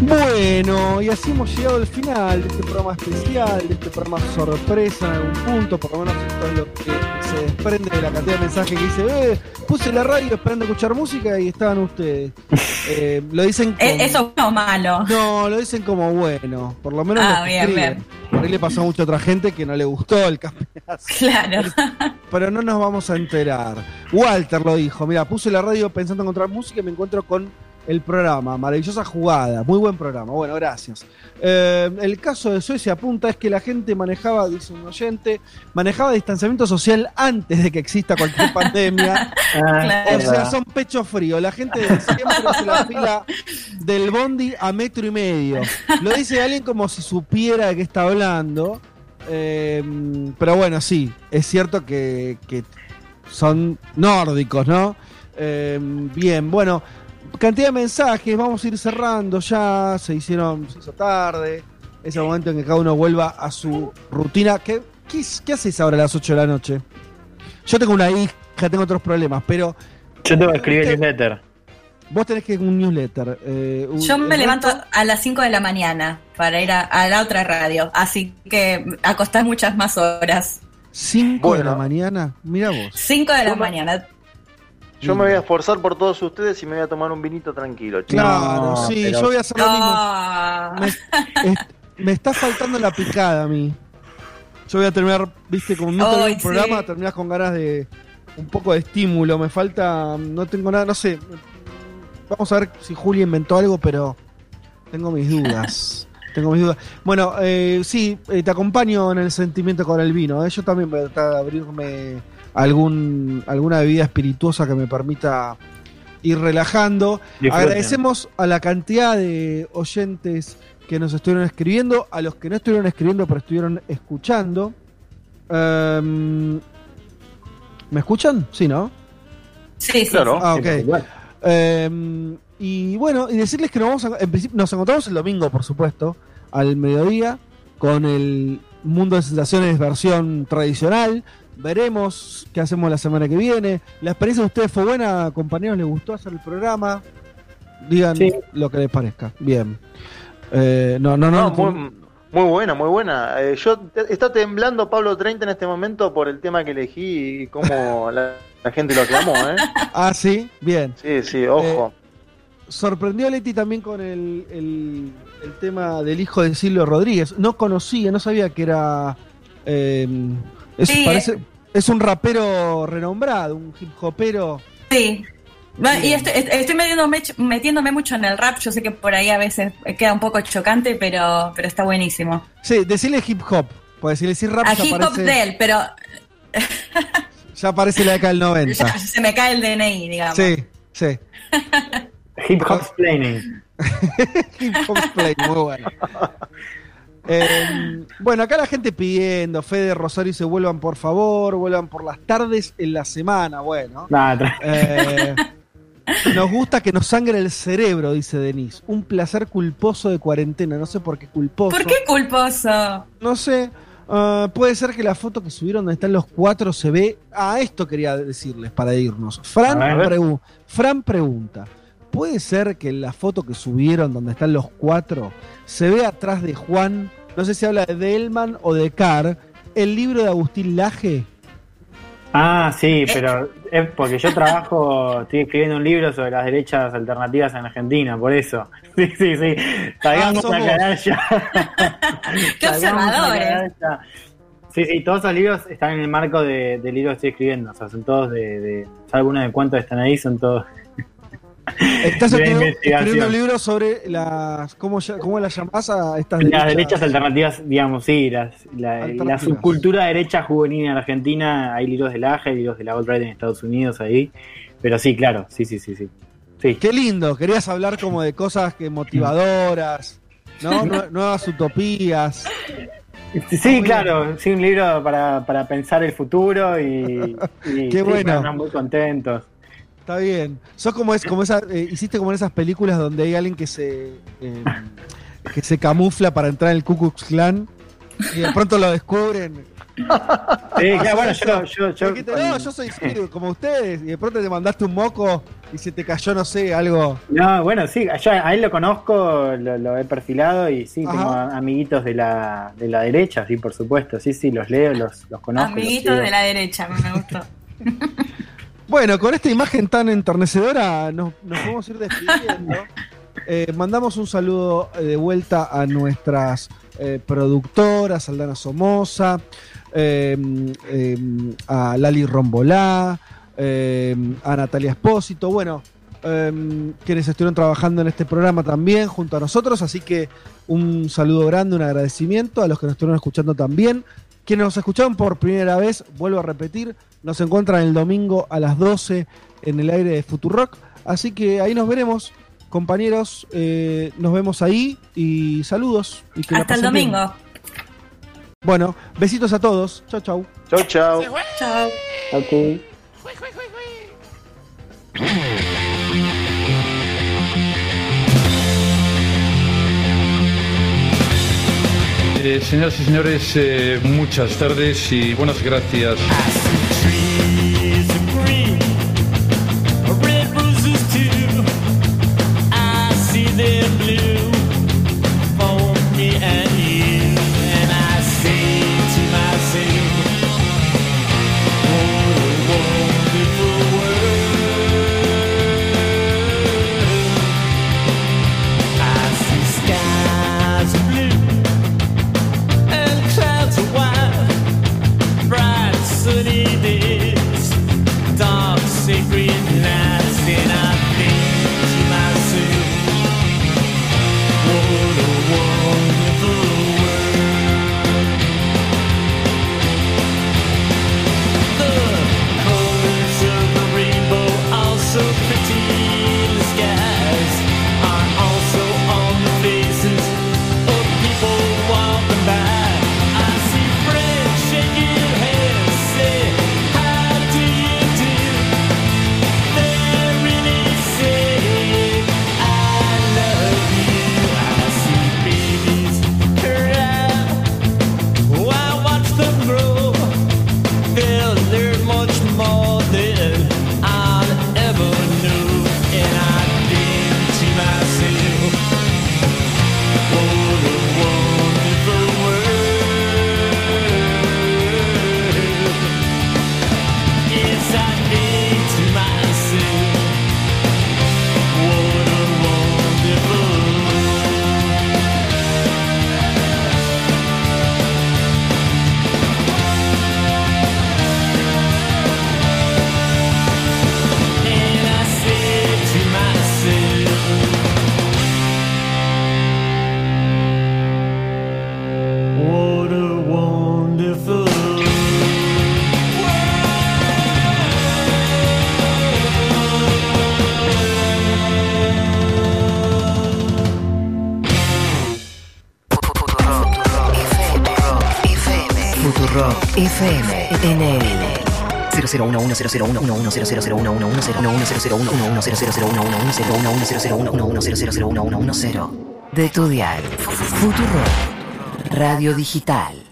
Bueno, y así hemos llegado al final de este programa especial, de este programa sorpresa en algún punto, por lo menos esto es lo que se desprende de la cantidad de mensajes que dice, eh, puse la radio esperando escuchar música y estaban ustedes. <laughs> Eh, lo dicen eh, como, Eso es malo. No, lo dicen como bueno, por lo menos ah, bien, bien. Por ahí le pasó a mucha otra gente que no le gustó el campeonato. Claro. <laughs> Pero no nos vamos a enterar. Walter lo dijo, mira, puse la radio pensando encontrar música y me encuentro con el programa. Maravillosa jugada, muy buen programa. Bueno, gracias. Eh, el caso de Suecia apunta es que la gente manejaba, dice un oyente, manejaba distanciamiento social antes de que exista cualquier <laughs> pandemia. Ah, o sea, son pecho frío. La gente siempre hace la fila del bondi a metro y medio. Lo dice alguien como si supiera de qué está hablando. Eh, pero bueno, sí, es cierto que, son nórdicos, ¿no? Eh, bien, bueno, cantidad de mensajes, vamos a ir cerrando ya, se hicieron, se hizo tarde, es el momento en que cada uno vuelva a su rutina. ¿Qué, qué, haces ahora a las 8 de la noche? Yo tengo una hija, tengo otros problemas, pero... Yo tengo que escribir el newsletter. Vos tenés que un newsletter. Eh, Yo me levanto a las 5 de la mañana para ir a, la otra radio, así que acostás muchas más horas. ¿5 de la mañana? Mira vos. 5 de la mañana Yo me voy a esforzar por todos ustedes y me voy a tomar un vinito tranquilo. chicos. Claro, sí, pero- yo voy a hacer lo mismo. <laughs> Me, es- me está faltando la picada a mí. Yo voy a terminar, viste, como no Ay, un programa, sí. terminás con ganas de un poco de estímulo. Me falta, no tengo nada, no sé. Vamos a ver si Julia inventó algo, pero tengo mis dudas. <laughs> tengo mis dudas. Bueno, eh, sí, eh, te acompaño en el sentimiento con el vino. ¿eh? Yo también voy a tratar de abrirme algún, alguna bebida espirituosa que me permita ir relajando. Disfruten. Agradecemos a la cantidad de oyentes que nos estuvieron escribiendo, a los que no estuvieron escribiendo pero estuvieron escuchando. Em, ¿Me escuchan? Sí, ¿no? Sí, sí. Claro. Ah, ok. Eh, y bueno, y decirles que nos vamos a, en principio, nos encontramos el domingo, por supuesto, al mediodía, con el Mundo de Sensaciones versión tradicional. Veremos qué hacemos la semana que viene. La experiencia de ustedes fue buena, compañeros, ¿les gustó hacer el programa? Digan Sí. lo que les parezca. Bien. Eh, no, no, no. No, muy, muy buena, muy buena. Eh, yo te- está temblando Pablo 30 en este momento por el tema que elegí y cómo <laughs> la, la gente lo aclamó, ¿eh? Ah, sí, bien. Sí, sí, ojo. Sorprendió a Leti también con el, el- el tema del hijo de Silvio Rodríguez. No conocía, no sabía que era. Eh, es, Sí, parece- es un rapero renombrado, un hip hopero. Sí. Y estoy, est- estoy metiéndome, metiéndome mucho en el rap. Yo sé que por ahí a veces queda un poco chocante, pero, pero está buenísimo. Sí, decirle hip hop. Porque si le decís rap A ya hip hop aparece, de él, pero <laughs> ya aparece la década del 90. ya se me cae el DNI, digamos. Sí, sí. Hip hop <laughs> explaining. Hip hop play, muy bueno. <laughs> Eh, bueno, acá la gente pidiendo, Fede Rosario se vuelvan por favor, vuelvan por las tardes en la semana. Bueno, Nada, Eh, nos gusta que nos sangre el cerebro, dice Denise. Un placer culposo de cuarentena. No sé por qué culposo. ¿Por qué culposo? No sé. Ah, puede ser que la foto que subieron donde están los cuatro se ve. Ah, esto quería decirles para irnos. Fran, pregu- pregunta: ¿Puede ser que en la foto que subieron donde están los cuatro se ve atrás de Juan, no sé si habla de Delman o de Carr, el libro de Agustín Laje? Ah, sí, pero es porque yo trabajo, <laughs> estoy escribiendo un libro sobre las derechas alternativas en Argentina, por eso. <laughs> Sí, sí, sí. Salgamos sos a ya. Qué observadores. ya. Sí, sí, todos esos libros están en el marco de- del libro que estoy escribiendo. O sea, son todos de. de salvo uno de cuántos están ahí, son todos. Estás De escribiendo, un libro sobre las. ¿Cómo, cómo las llamás a estas Las derechas alternativas, digamos, sí, las, la, la subcultura derecha juvenil en Argentina, hay libros del AGE, hay libros de la alt-right en Estados Unidos ahí, pero sí, claro, sí, sí, sí, sí. sí. Qué lindo, querías hablar como de cosas que motivadoras, ¿no? Nue- Nuevas utopías. Sí, claro, sí, un libro para, para pensar el futuro y, y <laughs> Qué sí, bueno. muy contentos. Está bien. Sos como es, como esa, eh, hiciste como en esas películas donde hay alguien que se eh, que se camufla para entrar en el Ku Klux Klan y de pronto lo descubren. Sí, claro, bueno, yo, yo, yo, Dijiste, no, yo soy <laughs> como ustedes y de pronto te mandaste un moco y se te cayó, no sé, algo. No, bueno, sí, yo a él lo conozco, lo, lo he perfilado y sí, Ajá. tengo amiguitos de la, de la derecha, sí, por supuesto, sí, sí, los leo, los, los conozco. los Amiguito sigo. de la derecha, me gustó. <laughs> Bueno, con esta imagen tan enternecedora nos, nos podemos ir despidiendo. <laughs> Eh, mandamos un saludo eh, de vuelta a nuestras eh, productoras, Aldana Somoza, eh, eh, a Lali Rombolá, eh, a Natalia Espósito, bueno, quienes estuvieron trabajando en este programa también junto a nosotros, así que un saludo grande, un agradecimiento a los que nos estuvieron escuchando también. Quienes nos escucharon por primera vez, vuelvo a repetir, nos encuentran el domingo a las 12 en el aire de Futurock. Así que ahí nos veremos, compañeros. eh, nos vemos ahí y saludos. Y que Hasta el bien. domingo. Bueno, besitos a todos. Chau, chau. Chau, chau. Chao. Ok. Eh, señoras y señores, eh, muchas tardes y buenas gracias. FM NL 001100011001100111000110011001100110 de tu dial Futuro Radio Digital